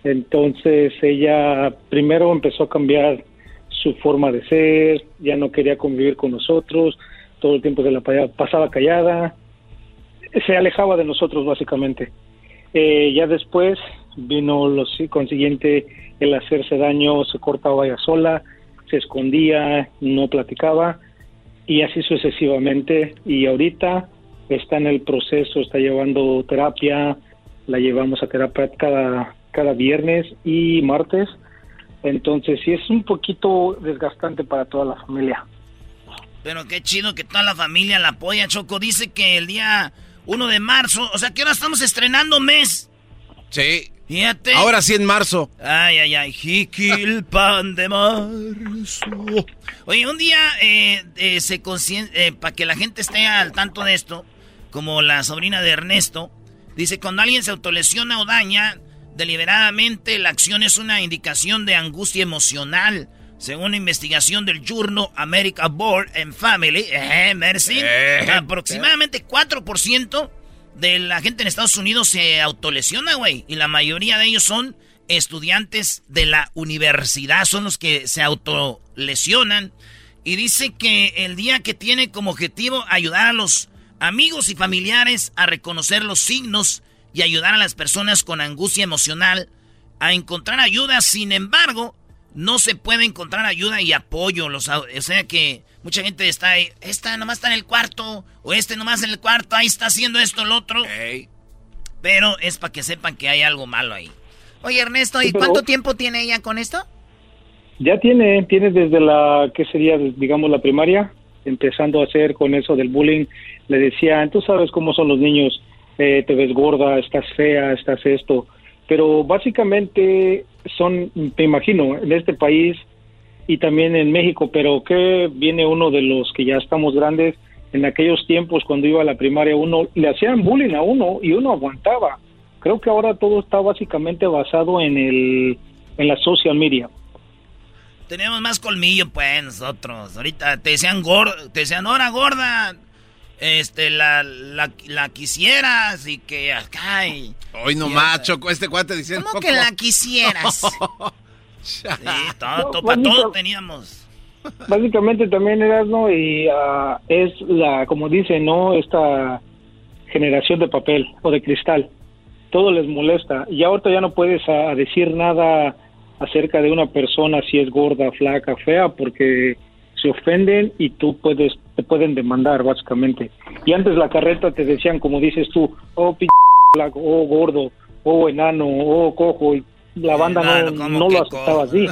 entonces ella primero empezó a cambiar su forma de ser, ya no quería convivir con nosotros, todo el tiempo se la pasaba callada, se alejaba de nosotros básicamente. Eh, ya después vino lo consiguiente el hacerse daño, se cortaba ella sola, se escondía, no platicaba y así sucesivamente. Y ahorita está en el proceso, está llevando terapia, la llevamos a terapia cada, cada viernes y martes. Entonces sí es un poquito desgastante para toda la familia. Pero qué chido que toda la familia la apoya. Choco dice que el día 1 de marzo, o sea que ahora estamos estrenando mes. Sí. Ahora sí en marzo. Ay, ay, ay. Jiquil pan de marzo. Oye, un día eh, eh se eh, para que la gente esté al tanto de esto, como la sobrina de Ernesto. Dice, cuando alguien se autolesiona o daña deliberadamente, la acción es una indicación de angustia emocional. Según una investigación del Journal America Board and Family, eh, Mercy, Eh. aproximadamente 4% de la gente en Estados Unidos se autolesiona, güey. Y la mayoría de ellos son estudiantes de la universidad, son los que se autolesionan. Y dice que el día que tiene como objetivo ayudar a los amigos y familiares a reconocer los signos y ayudar a las personas con angustia emocional a encontrar ayuda. Sin embargo, no se puede encontrar ayuda y apoyo. Los, o sea que mucha gente está ahí, esta nomás está en el cuarto, o este nomás en el cuarto, ahí está haciendo esto, lo otro. Pero es para que sepan que hay algo malo ahí. Oye, Ernesto, ¿y Sí, pero- cuánto tiempo tiene ella con esto? Ya tiene, tiene desde la, ¿qué sería? Digamos la primaria, empezando a hacer con eso del bullying. Le decían, tú sabes cómo son los niños, eh, te ves gorda, estás fea, estás esto. Pero básicamente son, te imagino, en este país y también en México, pero que viene uno de los que ya estamos grandes, en aquellos tiempos cuando iba a la primaria uno, le hacían bullying a uno y uno aguantaba. Creo que ahora todo está básicamente basado en el, en la social media. Tenemos más colmillo, pues, nosotros. Ahorita te decían gorda, te decían, hora gorda. Este, la, la, la quisieras y que acá y... Hoy no más, Choco, este cuate diciendo. ¿Cómo que la quisieras? Sí, todo, No, para todo teníamos. Básicamente también Erasmo y ah, es la, como dice, ¿no? Esta generación de papel o de cristal. Todo les molesta. Y ahorita ya no puedes ah, decir nada acerca de una persona si es gorda, flaca, fea, porque se ofenden y tú puedes, te pueden demandar básicamente. Y antes la carreta te decían, como dices tú, oh, p flaco, oh, gordo, oh, enano, oh, cojo. Y la banda no, Enano, ¿cómo no que lo aceptaba así.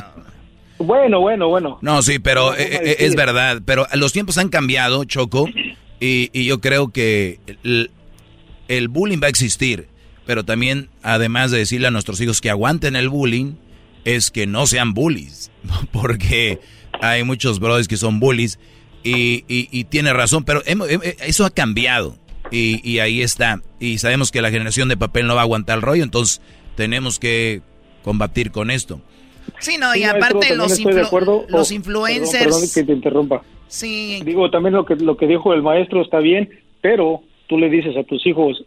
Bueno, bueno, bueno. No, sí, pero eh, eh, es verdad. Pero los tiempos han cambiado, Choco, y, y yo creo que el, el bullying va a existir. Pero también, además de decirle a nuestros hijos que aguanten el bullying, es que no sean bullies. Porque hay muchos brothers que son bullies y, y- y tiene razón, pero hemos- hem- eso ha cambiado. Y, y ahí está. Y sabemos que la generación de papel no va a aguantar el rollo, entonces tenemos que combatir con esto. Sí, no, y Sí, maestro, aparte también los, influ- acuerdo. los Oh, influencers... Perdón, perdón que te interrumpa. Sí, Digo, también lo que, lo que dijo el maestro está bien, pero tú le dices a tus hijos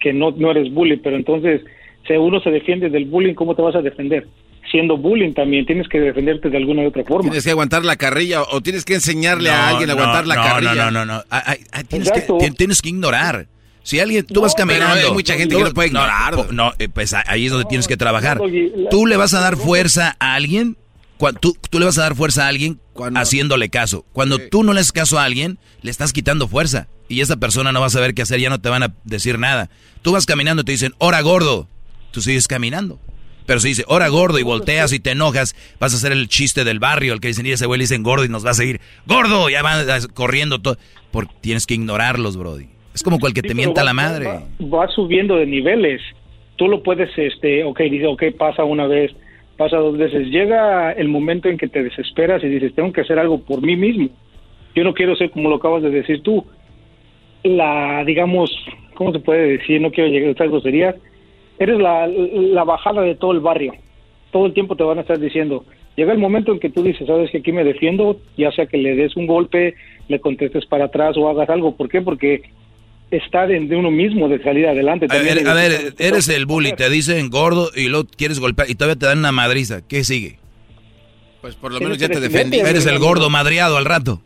que no, no eres bully, pero entonces, si uno se defiende del bullying, ¿cómo te vas a defender? Siendo bullying también, tienes que defenderte de alguna u otra forma. Tienes que aguantar la carrilla o tienes que enseñarle a No, alguien a no, aguantar la no, carrilla. No, no, no, no. Ay, ay, tienes, que, tienes que ignorar. Si alguien, tú vas pero caminando. hay mucha gente que no puede ignorar. po- No, eh, pues a- ahí es donde tienes que trabajar. no, Tú le vas a dar fuerza a alguien. Tú, tú le vas a dar fuerza a alguien haciéndole caso. Cuando tú no le haces caso a alguien, le estás quitando fuerza. Y esa persona no va a saber qué hacer, ya no te van a decir nada. Tú vas caminando y te dicen, hora gordo. Tú sigues caminando. Pero si dice, hora gordo y volteas y te enojas, vas a hacer el chiste del barrio, el que dicen, y ese güey le dicen gordo y nos va a seguir. Gordo, ya van corriendo todo. Porque tienes que ignorarlos, Brody. Es como cual que Sí, te mienta va- la madre. Va, va subiendo de niveles. Tú lo puedes, este, ok, dice, ok, pasa una vez, pasa dos veces. Llega el momento en que te desesperas y dices, tengo que hacer algo por mí mismo. Yo no quiero ser como lo acabas de decir tú. La, digamos, ¿cómo se puede decir? No quiero llegar a estas groserías. Eres la, la bajada de todo el barrio. Todo el tiempo te van a estar diciendo. Llega el momento en que tú dices, sabes que aquí me defiendo, ya sea que le des un golpe, le contestes para atrás o hagas algo. ¿Por qué? Porque está de, de uno mismo de salir adelante. A ver, a ver, "Sabes qué? eres el bully, te dicen gordo y luego quieres golpear y todavía te dan una madriza. ¿Qué sigue? Pues por lo menos ya te defendí. Eres el gordo madreado al rato.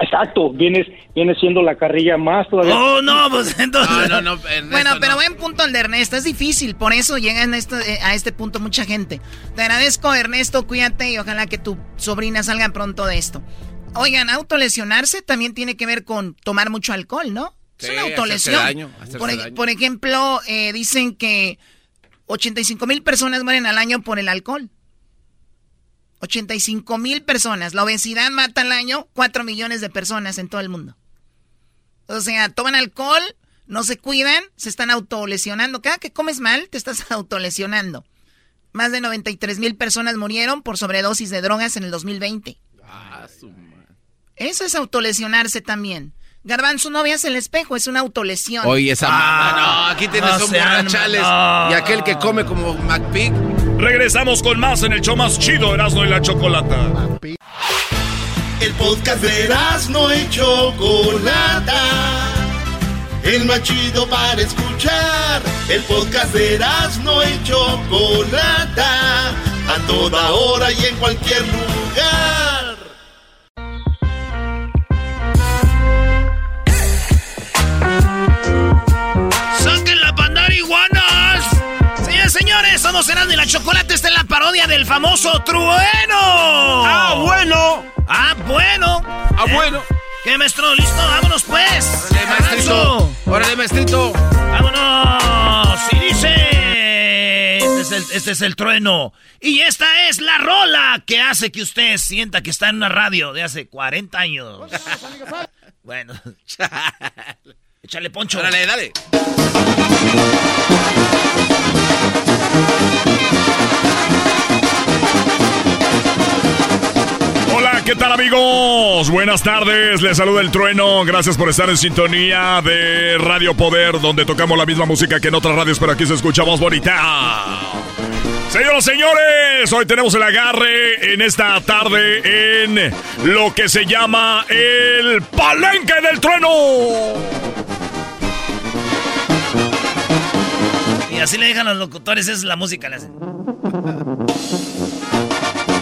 Exacto, vienes, vienes siendo la carrilla más todavía. Oh, no, pues entonces... No, no, no. Ernesto, Bueno, pero no. buen punto el de Ernesto. Es difícil, por eso llegan a este, eh, a este punto mucha gente. Te agradezco, Ernesto, cuídate y ojalá que tu sobrina salga pronto de esto. Oigan, autolesionarse también tiene que ver con tomar mucho alcohol, ¿no? Es una autolesión. daño, por, ej- daño. por ejemplo, eh, dicen que 85 mil personas mueren al año por el alcohol. 85 mil personas. La obesidad mata al año 4 millones de personas en todo el mundo. O sea, toman alcohol, no se cuidan, se están autolesionando. Cada que comes mal, te estás autolesionando. Más de 93 mil personas murieron por sobredosis de drogas en el 2020. Ah, su. Eso es autolesionarse también. Garbanzo, no veas el espejo, es una autolesión. Oye, esa Ah, mamá, no, aquí tienes no un borrachales no. y aquel que come como McPig. Regresamos con más en el show más chido, Erasmo y la Chocolata. El podcast de no y Chocolata. El más chido para escuchar. El podcast de no y Chocolata. A toda hora y en cualquier lugar. Señores, somos Erasmo y la Chocolate. Esta es la parodia del famoso Trueno. ¡Ah, bueno! ¡Ah, bueno! ¡Ah, bueno! ¿Qué, maestro? ¿Listo? ¡Vámonos, pues! ¡Órale, maestrito! ¡Órale, maestrito! ¡Vámonos! Y dice... Este es, el, este es el trueno. Y esta es la rola que hace que usted sienta que está en una radio de hace 40 años. Bueno. Échale poncho. Órale, dale. Hola, ¿qué tal amigos? Buenas tardes, les saluda el trueno. Gracias por estar en sintonía de Radio Poder, donde tocamos la misma música que en otras radios, pero aquí se escucha más bonita. Señoras y señores, hoy tenemos el agarre en esta tarde en lo que se llama el Palenque del Trueno. Así le dejan los locutores, es la música. Le hacen.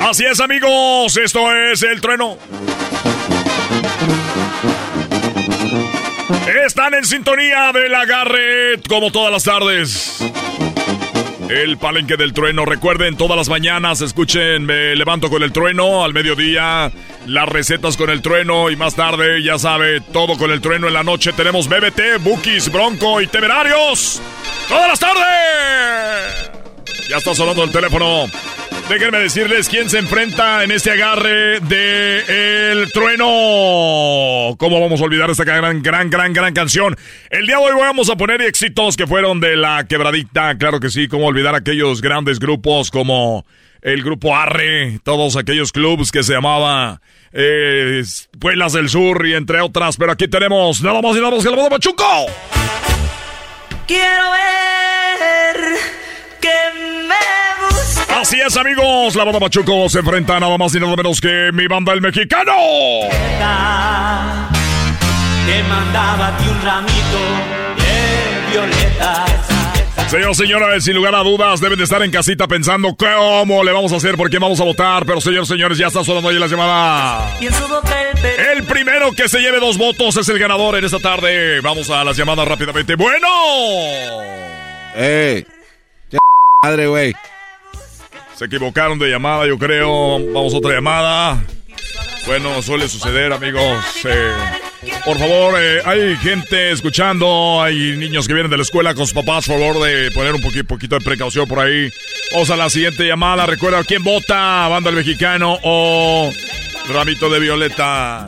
Así es amigos, esto es el trueno. Están en sintonía del agarre como todas las tardes. El palenque del trueno. Recuerden, todas las mañanas escuchen Me Levanto con el trueno. Al mediodía, las recetas con el trueno. Y más tarde, ya sabe, todo con el trueno. En la noche tenemos BBT, Bookies, Bronco y Temerarios. ¡Todas las tardes! Ya está sonando el teléfono. Déjenme decirles quién se enfrenta en este agarre de El Trueno. ¿Cómo vamos a olvidar esta gran, gran, gran, gran canción? El día de hoy vamos a poner éxitos que fueron de la quebradita. Claro que sí, cómo olvidar aquellos grandes grupos como el grupo Arre, todos aquellos clubs que se llamaba eh, del Sur y entre otras. Pero aquí tenemos nada más y nada más que la moda Pachuco. Quiero ver que me. Así es, amigos. La banda Pachuco se enfrenta nada más y nada menos que mi banda El Mexicano. Te mandaba a ti un ramito de violetas. Señor, señores, sin lugar a dudas, deben de estar en casita pensando cómo le vamos a hacer, por qué vamos a votar. Pero, señor, señores, ya está sonando ahí la llamada. Y en su boca el primero que se lleve dos votos es el ganador en esta tarde. Vamos a las llamadas rápidamente. Bueno. ¡Ey! ¡Qué madre, güey! Se equivocaron de llamada, yo creo. Vamos a otra llamada. Bueno, suele suceder, amigos. Eh, por favor, eh, hay gente escuchando, hay niños que vienen de la escuela con sus papás. Por favor, de poner un poqui- poquito de precaución por ahí. Vamos a la siguiente llamada. Recuerda quién vota: Banda el Mexicano o Ramito de Violeta.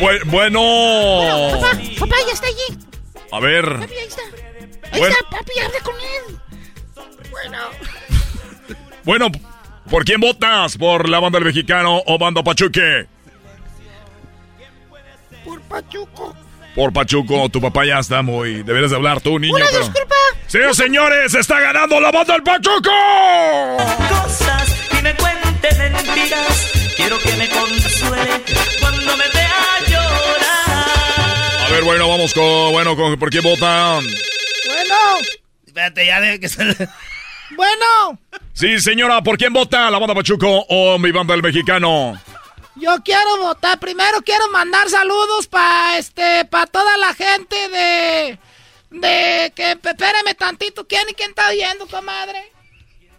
Bu- bueno. Papá, papá, ya está allí. A ver. Papi, ahí está. Ahí Bueno. está, papi, habla con él. Bueno. Bueno, ¿por quién votas? ¿Por la Banda el Mexicano o Banda Pachuque? Por Pachuco. Por Pachuco, tu papá ya está muy. Deberías de hablar tú, niño. Una pero- disculpa. Señores, señores, está ganando la banda del Pachuco. Cosas y me cuente mentiras. Quiero que me consuele cuando me vea llorar. A ver, bueno, vamos con. Bueno, con, ¿por quién votan? Bueno. Espérate, ya de que se... Bueno. Sí, señora, ¿por quién vota? ¿La banda Pachuco o mi banda del Mexicano? Yo quiero votar. Primero quiero mandar saludos para este, para toda la gente de, de que, espérame tantito, ¿quién y quién está oyendo, comadre?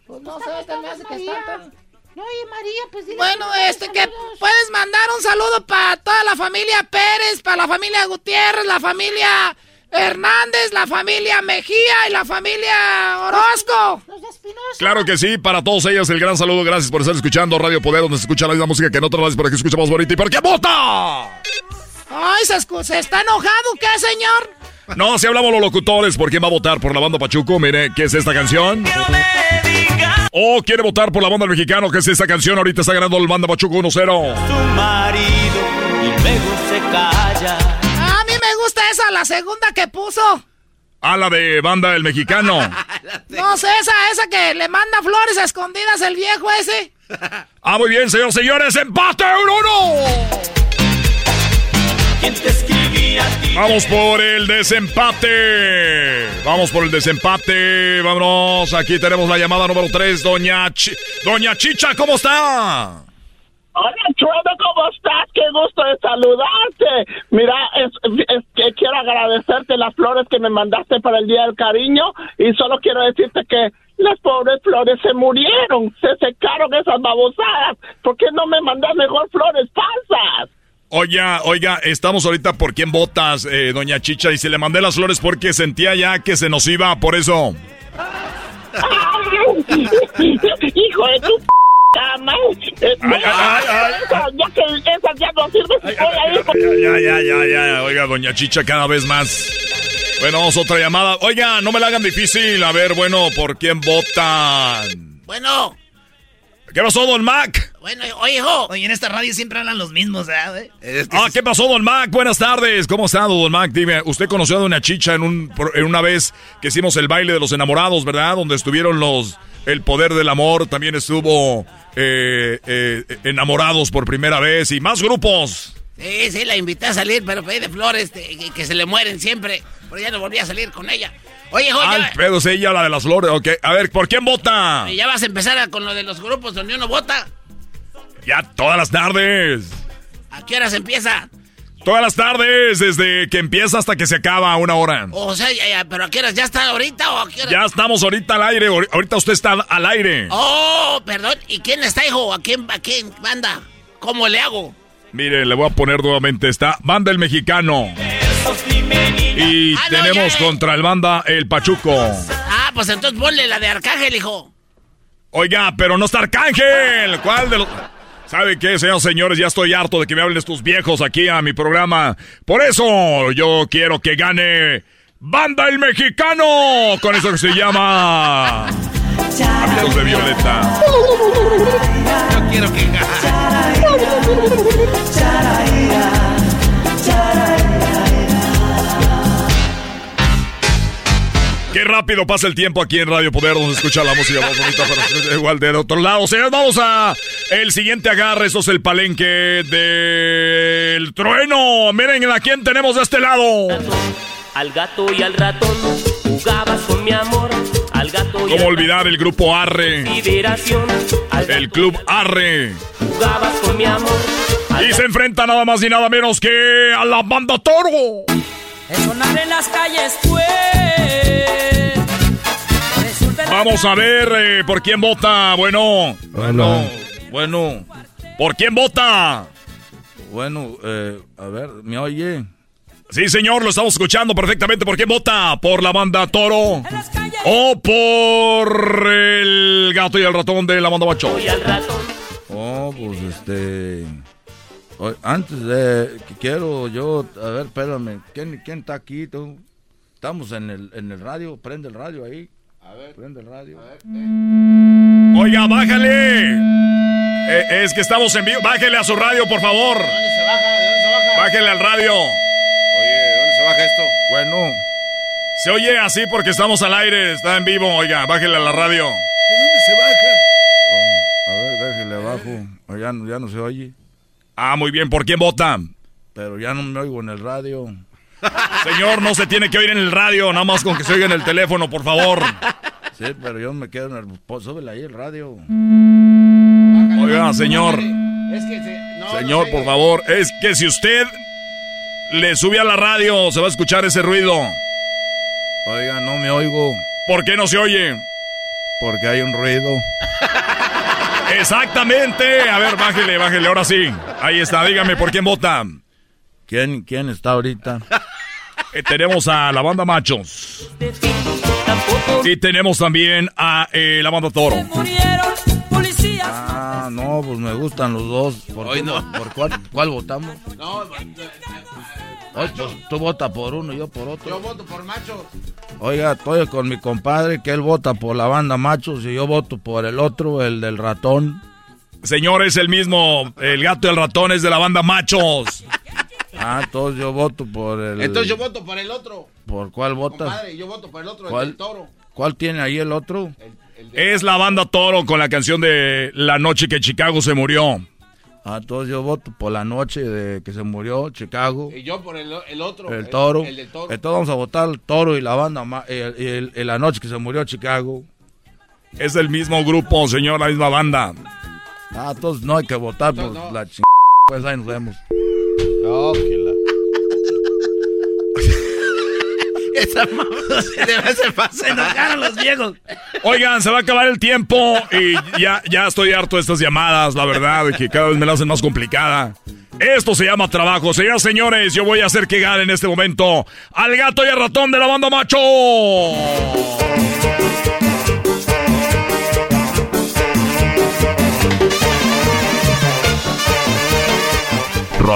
Pues no sé, se me hace que están No, oye, María, pues dile Bueno, que este, que puedes mandar un saludo para toda la familia Pérez, para la familia Gutiérrez, la familia Hernández, la familia Mejía y la familia Orozco. Claro que sí, para todos ellos el gran saludo. Gracias por estar escuchando Radio Poder, donde se escucha la misma música que en otras radios, pero aquí se escucha más bonita. ¿Y por qué vota? Ay, ¿se, escu- se está enojado, ¿qué, señor? No, si hablamos los locutores, ¿por quién va a votar? ¿Por la banda Pachuco? Mire, ¿qué es esta canción? ¿O quiere votar por la banda mexicano? ¿Qué es esta canción? Ahorita está ganando el banda Pachuco 1-0. Tu marido y luego se calla. Esa, la segunda que puso? Ah, la de banda El Mexicano. No sé, esa, esa que le manda flores a escondidas el viejo ese. Ah, muy bien, señores, señores, empate 1-1. Vamos por el desempate. Vamos por el desempate. Vámonos. Aquí tenemos la llamada número 3, doña, doña Chicha, ¿cómo está? Hola, Chuedo, ¿cómo estás? Qué gusto de saludarte. Mira, es, que quiero agradecerte las flores que me mandaste para el Día del Cariño y solo quiero decirte que las pobres flores se murieron, se secaron esas babosadas. ¿Por qué no me mandas mejor flores falsas? Oiga, oiga, estamos ahorita por quién votas, eh, doña Chicha, y se le mandé las flores porque sentía ya que se nos iba, por eso. Hijo de tu esa ya no sirve. Ya, ya, ya, ya, oiga, doña Chicha, cada vez más. Bueno, vamos otra llamada. Oiga, no me la hagan difícil. A ver, bueno, ¿por quién votan? Bueno. ¿Qué pasó, Don Mac? Bueno, oye, hijo. Oye, en esta radio siempre hablan los mismos, ¿eh? ah, ¿qué pasó, Don Mac? Buenas tardes. ¿Cómo está, Don Mac? Dime, usted conoció a Doña Chicha en, un, en una vez que hicimos el baile de los enamorados, ¿verdad? Donde estuvieron los el poder del amor, también estuvo eh, eh, enamorados por primera vez y más grupos. Sí, sí, la invité a salir, pero pedí de flores que, se le mueren siempre. Pero ya no volví a salir con ella. Oye, joder. Al pedo, sí, ella la de las flores, ok. A ver, ¿por quién vota? Ya vas a empezar con lo de los grupos donde uno vota. Ya todas las tardes. ¿A qué horas empieza? Todas las tardes, desde que empieza hasta que se acaba, una hora. O sea, ya, pero ¿a qué horas? ¿Ya está ahorita o a qué Ya estamos ahorita al aire. Ahorita usted está al aire. Oh, perdón. ¿Y quién está, hijo? ¿A quién, a quién manda? ¿Cómo le hago? Mire, le voy a poner nuevamente. Está Banda El Mexicano. Y ah, tenemos contra el banda El Pachuco. Ah, pues entonces ponle la de Arcángel, hijo. Oiga, pero no está Arcángel. ¿Cuál de los...? ¿Sabe qué, señores señores? Ya estoy harto de que me hablen estos viejos aquí a mi programa. Por eso yo quiero que gane Banda el Mexicano. Con eso que se llama... Amigos de Violeta. Yo quiero que gane. Qué rápido pasa el tiempo aquí en Radio Poder, donde escucha la música más bonita, pero igual del otro lado. Señores, vamos a el siguiente agarre. Eso es el palenque del trueno. Miren a quién tenemos de este lado. Al gato y al ratón jugabas con mi amor. Al gato ¿Cómo olvidar el grupo Arre? El club Arre. Jugabas con mi amor. Y se enfrenta nada más y nada menos que a la banda Toro. Sonar en las calles fue Vamos a ver eh, por quién vota. Bueno, bueno, bueno. ¿Por quién vota? Bueno, eh, a ver, ¿me oye? Sí, señor, lo estamos escuchando perfectamente. ¿Por quién vota? ¿Por la banda Toro? ¿O por el gato y el ratón de la banda Macho? Oh, pues este... Antes de que quiero yo, a ver, espérame, ¿quién, quién está aquí? Estamos en el, en el radio, prende el radio ahí. A ver. Prende el radio. Oiga, bájale. Eh, es que estamos en vivo. Bájale a su radio, por favor. ¿Dónde se baja? ¿De dónde se baja? Bájale al radio. Oye, ¿dónde se baja esto? Bueno. Se oye así porque estamos al aire, está en vivo. Oiga, bájale a la radio. ¿De dónde se baja? Oh, a ver, déjale abajo. Ya, ya no se oye. Ah, muy bien. ¿Por quién votan? Pero ya no me oigo en el radio. Señor, no se tiene que oír en el radio, nada más con que se oiga en el teléfono, por favor. Sí, pero yo me quedo en el... Súbele ahí el radio. Oiga, señor. señor, por favor, es que si usted le sube a la radio, se va a escuchar ese ruido. Oiga, no me oigo. ¿Por qué no se oye? Porque hay un ruido. Exactamente. A ver, bájele, bájele, ahora sí. Ahí está, dígame, ¿por quién vota? ¿Quién, quién está ahorita? Eh, tenemos a la banda Machos. Y tenemos también a eh, la banda Toro. Ah, no, pues me gustan los dos. ¿Por, ¿por cuál, votamos? No, pues, tú votas por uno, yo por otro. Yo voto por Machos. Oiga, estoy con mi compadre que él vota por la banda Machos y yo voto por el otro, el del ratón. Señor, es el mismo. El gato y el ratón es de la banda Machos. Ah, entonces yo voto por el... Entonces yo voto por el otro. ¿Por cuál votas? Compadre, yo voto por el otro, el ¿Cuál? del toro. ¿Cuál tiene ahí el otro? Es la banda Toro con la canción de La noche que Chicago se murió. Ah, entonces yo voto por la noche de que se murió Chicago. Y yo por el, el otro. El toro. El, del toro. Entonces vamos a votar el toro y la banda ma- el- el- el- la noche que se murió Chicago. Es el mismo grupo, señor, la misma banda. Ah, entonces no hay que votar por no. la ching... Pues ahí nos vemos. Mamá se pasa. Se enojaron los viejos. Oigan, se va a acabar el tiempo y ya, ya estoy harto de estas llamadas, la verdad, que cada vez me la hacen más complicada. Esto se llama trabajo. Señoras y señores, yo voy a hacer que gane en este momento al gato y al ratón de la banda macho.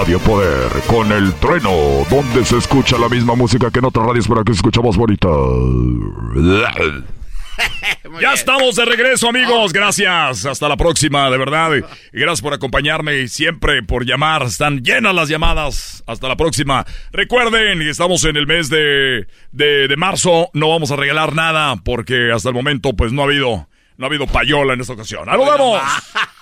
Radio Poder con el trueno, donde se escucha la misma música que en otras radios para que se escucha más bonita. Ya estamos de regreso, amigos. Gracias. Hasta la próxima, de verdad. Y gracias por acompañarme y siempre por llamar. Están llenas las llamadas. Hasta la próxima. Recuerden que estamos en el mes de, de, de marzo. No vamos a regalar nada porque hasta el momento pues no ha habido, no ha habido payola en esta ocasión. ¡Ahí nos vemos!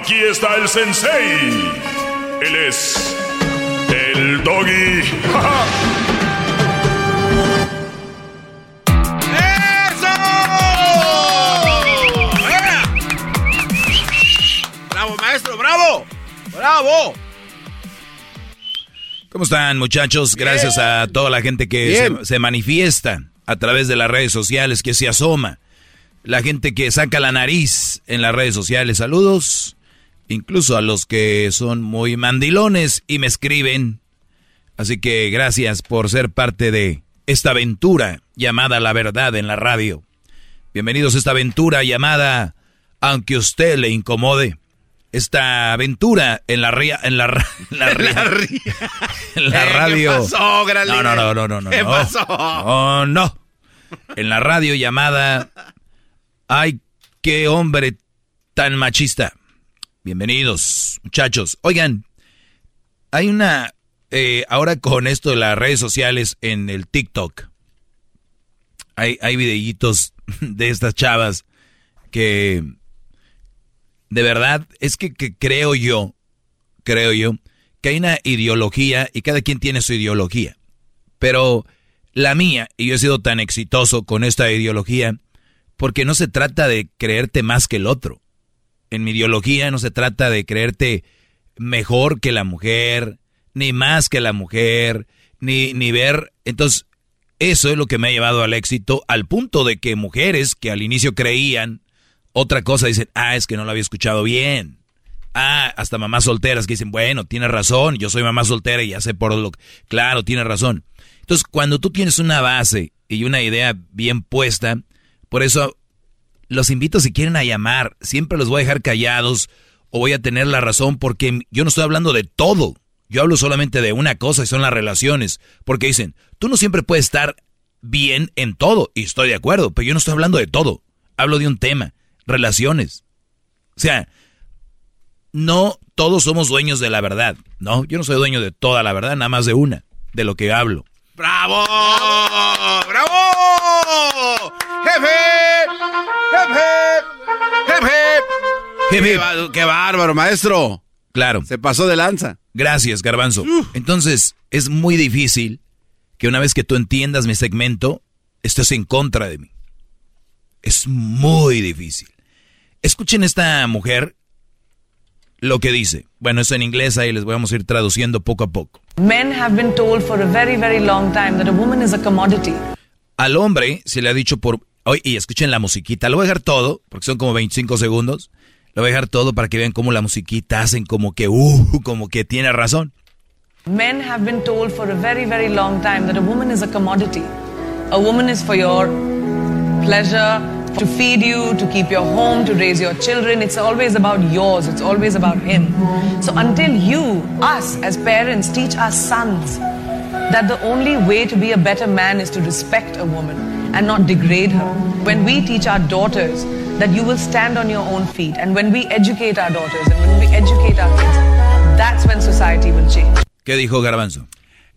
Aquí está el sensei. Él es el doggy. ¡Bravo, maestro! ¡Bravo! ¡Bravo! ¿Cómo están, muchachos? Gracias a toda la gente que se manifiesta a través de las redes sociales, que se asoma. La gente que saca la nariz en las redes sociales. Saludos. Incluso a los que son muy mandilones y me escriben. Así que gracias por ser parte de esta aventura llamada La Verdad en la radio. Bienvenidos a esta aventura llamada Aunque usted le incomode. Esta aventura en la ría, en la, ra- en la, ría- en la Eh, ¿qué radio. pasó, gran no, no, no, no, no, no. ¿Qué pasó? No, no. En la radio llamada Ay, qué hombre tan machista. Bienvenidos, muchachos. Oigan, hay una eh, ahora con esto de las redes sociales en el TikTok. Hay, hay videitos de estas chavas que de verdad es que, que creo yo, creo yo, que hay una ideología y cada quien tiene su ideología. Pero la mía, y yo he sido tan exitoso con esta ideología, porque no se trata de creerte más que el otro. En mi ideología no se trata de creerte mejor que la mujer, ni más que la mujer, ni, ni ver. Entonces, eso es lo que me ha llevado al éxito, al punto de que mujeres que al inicio creían otra cosa dicen, ah, es que no lo había escuchado bien. Ah, hasta mamás solteras que dicen, bueno, tiene razón, yo soy mamá soltera y ya sé por lo que... Claro, tiene razón. Entonces, cuando tú tienes una base y una idea bien puesta, por eso los invito si quieren a llamar, siempre los voy a dejar callados o voy a tener la razón porque yo no estoy hablando de todo. Yo hablo solamente de una cosa y son las relaciones. Porque dicen, tú no siempre puedes estar bien en todo. Y estoy de acuerdo, pero yo no estoy hablando de todo. Hablo de un tema, relaciones. O sea, no todos somos dueños de la verdad. No, yo no soy dueño de toda la verdad, nada más de una, de lo que hablo. ¡Bravo! ¡Bravo! ¡Jefe! ¡Jefe! ¡Jefe! ¡Qué, ba- qué bárbaro, maestro! Claro. Se pasó de lanza. Gracias, Garbanzo. Entonces, es muy difícil que una vez que tú entiendas mi segmento, estés en contra de mí. Es muy difícil. Escuchen esta mujer lo que dice. Bueno, eso en inglés ahí les vamos a ir traduciendo poco a poco. Men have been told for a very, very long time that a woman is a commodity. Al hombre se le ha dicho por... Oye, y escuchen la musiquita. Lo voy a dejar todo, porque son como 25 segundos. Lo voy a dejar todo para que vean cómo la musiquita hacen como que... Uh, como que tiene razón. Men have been told for a very, very long time that a woman is a commodity. A woman is for your pleasure, to feed you, to keep your home, to raise your children. It's always about yours, it's always about him. So until you, us as parents, teach our sons that the only way to be a better man is to respect a woman and not degrade her. When we teach our daughters that you will stand on your own feet, and when we educate our daughters and when we educate our kids, that's when society will change. ¿Qué dijo Garbanzo?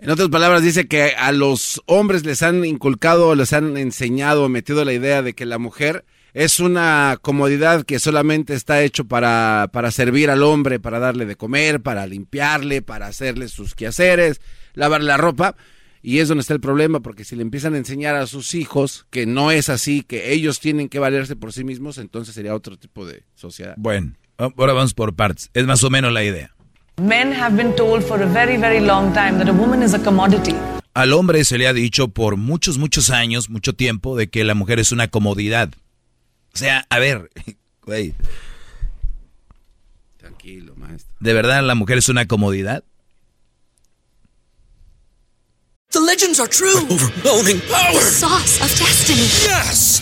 En otras palabras, dice que a los hombres les han inculcado, les han enseñado, metido la idea de que la mujer es una comodidad que solamente está hecho para, para servir al hombre, para darle de comer, para limpiarle, para hacerle sus quehaceres, lavarle la ropa. Y es donde está el problema, porque si le empiezan a enseñar a sus hijos que no es así, que ellos tienen que valerse por sí mismos, entonces sería otro tipo de sociedad. Bueno, ahora vamos por partes. Es más o menos la idea. Men have been told for a very, very long time that a woman is a commodity. Al hombre se le ha dicho por muchos, muchos años, mucho tiempo, de que la mujer es una comodidad. O sea, a ver, güey. Tranquilo, maestro. ¿De verdad la mujer es una comodidad? The legends are true. Overwhelming power! The sauce of destiny. Yes!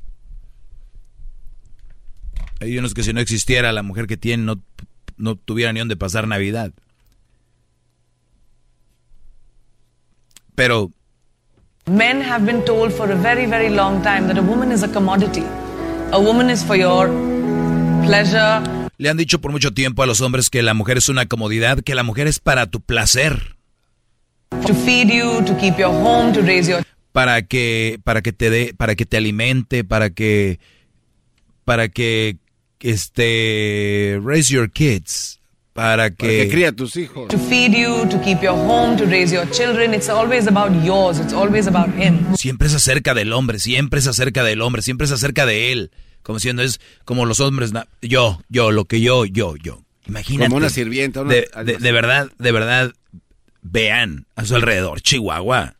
Hay unos que si no existiera la mujer que tienen no, no tuviera ni dónde pasar Navidad. Pero Men have been told for a very, very long time that a woman is a commodity. A woman is for your pleasure. le han dicho por mucho tiempo a los hombres que la mujer es una comodidad, que la mujer es para tu placer, To feed you, to keep your home, to raise your para que para que te dé, para que te alimente, para que para que este raise your kids, para que, que cría a tus hijos. to feed you, to keep your home, to raise your children. It's always about yours. It's always about him. siempre es acerca del hombre, siempre es acerca del hombre, siempre es acerca de él. Como diciendo, es como los hombres, yo, yo, lo que yo, yo, yo. Imagínate. Como una sirvienta, una- de, de- de verdad, de verdad, vean a su alrededor, Chihuahua.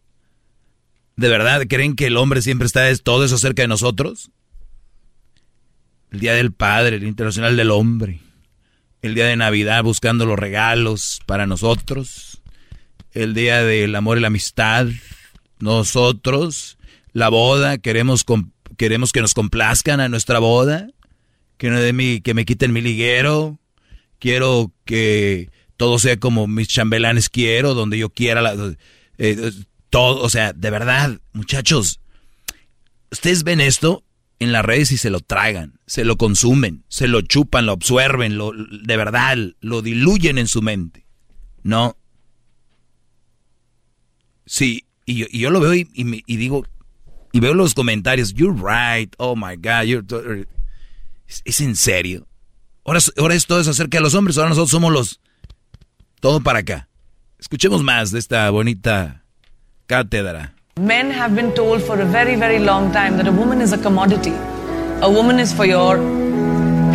¿De verdad creen que el hombre siempre está es todo eso cerca de nosotros? El Día del Padre, el Internacional del Hombre. El Día de Navidad buscando los regalos para nosotros. El Día del Amor y la Amistad. Nosotros. La boda, queremos, queremos que nos complazcan a nuestra boda. Que, no de que me quiten mi liguero. Quiero que todo sea como mis chambelanes quiero, donde yo quiera. la- eh, todo, o sea, de verdad, muchachos, ustedes ven esto en las redes y se lo tragan, se lo consumen, se lo chupan, lo absorben, lo, de verdad, lo diluyen en su mente. No. Sí, y yo, lo veo y, me- y digo, y veo los comentarios, you're right, oh my God, you're es, en serio. Ahora, ahora es todo eso acerca de los hombres, ahora nosotros somos los... Todo para acá. Escuchemos más de esta bonita cátedra. Men have been told for a very, very long time that a woman is a commodity. A woman is for your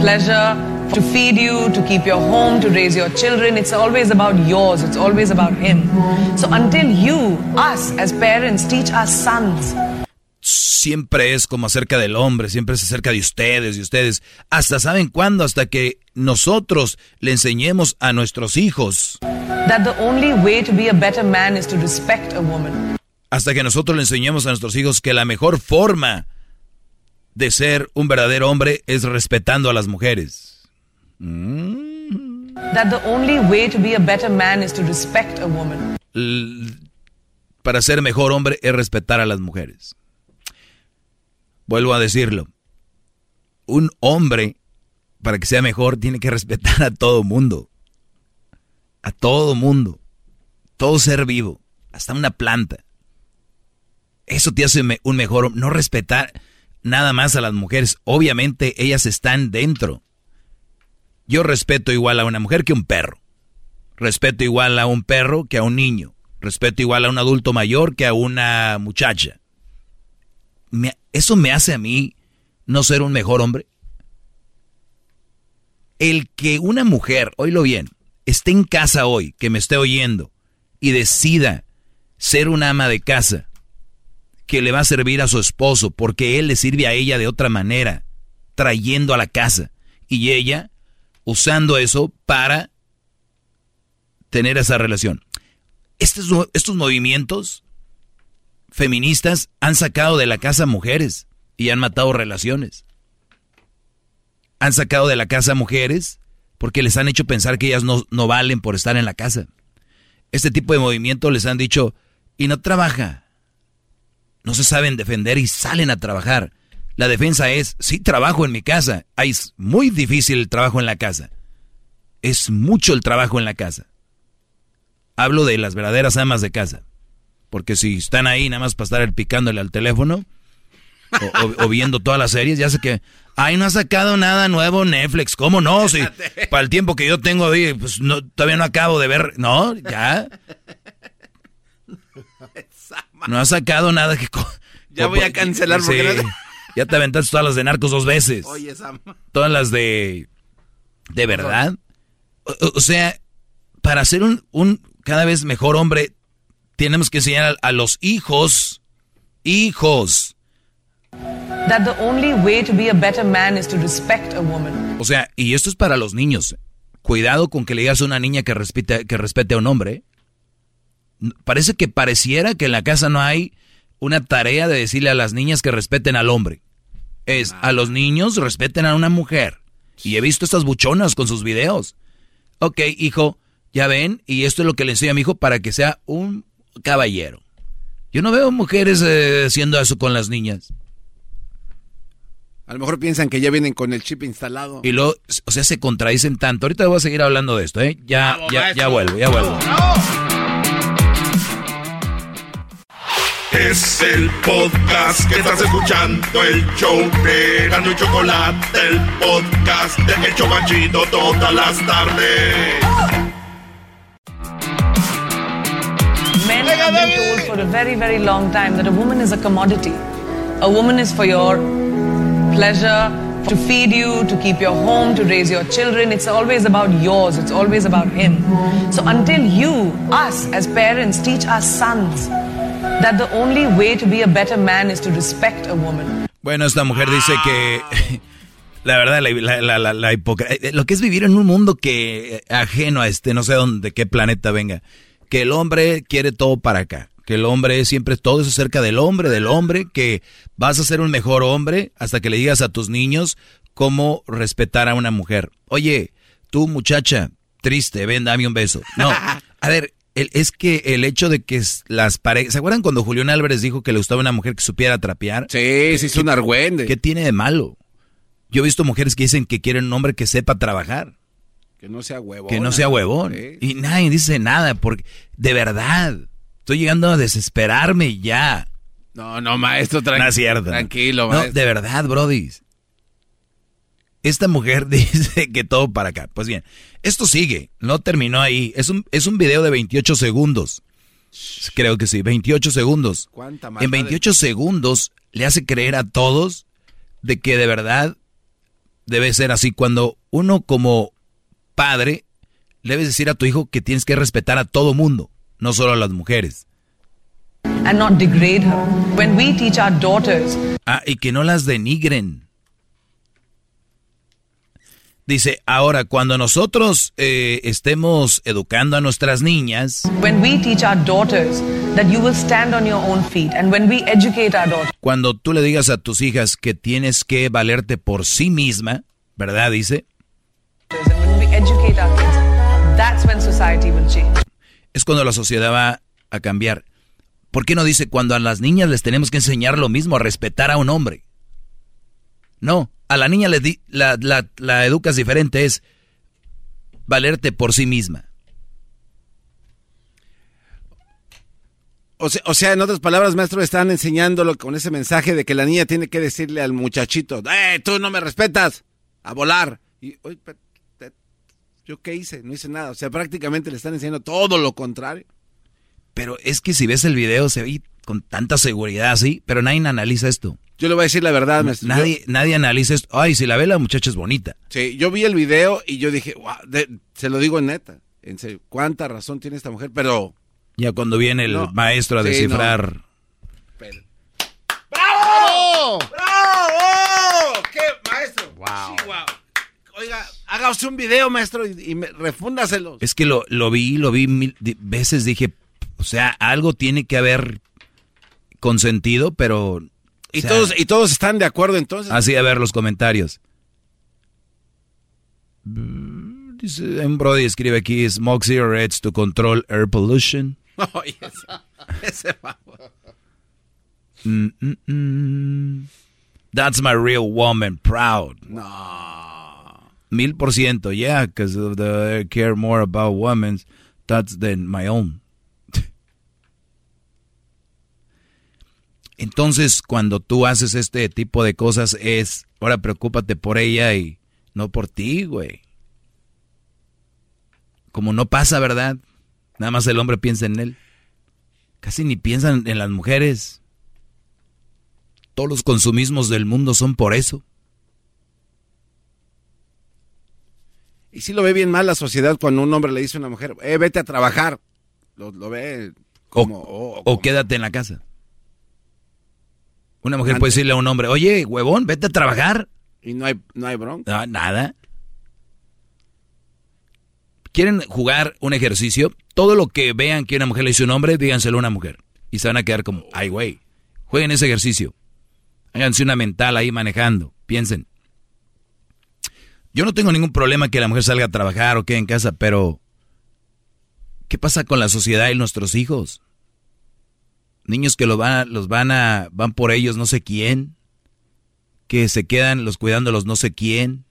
pleasure, to feed you, to keep your home, to raise your children. It's always about yours. It's always about him. So until you, us as parents, teach our sons siempre es como acerca del hombre, siempre es acerca de ustedes, de ustedes. Hasta saben cuándo, hasta que nosotros le enseñemos a nuestros hijos, that the only way to be a better man is to respect a woman. Hasta que nosotros le enseñemos a nuestros hijos que la mejor forma de ser un verdadero hombre es respetando a las mujeres. That the only way to be a better man is to respect a woman. Para ser mejor hombre es respetar a las mujeres. vuelvo a decirlo, un hombre, para que sea mejor, tiene que respetar a todo mundo. A todo mundo. Todo ser vivo. Hasta una planta. Eso te hace un mejor... No respetar nada más a las mujeres. Obviamente ellas están dentro. Yo respeto igual a una mujer que un perro. Respeto igual a un perro que a un niño. Respeto igual a un adulto mayor que a una muchacha. ¿Eso me hace a mí no ser un mejor hombre? El que una mujer, oílo bien, esté en casa hoy, que me esté oyendo, y decida ser una ama de casa, que le va a servir a su esposo, porque él le sirve a ella de otra manera, trayendo a la casa, y ella usando eso para tener esa relación. Estos, movimientos feministas han sacado de la casa mujeres y han matado relaciones. Han sacado de la casa mujeres porque les han hecho pensar que ellas no, no valen por estar en la casa. Este tipo de movimiento les han dicho, y no trabaja. No se saben defender y salen a trabajar. La defensa es, sí trabajo en mi casa. Es muy difícil el trabajo en la casa. Es mucho el trabajo en la casa. Hablo de las verdaderas amas de casa. Porque si están ahí nada más para estar picándole al teléfono o, viendo todas las series, ya sé que, ay, no ha sacado nada nuevo Netflix. ¿Cómo no? Si para el tiempo que yo tengo, pues no, todavía no acabo de ver. No, ya. No ha sacado nada que... Ya voy a cancelar porque Ya te aventaste todas las de narcos dos veces. Oye, Sam. Todas las de... ¿De verdad? O, sea, para ser un, un, cada vez mejor hombre, tenemos que enseñar a, los hijos, hijos. That the only way to be a better man is to respect a woman. O sea, y esto es para los niños. Cuidado con que le digas a una niña que respete, que respete a un hombre. Parece que pareciera que en la casa no hay una tarea de decirle a las niñas que respeten al hombre. Es, a los niños respeten a una mujer. Y he visto estas buchonas con sus videos. Ok, hijo, ya ven, y esto es lo que le enseño a mi hijo para que sea un caballero. Yo no veo mujeres eh, haciendo eso con las niñas. A lo mejor piensan que ya vienen con el chip instalado. Y luego, o sea, se contradicen tanto. Ahorita voy a seguir hablando de esto, ¿eh? Ya, ya, ya vuelvo, ya vuelvo. Es el podcast que estás escuchando, el show de Gano y Chocolate, el podcast de Hecho Machito todas las tardes. Men have been told for a very, very long time that a woman is a commodity. A woman is for your pleasure, to feed you, to keep your home, to raise your children. It's always about yours, it's always about him. So until you, us as parents, teach our sons that the only way to be a better man is to respect a woman. Bueno, esta mujer dice que la verdad, la, la, la, la eh, lo que es vivir en un mundo que eh, ajeno a este, no sé dónde, qué planeta venga, que el hombre quiere todo para acá, que el hombre siempre todo es acerca del hombre, del hombre, que vas a ser un mejor hombre hasta que le digas a tus niños cómo respetar a una mujer. Oye, tú muchacha, triste, ven, dame un beso. No, a ver, es que el hecho de que las parejas... ¿Se acuerdan cuando Julián Álvarez dijo que le gustaba una mujer que supiera trapear? Sí, sí, es un argüende. ¿Qué tiene de malo? Yo he visto mujeres que dicen que quieren un hombre que sepa trabajar. Que no sea huevón. Que no sea huevón. Y nadie dice nada, porque de verdad, estoy llegando a desesperarme ya. No, no, maestro, tranquilo. Tranquilo, maestro. No, de verdad, Brody. Esta mujer dice que todo para acá. Pues bien, esto sigue, no terminó ahí. Es un, es un video de 28 segundos. Creo que sí, 28 segundos. En 28 segundos le hace creer a todos de que de verdad debe ser así. Cuando uno como padre le debes decir a tu hijo que tienes que respetar a todo mundo, no solo a las mujeres. And not degrade her. When we teach our daughters. Ah, y que no las denigren. Dice, ahora cuando nosotros eh, estemos educando a nuestras niñas, cuando tú le digas a tus hijas que tienes que valerte por sí misma, ¿verdad? Dice. Es cuando la sociedad va a cambiar. ¿Por qué no dice cuando a las niñas les tenemos que enseñar lo mismo, a respetar a un hombre? No, a la niña le di, la, la, la educas diferente, es valerte por sí misma. O sea, o sea, en otras palabras, maestro, están enseñándolo con ese mensaje de que la niña tiene que decirle al muchachito, ¡eh, tú no me respetas! A volar. Y, oye, ¿yo qué hice? No hice nada. O sea, prácticamente le están enseñando todo lo contrario. Pero es que si ves el video se ve con tanta seguridad así, pero nadie analiza esto. Yo le voy a decir la verdad, maestro. Nadie, nadie analiza esto. Ay, si la ve la muchacha es bonita. Sí, yo vi el video y yo dije, de- se lo digo neta, en serio, cuánta razón tiene esta mujer, pero... Ya cuando viene el No. maestro a Sí, descifrar. ¡Bravo! ¡Bravo! ¡Qué maestro! Wow. Oiga, haga usted un video, maestro, y, y me, refúndaselo. Es que lo, lo vi, lo vi mil veces, dije, o sea, algo tiene que haber consentido, pero... Y, o sea, todos, y todos están de acuerdo entonces. Así a ver los comentarios. Dice, un Brody escribe aquí, smoke cigarettes to control air pollution. Oye, ese- ese. Mm, mm, mm. That's my real woman, proud. No. Mil por ciento, yeah, because I care more about women's thoughts than my own. Entonces, cuando tú haces este tipo de cosas, es, ahora preocúpate por ella y no por ti, güey. Como no pasa, ¿verdad? Nada más el hombre piensa en él. Casi ni piensan en las mujeres. Todos los consumismos del mundo son por eso. Y sí lo ve bien mal la sociedad cuando un hombre le dice a una mujer, eh, vete a trabajar. Lo, lo ve como... oh, O quédate en la casa. Una mujer puede decirle a un hombre, oye, huevón, vete a trabajar. Y no hay, no hay bronca. Nada. ¿Quieren jugar un ejercicio? Todo lo que vean que una mujer le dice un hombre, díganselo a una mujer. Y se van a quedar como, ay, güey. Jueguen ese ejercicio. Háganse una mental ahí manejando. Piensen. Yo no tengo ningún problema que la mujer salga a trabajar o quede en casa, pero ¿qué pasa con la sociedad y nuestros hijos? Niños que lo van, los van a, van por ellos no sé quién, que se quedan los cuidando los no sé quién,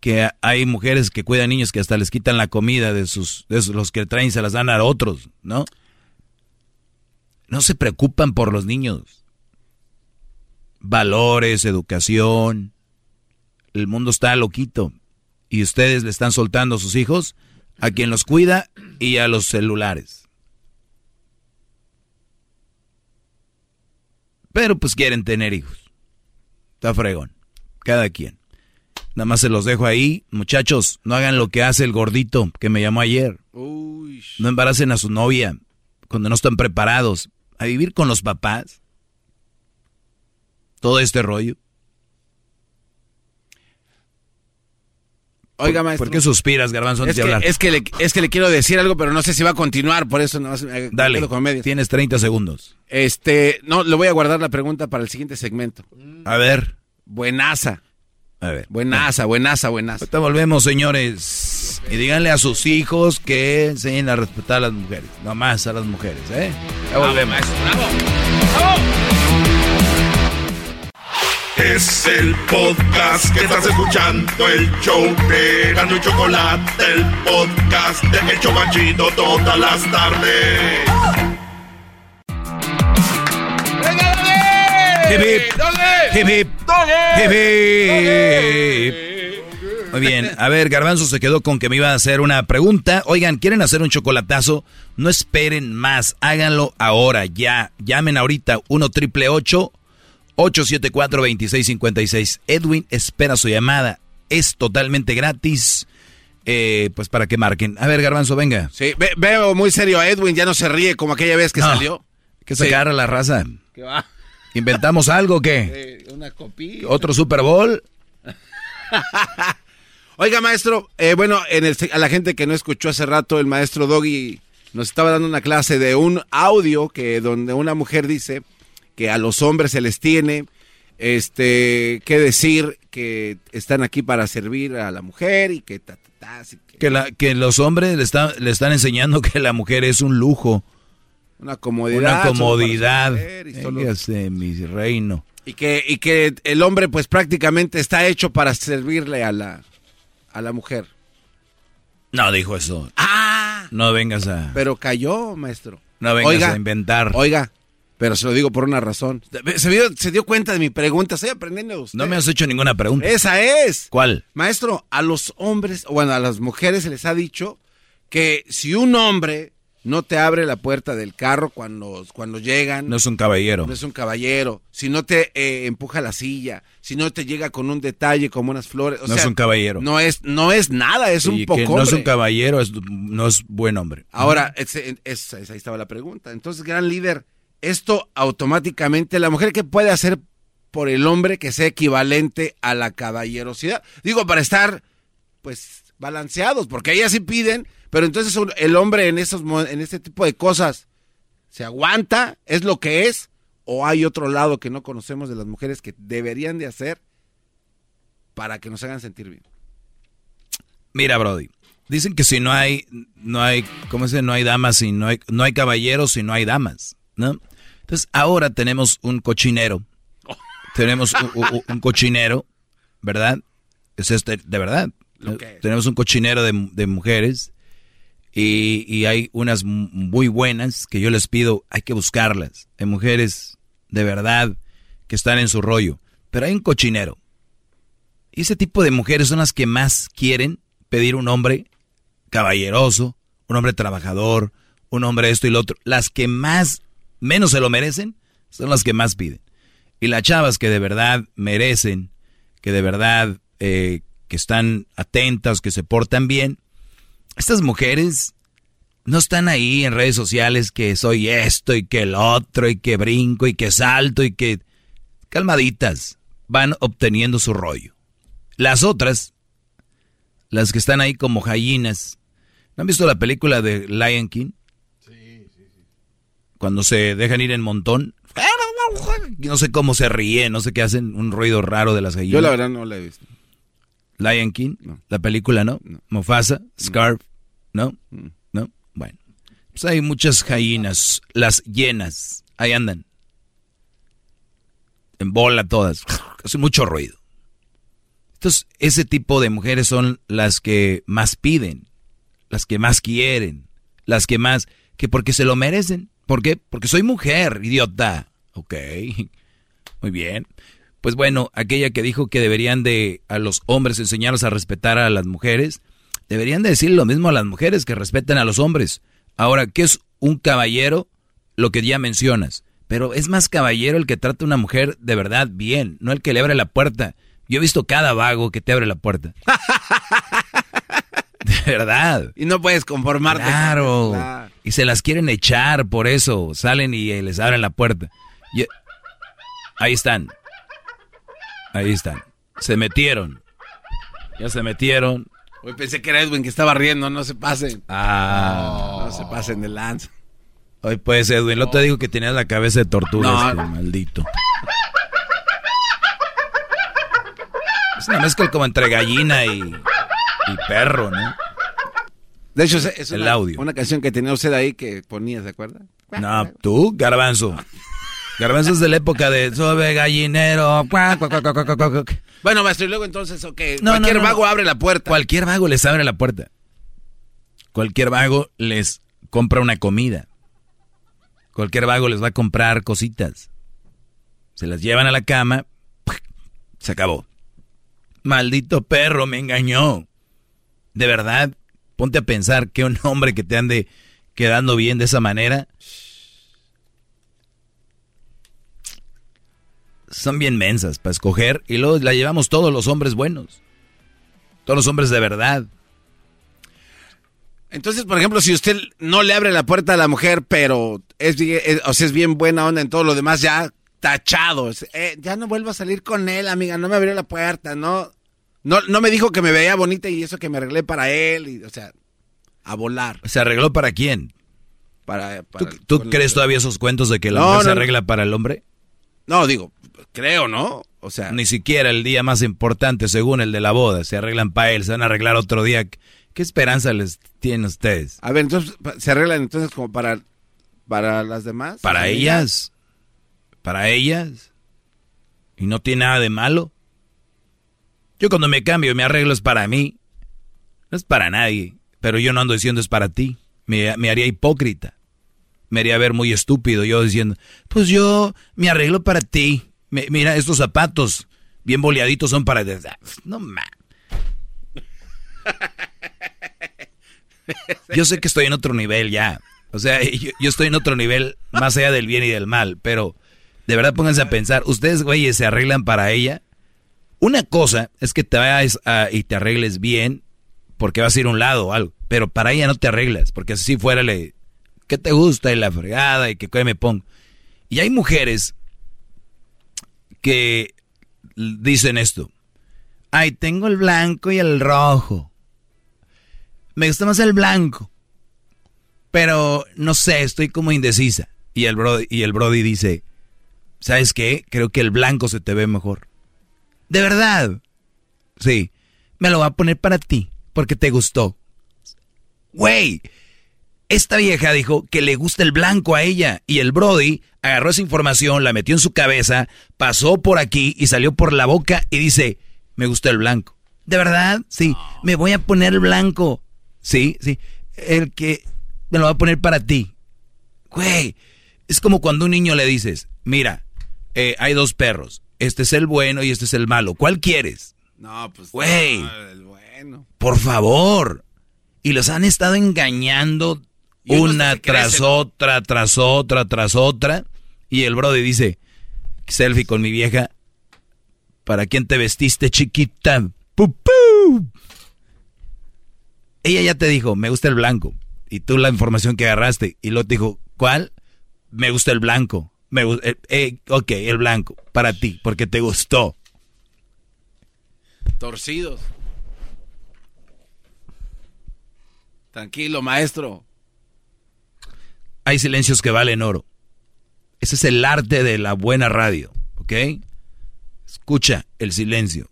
que hay mujeres que cuidan niños que hasta les quitan la comida de sus, de los que traen y se las dan a otros, ¿no? No se preocupan por los niños. Valores, educación. El mundo está loquito. Y ustedes le están soltando a sus hijos a quien los cuida y a los celulares. Pero pues quieren tener hijos. Está fregón. Cada quien. Nada más se los dejo ahí. Muchachos, no hagan lo que hace el gordito que me llamó ayer. No embaracen a su novia cuando no están preparados. A vivir con los papás. Todo este rollo. Oiga, ¿Por- maestro. ¿Por qué suspiras, Garbanzo, antes Es de que, hablar? es, que le, es que le quiero decir algo, pero no sé si va a continuar, por eso no Dale, tienes 30 segundos. Este, no, le voy a guardar la pregunta para el siguiente segmento. A ver. Buenaza. A ver. Buenaza, buenaza, buenaza. Ahorita volvemos, señores. Y díganle a sus hijos que enseñen a respetar a las mujeres. No más a las mujeres, ¿eh? Ya volvemos. Es el podcast que estás escuchando, el show de Gano y Chocolate, el podcast de El Chobachito todas las tardes. Hip, hip. Hip, hip. Hip, hip. Muy bien, a ver, Garbanzo se quedó con que me iba a hacer una pregunta. Oigan, ¿quieren hacer un chocolatazo? No esperen más, háganlo ahora, ya. Llamen ahorita 1 triple 874 2656. Edwin espera su llamada. Es totalmente gratis. Eh, pues para que marquen. A ver, Garbanzo, venga. Sí, ve- veo muy serio a Edwin, ya no se ríe como aquella vez que No, salió. Que sacar a la raza. ¿Qué va? ¿Inventamos algo o qué? Eh, una copia. ¿Otro Super Bowl? Oiga, maestro, eh, bueno, en el, a la gente que no escuchó hace rato, el maestro Doggy nos estaba dando una clase de un audio que donde una mujer dice que a los hombres se les tiene este que decir que están aquí para servir a la mujer y que ta, ta, ta, así que Que, la, que los hombres le, están le están enseñando que la mujer es un lujo. una comodidad. Una comodidad. y solo- mi reino. Y que, y que el hombre pues prácticamente está hecho para servirle a la, a la mujer. No dijo eso. Ah. No vengas a... Pero cayó, maestro. No vengas a inventar. Oiga, pero se lo digo por una razón. Se dio, se dio cuenta de mi pregunta. Estoy aprendiendo de usted. No me has hecho ninguna pregunta. Esa es. ¿Cuál? Maestro, a los hombres, bueno, a las mujeres se les ha dicho que si un hombre no te abre la puerta del carro cuando, cuando llegan. No es un caballero. No es un caballero. Si no te eh, empuja la silla, si no te llega con un detalle como unas flores. O no sea, es un caballero. No es, no es nada, es un poco. no es un caballero, es- no es buen hombre. Ahora, es- ahí estaba la pregunta. Entonces, gran líder, esto automáticamente, la mujer, ¿qué puede hacer por el hombre que sea equivalente a la caballerosidad? Digo, para estar, pues, balanceados, porque ellas sí piden, pero entonces el hombre en, esos, en este tipo de cosas se aguanta, es lo que es, o hay otro lado que no conocemos de las mujeres que deberían de hacer para que nos hagan sentir bien. Mira, Brody. Dicen que si no hay, no hay, ¿cómo se dice? No hay damas, si no hay, no hay caballeros, si no hay damas, ¿no? Entonces, ahora tenemos un cochinero. Tenemos un, un- un cochinero, ¿verdad? Es este, de verdad. Tenemos un cochinero de, de mujeres y, y hay unas muy buenas que yo les pido, hay que buscarlas. Hay mujeres de verdad que están en su rollo. Pero hay un cochinero. Y ese tipo de mujeres son las que más quieren pedir un hombre caballeroso, un hombre trabajador, un hombre esto y lo otro. Las que más, menos se lo merecen, son las que más piden. Y las chavas que de verdad merecen, que de verdad eh, que están atentas, que se portan bien, estas mujeres no están ahí en redes sociales que soy esto y que el otro y que brinco y que salto y que calmaditas van obteniendo su rollo. Las otras, las que están ahí como gallinas, ¿no han visto la película de Lion King? Cuando se dejan ir en montón. No sé cómo se ríen, no sé qué hacen, un ruido raro de las gallinas. Yo la verdad no la he visto. Lion King, la película, ¿no? Mufasa, Scarf, ¿no? ¿No? Bueno. Pues hay muchas gallinas, las llenas, ahí andan. En bola todas. Hacen mucho ruido. Entonces, ese tipo de mujeres son las que más piden, las que más quieren, las que más, que porque se lo merecen. ¿Por qué? Porque soy mujer, idiota. Ok, muy bien. Pues bueno, aquella que dijo que deberían de a los hombres enseñarlos a respetar a las mujeres, deberían de decir lo mismo a las mujeres que respeten a los hombres. Ahora, ¿qué es un caballero? Lo que ya mencionas. Pero es más caballero el que trata a una mujer de verdad bien, no el que le abre la puerta. Yo he visto cada vago que te abre la puerta. De verdad. Y no puedes conformarte. Claro. Claro. Y se las quieren echar por eso. Salen y eh, les abren la puerta. Y- ahí están. Ahí están. Se metieron. Ya se metieron. Hoy pensé que era Edwin que estaba riendo, no se pasen. Ah. No se pasen de lanza. Hoy pues, Edwin, lo te digo que tenías la cabeza de tortuga, No. este maldito. Es una mezcla como entre gallina y, y perro, ¿no? De hecho, es, es El una, audio. una canción que tenía usted ahí que ponía, ¿se acuerda? No, tú, garbanzo. Garbanzo es de la época de sobe gallinero. Bueno, maestro, y luego entonces, ok, No, cualquier no, no, vago abre la puerta. Cualquier vago les abre la puerta. Cualquier vago les compra una comida. Cualquier vago les va a comprar cositas. Se las llevan a la cama. Se acabó. Maldito perro, me engañó. De verdad, ponte a pensar que un hombre que te ande quedando bien de esa manera. Son bien mensas para escoger y luego la llevamos todos los hombres buenos. Todos los hombres de verdad. Entonces, por ejemplo, si usted no le abre la puerta a la mujer, pero es, es- o es bien buena onda en todo lo demás, ya tachado. Es, eh, ya no vuelvo a salir con él, amiga, no me abrió la puerta, no, no, no me dijo que me veía bonita y eso que me arreglé para él, y, o sea, a volar. ¿Se arregló para quién? Para, ¿Tú, para- tú crees todavía esos cuentos de que la No, mujer se no, arregla para el hombre? No, digo, creo, ¿no? O sea, Ni siquiera el día más importante, según el de la boda, se arreglan para él, se van a arreglar otro día. ¿Qué esperanza les tienen ustedes? a ver, entonces, ¿se arreglan entonces como para, para las demás? ¿Para ellas? ¿Para ellas? Y no tiene nada de malo. Yo cuando me cambio, me arreglo es para mí. No es para nadie. Pero yo no ando diciendo es para ti. Me, me haría hipócrita. Me haría ver muy estúpido yo diciendo, pues yo me arreglo para ti. mira, estos zapatos bien boleaditos son para... No mames. Yo sé que estoy en otro nivel ya. O sea, yo, estoy en otro nivel más allá del bien y del mal, pero de verdad pónganse a pensar, ustedes, güeyes, se arreglan para ella. Una cosa es que te vayas y te arregles bien porque vas a ir a un lado o algo, pero para ella no te arreglas, porque así fuera le... ¿Qué te gusta? Y la fregada y que me pongo. Y hay mujeres que dicen esto. Ay, tengo el blanco y el rojo. Me gusta más el blanco. Pero no sé, estoy como indecisa. Y el Brody, y el Brody dice, ¿sabes qué? Creo que el blanco se te ve mejor. ¿De verdad? Sí. Me lo voy a poner para ti, porque te gustó. Güey, esta vieja dijo que le gusta el blanco a ella. Y el Brody agarró esa información, la metió en su cabeza, pasó por aquí y salió por la boca y dice, me gusta el blanco. ¿De verdad? Sí. Me voy a poner el blanco. Sí, sí. El que me lo va a poner para ti. Güey, es como cuando a un niño le dices, mira, eh, hay dos perros. Este es el bueno y este es el malo. ¿Cuál quieres? No, pues. Güey. Por favor. Y los han estado engañando una tras otra, tras otra, tras otra. Y el brother dice, selfie con mi vieja. ¿Para quién te vestiste, chiquita? ¡Pupú! ella ya te dijo, me gusta el blanco. Y tú la información que agarraste. Y luego te dijo, ¿cuál? Me gusta el blanco. Me eh, eh, ok, el blanco. Para ti, porque te gustó. Torcidos. Tranquilo, maestro. Hay silencios que valen oro. Ese es el arte de la buena radio, ¿ok? Escucha el silencio.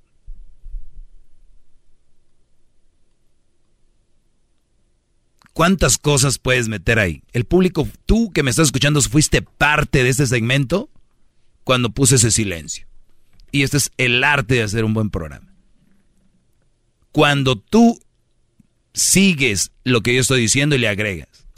¿Cuántas cosas puedes meter ahí? El público, tú que me estás escuchando, fuiste parte de este segmento cuando puse ese silencio. Y este es el arte de hacer un buen programa. Cuando tú sigues lo que yo estoy diciendo y le agregas.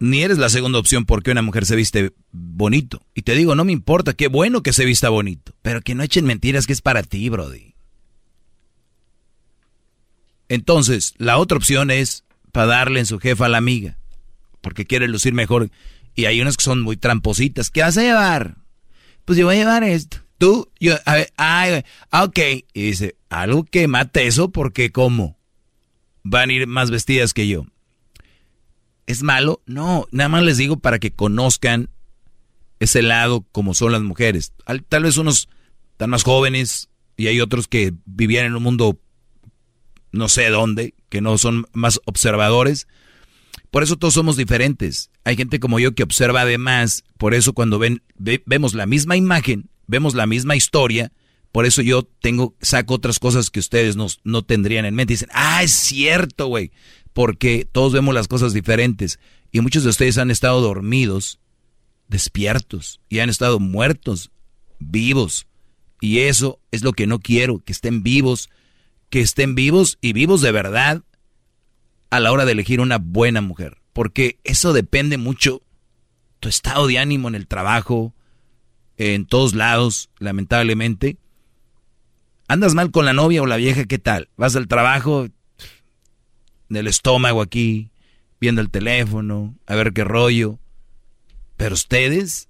Ni eres la segunda opción porque una mujer se viste bonito. Y te digo, no me importa, qué bueno que se vista bonito. Pero que no echen mentiras que es para ti, Brody. Entonces, la otra opción es para darle en su jefa a la amiga, porque quiere lucir mejor. Y hay unas que son muy trampositas. ¿Qué vas a llevar? Pues yo voy a llevar esto. Tú, yo, a ver, ah, ok. Y dice, algo que mate eso, porque ¿cómo? Van a ir más vestidas que yo. ¿Es malo? No, nada más les digo para que conozcan ese lado como son las mujeres. Tal vez unos están más jóvenes y hay otros que vivían en un mundo no sé dónde, que no son más observadores. Por eso todos somos diferentes. Hay gente como yo que observa además, por eso cuando ven, vemos la misma imagen, vemos la misma historia, por eso yo tengo, saco otras cosas que ustedes no, no tendrían en mente. Dicen, ah, es cierto, güey, porque todos vemos las cosas diferentes. Y muchos de ustedes han estado dormidos, despiertos, y han estado muertos, vivos. Y eso es lo que no quiero, que estén vivos que estén vivos y vivos de verdad a la hora de elegir una buena mujer. Porque eso depende mucho tu estado de ánimo en el trabajo, en todos lados, lamentablemente. ¿Andas mal con la novia o la vieja? ¿Qué tal? Vas al trabajo, del estómago aquí, viendo el teléfono, a ver qué rollo. Pero ustedes,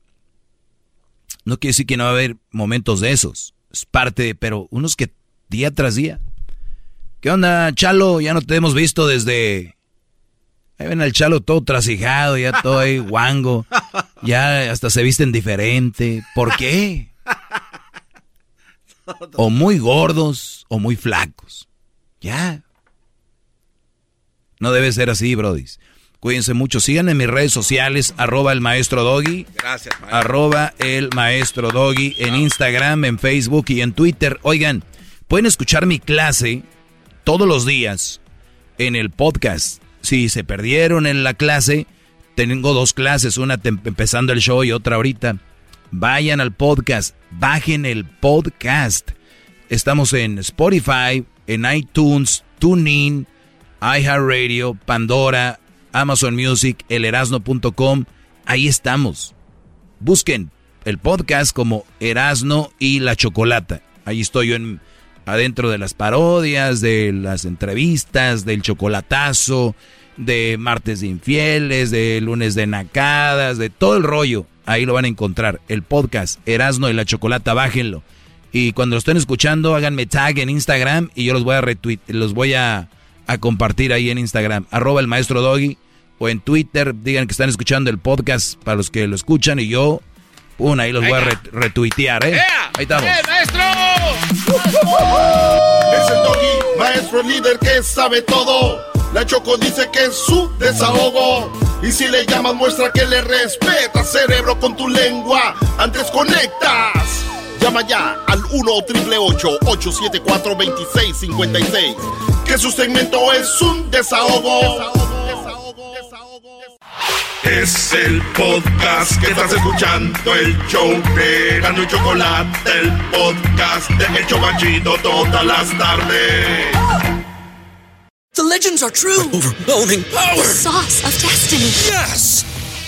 no quiere decir que no va a haber momentos de esos. Es parte de, pero unos que día tras día. ¿Qué onda, Chalo? Ya no te hemos visto desde... Ahí ven al Chalo todo trasijado, ya todo ahí guango. Ya hasta se visten diferente. ¿Por qué? O muy gordos o muy flacos. Ya. No debe ser así, brodis. Cuídense mucho. Sigan en mis redes sociales, arroba el maestro Doggy. Gracias, maestro. Arroba el maestro Doggy en Instagram, en Facebook y en Twitter. Oigan, pueden escuchar mi clase todos los días en el podcast. Si se perdieron en la clase, tengo dos clases, una empezando el show y otra ahorita. Vayan al podcast, bajen el podcast. Estamos en Spotify, en iTunes, TuneIn, iHeartRadio, Pandora, Amazon Music, elerasno.com. Ahí estamos. Busquen el podcast como Erasno y la Chocolata. Ahí estoy yo en, adentro de las parodias, de las entrevistas, del chocolatazo, de martes de infieles, de lunes de nacadas, de todo el rollo. Ahí lo van a encontrar. El podcast Erasno y la Chocolata, bájenlo. Y cuando lo estén escuchando, háganme tag en Instagram y yo los voy a retweet, los voy a, a compartir ahí en Instagram. Arroba el maestro Doggy o en Twitter, digan que están escuchando el podcast para los que lo escuchan y yo, una, ahí los voy a retuitear, ¿eh? Ahí estamos. maestro! Es el Doggy, maestro líder que sabe todo. La Choco dice que es su desahogo. Y si le llamas, muestra que le respeta, cerebro, con tu lengua. Antes conectas. Llama ya al 1-888-874-2656. Que su segmento es un desahogo. Es el podcast que estás escuchando, el show de Gano y Chocolate, el podcast de El Chocachito todas las tardes. The legends are true. Overwhelming power! The sauce of destiny. Yes!